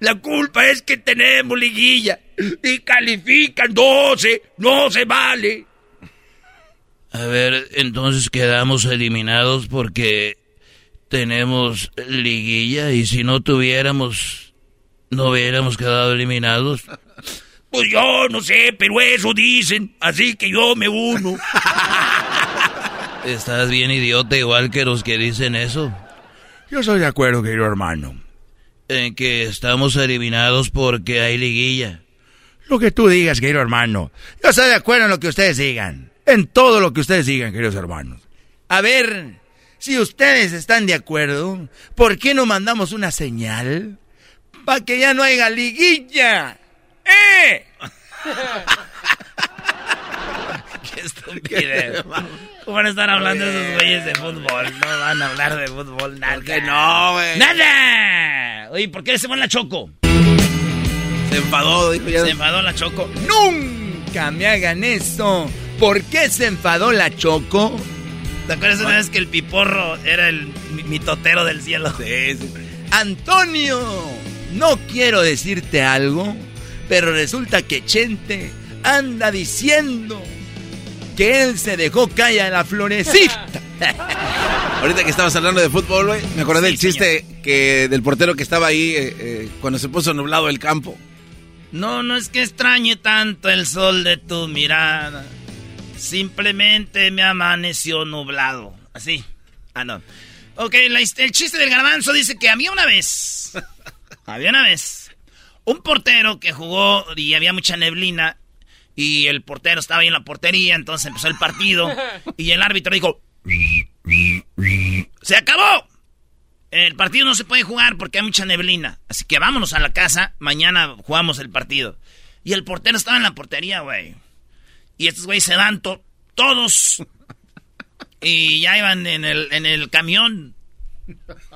La culpa es que tenemos liguilla. Y califican 12. No se vale. A ver, entonces quedamos eliminados porque tenemos liguilla y si no tuviéramos, no hubiéramos quedado eliminados. Pues yo no sé, pero eso dicen. Así que yo me uno. (laughs) Estás bien idiota igual que los que dicen eso. Yo estoy de acuerdo, querido hermano. En que estamos eliminados porque hay liguilla. Lo que tú digas, querido hermano. Yo estoy de acuerdo en lo que ustedes digan. En todo lo que ustedes digan, queridos hermanos. A ver, si ustedes están de acuerdo, ¿por qué no mandamos una señal? Para que ya no haya liguilla. ¡Eh! Qué. ¿Cómo van a estar hablando esos güeyes de fútbol? No van a hablar de fútbol nada. que no, güey? ¡Nada! Oye, ¿por qué se va la Choco? Se enfadó, dijo ya. Se enfadó la Choco. Nunca me hagan eso. ¿Por qué se enfadó la Choco? ¿Te acuerdas una vez que el piporro era el mi- mitotero del cielo? Sí, sí. Antonio, no quiero decirte algo, pero resulta que Chente anda diciendo que él se dejó caer a la florecita. (laughs) Ahorita que estabas hablando de fútbol, güey, me acordé del chiste que del portero que estaba ahí eh, eh, cuando se puso nublado el campo. No, no es que extrañe tanto el sol de tu mirada. Simplemente me amaneció nublado. Así. Ah, no. Ok, la el chiste del garbanzo dice que había una vez. (laughs) había una vez. Un portero que jugó y había mucha neblina. Y el portero estaba ahí en la portería. Entonces empezó el partido. (laughs) Y el árbitro dijo: ¡Se acabó! el partido no se puede jugar porque hay mucha neblina. Así que vámonos a la casa, mañana jugamos el partido. Y el portero estaba en la portería, güey. Y estos güeyes se van todos. Y ya iban en el, en el camión.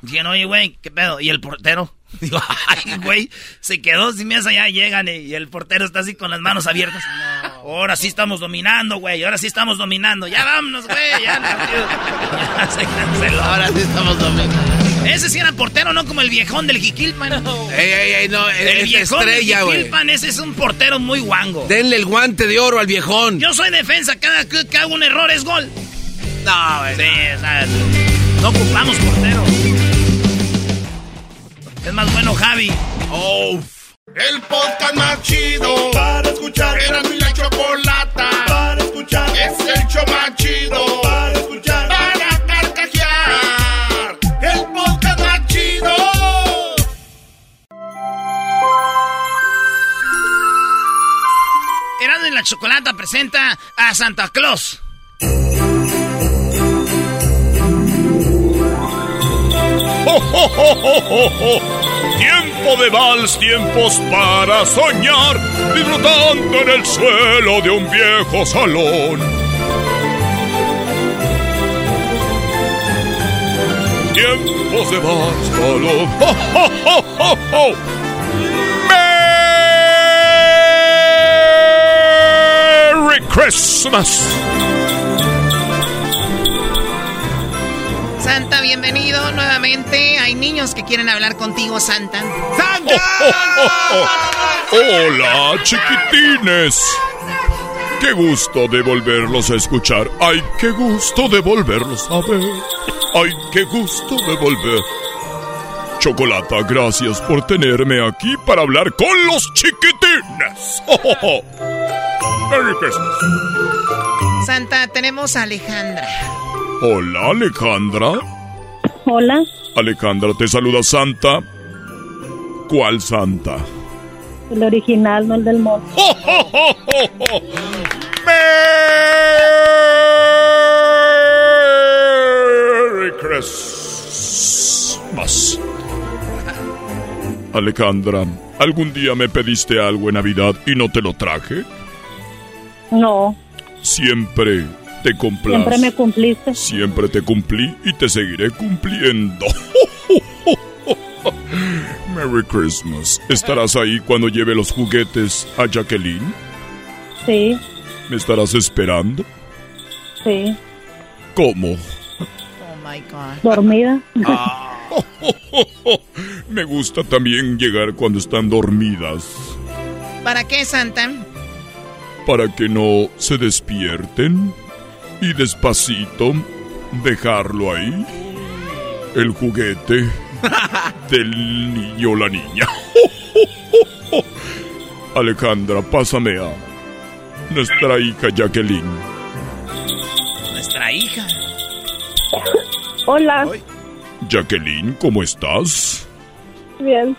Dijeron, oye, güey, ¿qué pedo? ¿Y el portero? (laughs) Digo, ay, güey, se quedó sin mesa, ya llegan y, el portero está así con las manos abiertas. Ahora sí estamos dominando, güey, ahora sí estamos dominando. Ya vámonos, güey, ya, (laughs) ya se canceló. Ahora sí estamos dominando. Ese sí era portero, no como el viejón del Jiquilpan. Ey, ey, ey, no, el viejón estrella, del Jiquilpan, ese es un portero muy guango. Denle el guante de oro al viejón. Yo soy defensa, cada que hago un error es gol. No, güey. Sí, no ocupamos portero. Es más bueno Javi. Oh. El podcast más chido para escuchar. Era mi la chocolata para escuchar. Es el show más chido para escuchar. Para carcajear. El podcast más chido. Erasmo y la chocolata presenta a Santa Claus. Tiempo de vals, tiempos para soñar, disfrutando en el suelo de un viejo salón. Tiempos de vals, salón. ¡Oh, merry Christmas! Santa, bienvenido nuevamente. Hay niños que quieren hablar contigo, Santa. ¡Santa! Hola, chiquitines. Qué gusto de volverlos a escuchar. Ay, qué gusto de volverlos a ver. Ay, qué gusto de volver. Chocolata, gracias por tenerme aquí para hablar con los chiquitines. Merry Christmas. Santa, tenemos a Alejandra. Hola, Alejandra. Hola. Alejandra, te saluda Santa. ¿Cuál Santa? El original, no el del mod. ¡Oh, oh, oh, Merry Christmas. Alejandra, ¿algún día me pediste algo en Navidad y no te lo traje? No. Siempre te. Siempre me cumpliste. Siempre te cumplí y te seguiré cumpliendo. (laughs) Merry Christmas. ¿Estarás ahí cuando lleve los juguetes a Jacqueline? Sí. ¿Me estarás esperando? Sí. ¿Cómo? Oh my God. Dormida. Ah. (laughs) Me gusta también llegar cuando están dormidas. ¿Para qué, Santa? Para que no se despierten y despacito dejarlo ahí. El juguete (laughs) del niño o la niña. (laughs) Alejandra, pásame a nuestra hija Jacqueline. Nuestra hija. Hola. Jacqueline, ¿cómo estás? Bien.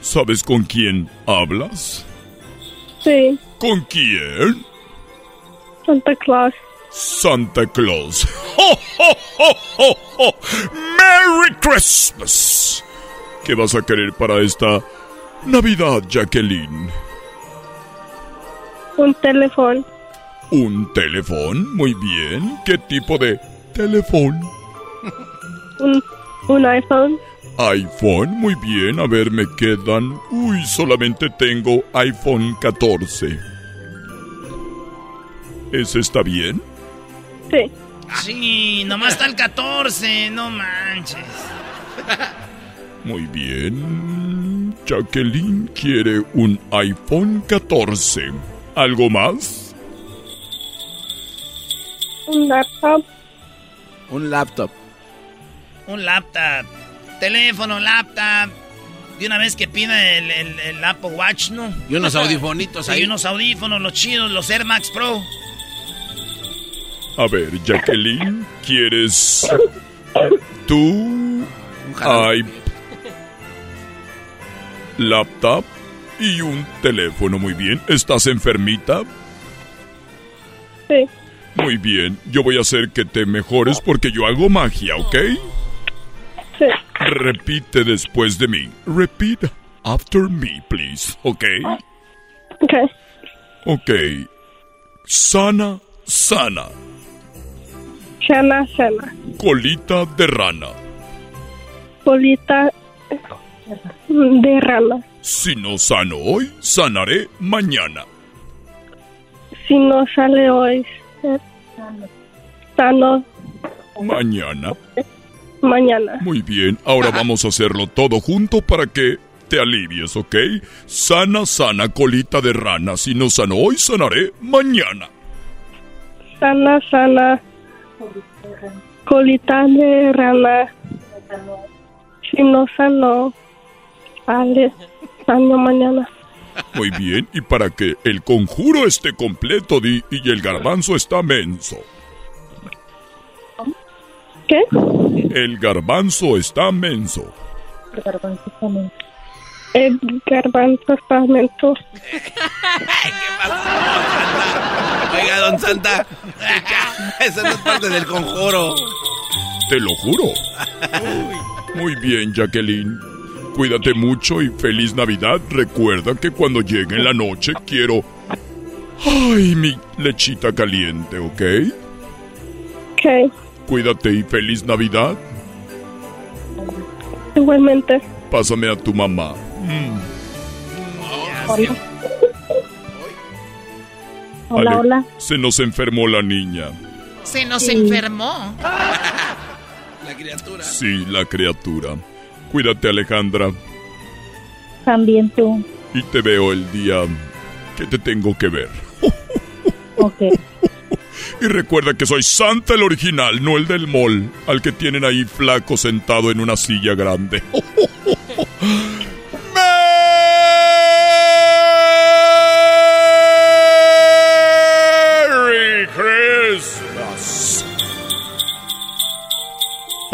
¿Sabes con quién hablas? Sí. ¿Con quién? Santa Claus. Santa Claus. ¡Ho, ho, ho, ho, ho! merry Christmas! ¿Qué vas a querer para esta Navidad, Jacqueline? Un teléfono. ¿Un teléfono? Muy bien. ¿Qué tipo de teléfono? Un, un iPhone. iPhone, muy bien. A ver, me quedan... Uy, solamente tengo iPhone 14. ¿Ese está bien? Sí. Sí, nomás está el 14, no manches. Muy bien. Jacqueline quiere un iPhone 14. ¿Algo más? Un laptop. Un laptop. Un laptop. Teléfono, laptop. De una vez que pida el, el, el Apple Watch, ¿no? Y unos audifonitos ahí. Y unos audífonos, los chidos, los Air Max Pro. A ver, Jacqueline, ¿quieres tú hay laptop y un teléfono? Muy bien. ¿Estás enfermita? Sí. Muy bien. Yo voy a hacer que te mejores porque yo hago magia, ¿ok? Sí. Repite después de mí. Repeat after me, please. ¿Ok? Ok. Ok. Sana, sana. Sana, sana. Colita de rana. Colita de rana. Si no sano hoy, sanaré mañana. Si no sale hoy, sano Mañana. mañana. Muy bien, ahora vamos a hacerlo todo junto para que te alivies, ¿ok? Sana, sana, colita de rana. Si no sano hoy, sanaré mañana. Sana, sana. Colita de rana. Si no sano, sale sano mañana. Muy bien, y para que el conjuro esté completo, di, y el garbanzo está menso. ¿Qué? El garbanzo está menso. El garbanzo está mento. (laughs) Oiga, don Santa. Esa no es parte del conjuro. Te lo juro. Muy bien, Jacqueline. Cuídate mucho y feliz Navidad. Recuerda que cuando llegue la noche quiero... Ay, mi lechita caliente, ¿ok? Ok. Cuídate y feliz Navidad. Igualmente. Pásame a tu mamá. Mm. Hola. Hola, Ale- hola. Se nos enfermó la niña. Se nos enfermó. La criatura. Sí, la criatura. Cuídate, Alejandra. También tú. Y te veo el día que te tengo que ver. Ok. (laughs) Y recuerda que soy Santa el original, no el del mall, al que tienen ahí flaco sentado en una silla grande. (laughs)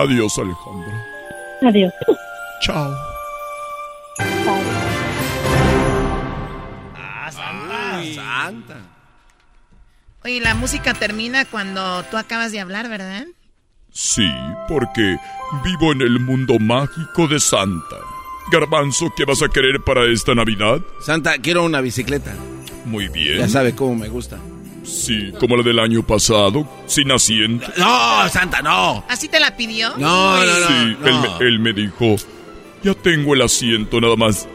Adiós, Alejandra. Adiós. Chao. Ah, Santa. Santa. Oye, la música termina cuando tú acabas de hablar, ¿verdad? Sí, porque vivo en el mundo mágico de Santa. Garbanzo, ¿qué vas a querer para esta Navidad? Santa, quiero una bicicleta. Muy bien. Ya sabe cómo me gusta. Sí, como la del año pasado, sin asiento. No, Santa, no. ¿Así te la pidió? No, no, no. Sí, no. Él, me, él me dijo, ya tengo el asiento, nada más.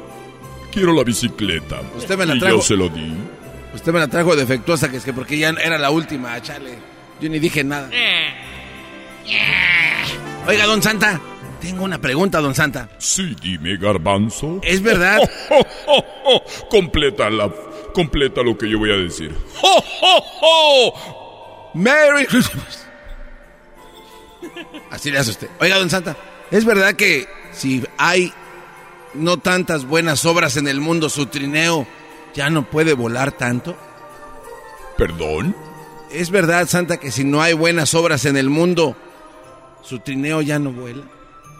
Quiero la bicicleta. Usted me la y trajo. yo se lo di. Usted me la trajo defectuosa, que es que porque ya era la última, chale. Yo ni dije nada. Oiga, don Santa, tengo una pregunta, don Santa. Sí, dime, garbanzo. ¿Es verdad? (laughs) completa la... Completa lo que yo voy a decir. ¡Ho, ho, ho! ¡Merry Christmas! Así le hace usted. Oiga, don Santa, ¿es verdad que si hay no tantas buenas obras en el mundo, su trineo ya no puede volar tanto? ¿Perdón? ¿Es verdad, Santa, que si no hay buenas obras en el mundo, su trineo ya no vuela?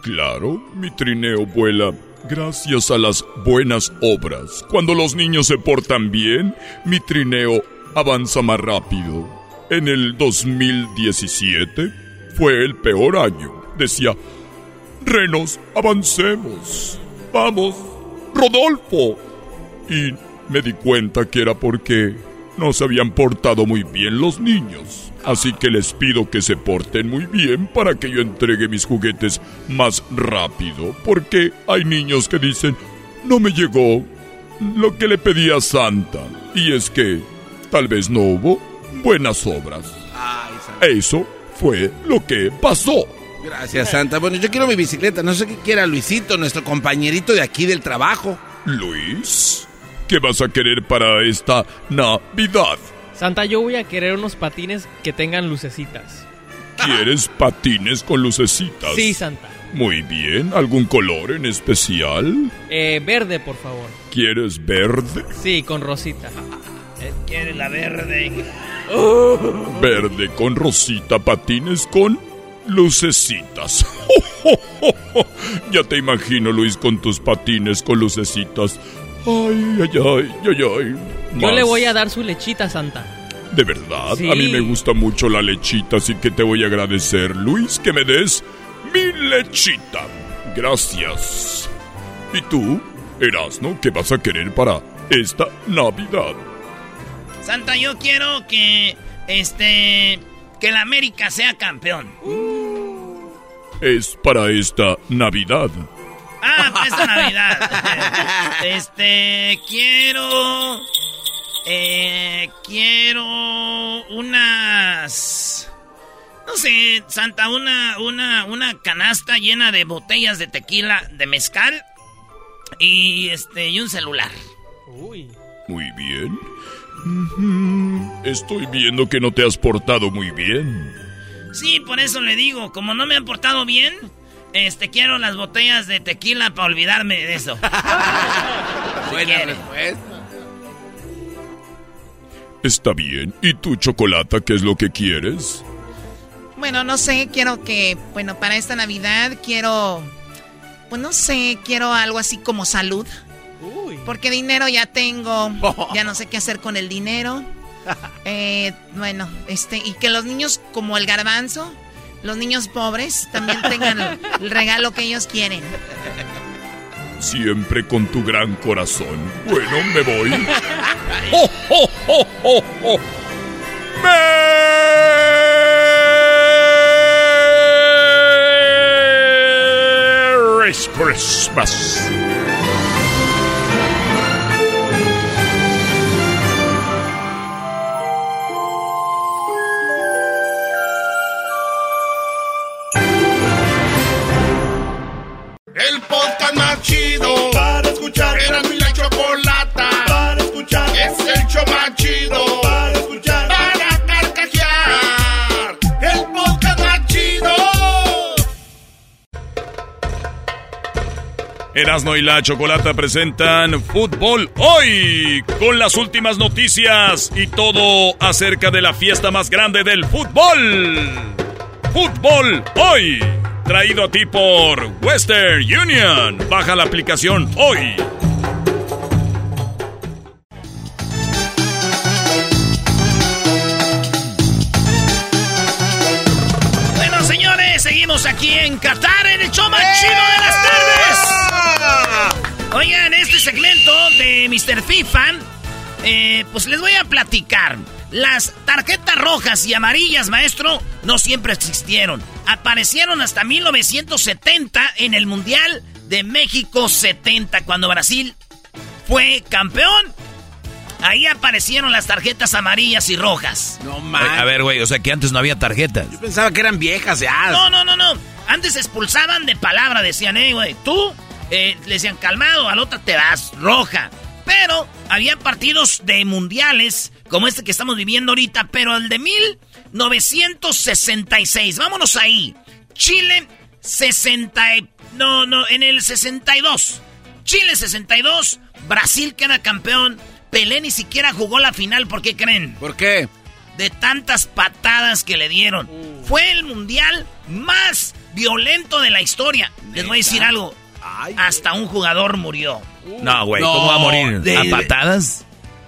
Claro, mi trineo vuela gracias a las buenas obras. Cuando los niños se portan bien, mi trineo avanza más rápido. En el 2017 fue el peor año. Decía, renos, avancemos. Vamos, Rodolfo. Y me di cuenta que era porque no se habían portado muy bien los niños. Así que les pido que se porten muy bien para que yo entregue mis juguetes más rápido. Porque hay niños que dicen, no me llegó lo que le pedí a Santa. Y es que tal vez no hubo buenas obras. Eso fue lo que pasó. Gracias, Santa. Bueno, yo quiero mi bicicleta. No sé qué quiera Luisito, nuestro compañerito de aquí del trabajo. Luis, ¿qué vas a querer para esta Navidad? Santa, yo voy a querer unos patines que tengan lucecitas. ¿Quieres patines con lucecitas? Sí, Santa. Muy bien. ¿Algún color en especial? Eh, verde, por favor. ¿Quieres verde? Sí, con rosita. Él quiere la verde. (laughs) Verde con rosita, patines con lucecitas. (laughs) ya te imagino, Luis, con tus patines con lucecitas. Ay, ay, ay, ay, ay. Yo le voy a dar su lechita, Santa. De verdad, Sí. a mí me gusta mucho la lechita, así que te voy a agradecer, Luis, que me des mi lechita. Gracias. ¿Y tú, Erasno, qué vas a querer para esta Navidad? Santa, yo quiero que, este, que la América sea campeón. Es para esta Navidad. Ah, para esta Navidad. (laughs) este, quiero, eh, quiero unas, no sé, Santa, una, una, una canasta llena de botellas de tequila de mezcal y este, y un celular. Uy. Muy bien. Estoy viendo que no te has portado muy bien. Sí, por eso le digo, como no me han portado bien, este quiero las botellas de tequila para olvidarme de eso. (laughs) Buena respuesta. Está bien. ¿Y tu chocolate qué es lo que quieres? Bueno, no sé, quiero que, bueno, para esta Navidad quiero, pues no sé, quiero algo así como salud. Porque dinero ya tengo, (laughs) ya no sé qué hacer con el dinero. Eh, bueno, este, y que los niños como el garbanzo, los niños pobres, también tengan el regalo que ellos quieren. Siempre con tu gran corazón. Bueno, me voy. (laughs) ¡Oh, oh, oh, oh, oh! Merry Christmas. El podcast más chido para escuchar. Era mi la chocolata para escuchar. Es el show más chido para escuchar. Para carcajear. El podcast más chido. Erasmo y la Chocolata presentan Fútbol Hoy con las últimas noticias y todo acerca de la fiesta más grande del fútbol. Fútbol Hoy, traído a ti por Western Union. Baja la aplicación hoy. Bueno, señores, seguimos aquí en Qatar, en el show más chido de las tardes. Oigan, este segmento de Mr. FIFA, eh, pues les voy a platicar. Las tarjetas rojas y amarillas, maestro, no siempre existieron. Aparecieron hasta 1970 en el Mundial de México 70, cuando Brasil fue campeón. Ahí aparecieron las tarjetas amarillas y rojas. No A ver, güey, o sea que antes no había tarjetas. Yo pensaba que eran viejas ya. No, no, no, no. Antes expulsaban de palabra, decían, eh, güey, tú, eh, le decían calmado, al otro te das roja. Pero había partidos de mundiales, como este que estamos viviendo ahorita, pero el de 1966. Vámonos ahí. Chile 60. y- No, no, en el 62. Chile 62. Brasil queda campeón. Pelé ni siquiera jugó la final, ¿por qué creen? ¿Por qué? de tantas patadas que le dieron. Fue el mundial más violento de la historia. Les voy a decir algo. Hasta un jugador murió. No, güey, ¿cómo va a morir? de- ¿A patadas?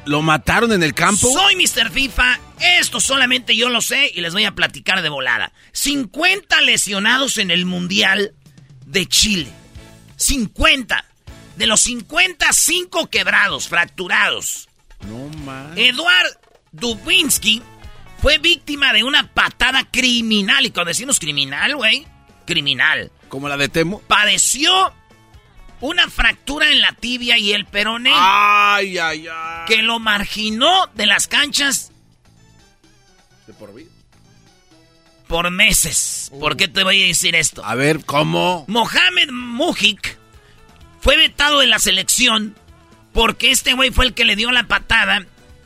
¿Lo mataron en el campo? Soy Mr. FIFA. Esto solamente yo lo sé y les voy a platicar de volada. 50 lesionados en el mundial de Chile. 50. De los 50, 5 quebrados, fracturados. No más. Eduard Dubinsky fue víctima de una patada criminal. Y cuando decimos criminal, güey, criminal. ¿Como la de Temo? Padeció una fractura en la tibia y el peroné. Ay, ay, ay. Que lo marginó de las canchas De por vida. por meses. ¿Por qué te voy a decir esto? A ver, ¿cómo? Mohamed Mujik fue vetado de la selección porque este güey fue el que le dio la patada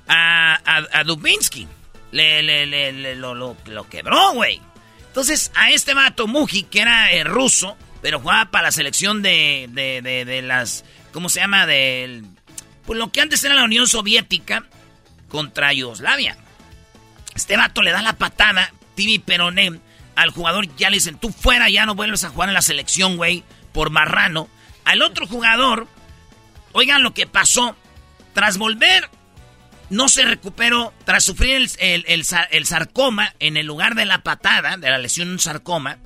a, a, a Dubinsky. Le, le, le, le- lo, lo- lo quebró, güey. Entonces, a este vato Mujik, que era eh, ruso, pero jugaba para la selección de, de, de, de las... ¿Cómo se llama? Del... Pues lo que antes era la Unión Soviética contra Yugoslavia. Este vato le da la patada, Tibi Peroné, al jugador. Ya le dicen, tú fuera, ya no vuelves a jugar en la selección, güey, por marrano. Al otro jugador, oigan lo que pasó. Tras volver, no se recuperó. Tras sufrir el, el- el sa- el sarcoma en el lugar de la patada, de la lesión, sarcoma.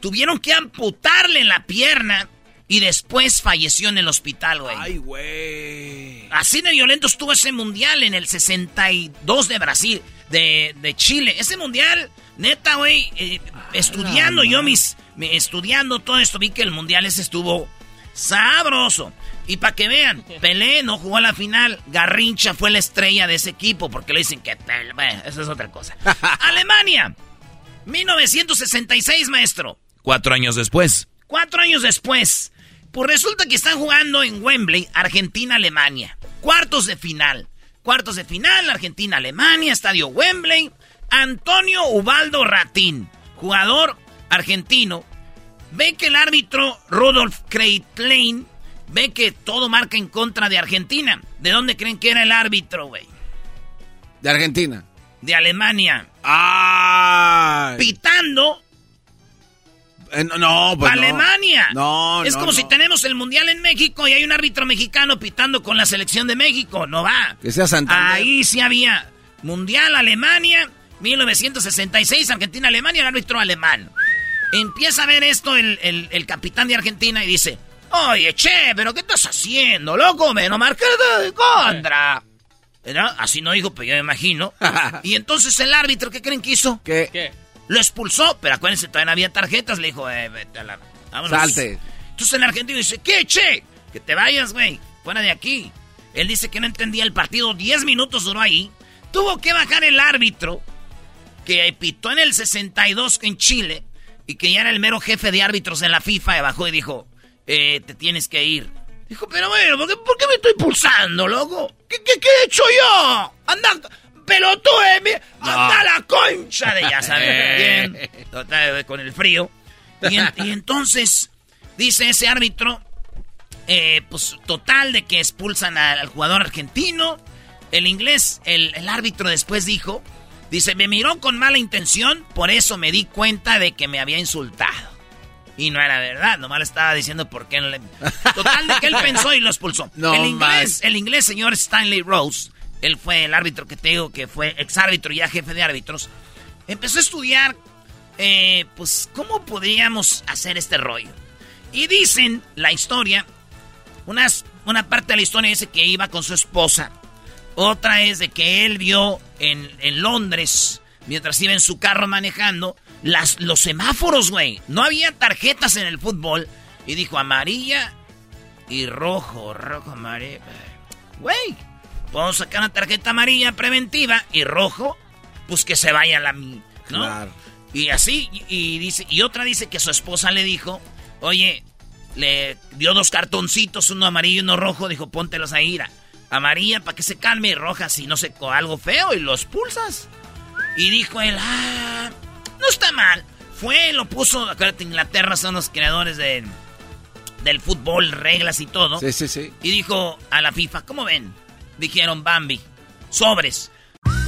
Tuvieron que amputarle la pierna y después falleció en el hospital, güey. Ay, güey. Así de violento estuvo ese mundial en el 62 de Brasil, de, de Chile. Ese mundial, neta, güey, eh, estudiando yo mis, me- estudiando todo esto, vi que el mundial ese estuvo sabroso. Y para que vean, Pelé no jugó a la final, Garrincha fue la estrella de ese equipo, porque le dicen que... Pelé- Bueno, eso es otra cosa. (laughs) Alemania, 1966, maestro. Cuatro años después. Cuatro años después, pues resulta que están jugando en Wembley, Argentina-Alemania. Cuartos de final. Cuartos de final, Argentina-Alemania, estadio Wembley. Antonio Ubaldo Ratín, jugador argentino, ve que el árbitro Rudolf Kreitlein ve que todo marca en contra de Argentina. ¿De dónde creen que era el árbitro, güey? De Argentina. De Alemania. ¡Ah! Pitando Eh, no, pues no. Alemania. No, Es no, como no. si tenemos el mundial en México y hay un árbitro mexicano pitando con la selección de México. No va. Que sea Santander. Ahí sí había mundial Alemania, 1966, Argentina, Alemania, el árbitro alemán. Empieza a ver esto el, el- el capitán de Argentina y dice: Oye, che, pero ¿qué estás haciendo, loco? Me no marqué de contra. ¿Verdad? Así no dijo, pero yo me imagino. (laughs) y entonces el árbitro, ¿qué creen que hizo? ¿Qué? Lo expulsó, pero acuérdense, todavía no había tarjetas. Le dijo, eh, vete a la... vámonos. Salte. Entonces el argentino dice, ¿qué, che? Que te vayas, güey. Fuera de aquí. Él dice que no entendía el partido. Diez minutos duró ahí. Tuvo que bajar el árbitro que pitó en el 62 en Chile y que ya era el mero jefe de árbitros en la FIFA. Y bajó y dijo, eh, te tienes que ir. Dijo, pero bueno, ¿por qué, por qué me estoy pulsando, loco? ¿Qué, qué, qué he hecho yo? Anda, pelotudo, eh, mi- anda la concha de ya sabes (laughs) bien. Total, con el frío. Y, en- y entonces, dice ese árbitro, eh, pues total de que expulsan al, al jugador argentino. El inglés, el, el árbitro después dijo, dice, me miró con mala intención, por eso me di cuenta de que me había insultado. Y no era verdad, nomás le estaba diciendo por qué no le... (laughs) Total de que él pensó y lo expulsó. No el inglés, el inglés señor Stanley Rose, él fue el árbitro que te digo que fue exárbitro y ya jefe de árbitros, empezó a estudiar, eh, pues, cómo podríamos hacer este rollo. Y dicen la historia, unas, una parte de la historia dice que iba con su esposa, otra es de que él vio en, en Londres, mientras iba en su carro manejando, las, los semáforos, güey. No había tarjetas en el fútbol. Y dijo amarilla y rojo, rojo, amarilla. Güey, podemos sacar una tarjeta amarilla preventiva y rojo, pues que se vaya la ¿no? Claro. Y así, y, y dice, y otra dice que su esposa le dijo, oye, le dio dos cartoncitos, uno amarillo y uno rojo, dijo, póntelos ahí, ira. Amarilla para que se calme y roja si no sé, algo feo y los pulsas. Y dijo él, ah, no está mal. Fue, lo puso, acuérdate, Inglaterra son los creadores de, del fútbol, reglas y todo. Sí, sí, sí. Y dijo a la FIFA, ¿cómo ven? Dijeron Bambi, sobres.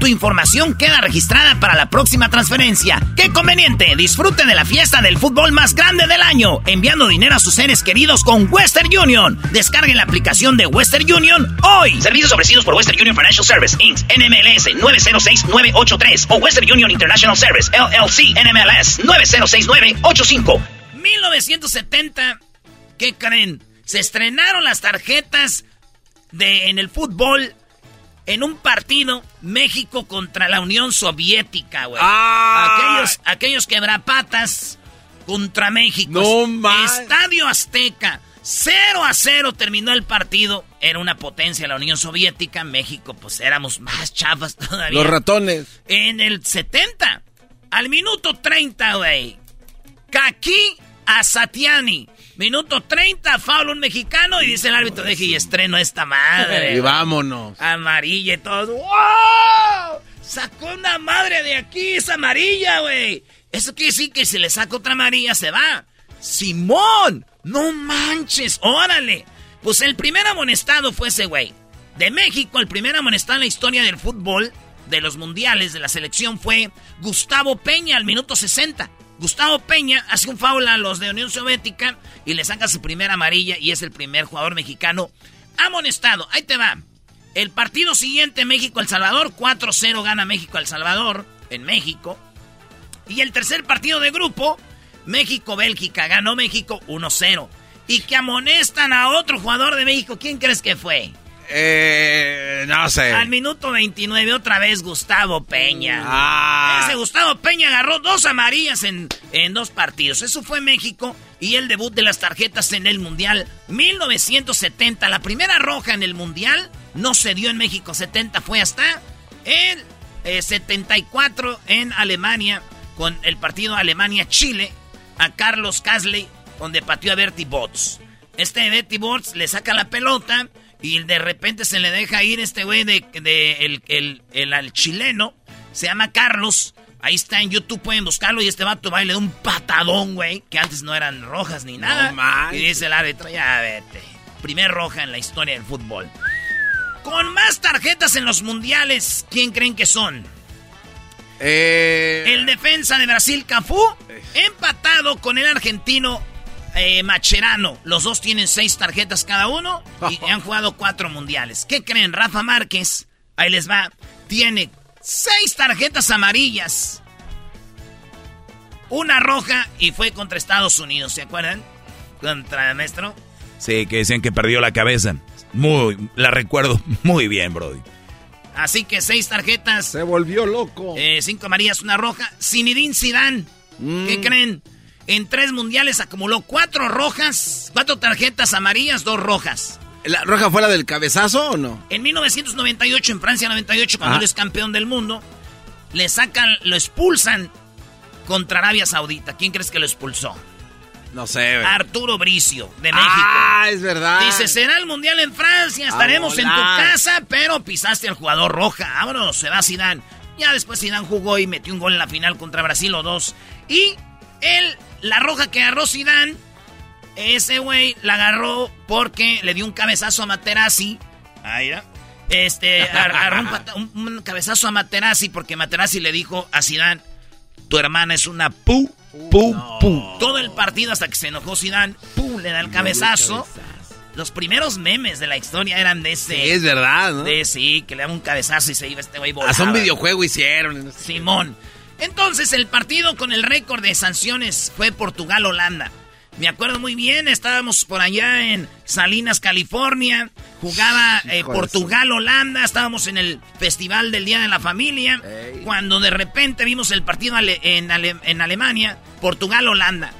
tu información queda registrada para la próxima transferencia. ¡Qué conveniente! Disfrute de la fiesta del fútbol más grande del año, enviando dinero a sus seres queridos con Western Union. Descargue la aplicación de Western Union hoy. Servicios ofrecidos por Western Union Financial Service, Inc., NMLS 906983 o Western Union International Service, LLC, NMLS 906985. 1970, ¿qué creen? Se estrenaron las tarjetas de en el fútbol en un partido México contra la Unión Soviética, güey. Ah. Aquellos, aquellos quebrapatas contra México. No más. Estadio Azteca. 0 a 0 terminó el partido. Era una potencia la Unión Soviética. México, pues éramos más chafas (laughs) todavía. Los ratones. En el 70. Al minuto 30, güey. Kaki Asatiani. Minuto 30, foul un mexicano y dice el árbitro, deje y estreno esta madre. Y vámonos. Amarilla y todo. ¡Wow! Sacó una madre de aquí, es amarilla, güey. Eso quiere decir que si le saca otra amarilla se va. Simón, no manches, órale. Pues el primer amonestado fue ese güey. De México, el primer amonestado en la historia del fútbol, de los mundiales, de la selección, fue Gustavo Peña al minuto 60. Gustavo Peña hace un foul a los de Unión Soviética y le saca su primera amarilla y es el primer jugador mexicano amonestado. Ahí te va. El partido siguiente, México-El Salvador, 4-0 gana México-El Salvador en México. Y el tercer partido de grupo, México-Bélgica, ganó México 1-0. Y que amonestan a otro jugador de México, ¿quién crees que fue? Eh, no sé. Al minuto 29 otra vez Gustavo Peña. Ah. Ese Gustavo Peña agarró dos amarillas en, en dos partidos. Eso fue México y el debut de las tarjetas en el Mundial 1970. La primera roja en el Mundial no se dio en México. 70 fue hasta el eh, 74 en Alemania con el partido Alemania-Chile a Carlos Casley donde pateó a Bertie Bots. Este Bertie Bots le saca la pelota y de repente se le deja ir este güey de, de el, el, el, el chileno. Se llama Carlos. Ahí está en YouTube, pueden buscarlo. Y este vato va y le da un patadón, güey. Que antes no eran rojas ni nada. manches. y dice el árbitro, ya vete. Primer roja en la historia del fútbol. Con más tarjetas en los mundiales, ¿quién creen que son? Eh, El defensa de Brasil, Cafú, empatado con el argentino eh, Macherano. Los dos tienen seis tarjetas cada uno y (laughs) han jugado cuatro mundiales. ¿Qué creen? Rafa Márquez, ahí les va, tiene seis tarjetas amarillas. Una roja y fue contra Estados Unidos, ¿se acuerdan? Contra maestro. Sí, que decían que perdió la cabeza. Muy, la recuerdo (laughs) muy bien, Brody. Así que seis tarjetas. Se volvió loco. Eh, cinco amarillas, una roja. Zinedine Zidane. ¿Qué creen? En tres mundiales acumuló cuatro rojas, cuatro tarjetas amarillas, dos rojas. ¿La roja fue la del cabezazo o no? En 1998, en Francia 98, cuando Ah. él es campeón del mundo, le sacan, lo expulsan contra Arabia Saudita. ¿Quién crees que lo expulsó? No sé, güey. Arturo Bricio, de México. Ah, es verdad. Dice, será el mundial en Francia, estaremos en tu casa, pero pisaste al jugador roja. Vámonos, se va Zidane. Ya después Zidane jugó y metió un gol en la final contra Brasil o dos. Y él, la roja que agarró Zidane, ese güey la agarró porque le dio un cabezazo a Materazzi. Ahí va. Este, (laughs) ar- agarró un, un- un cabezazo a Materazzi porque Materazzi le dijo a Zidane, tu hermana es una pu, pu, pu. Todo el partido hasta que se enojó Zidane, pu, le da el cabezazo. Los primeros memes de la historia eran de ese. Sí, es verdad, ¿no? De sí, que le daba un cabezazo y se iba este güey volando. Hasta un videojuego hicieron. Simón. Entonces, el partido con el récord de sanciones fue Portugal-Holanda. Me acuerdo muy bien, estábamos por allá en Salinas, California. Jugaba eh, Portugal-Holanda. Estábamos en el Festival del Día de la Familia. Cuando de repente vimos el partido ale- en, Ale- en Alemania, Portugal-Holanda.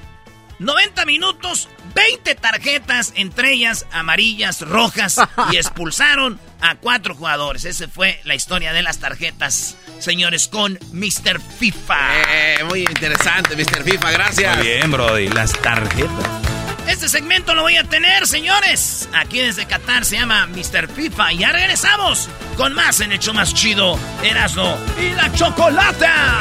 90 minutos, 20 tarjetas, entre ellas amarillas, rojas, y (laughs) expulsaron a cuatro jugadores. Esa fue la historia de las tarjetas, señores, con Mr. FIFA. Eh, muy interesante, Mr. FIFA, gracias. Muy bien, Brody. Las tarjetas. Este segmento lo voy a tener, señores. Aquí desde Qatar se llama Mr. FIFA. Y ya regresamos con más en el show más chido, Erasmo y la Chocolata.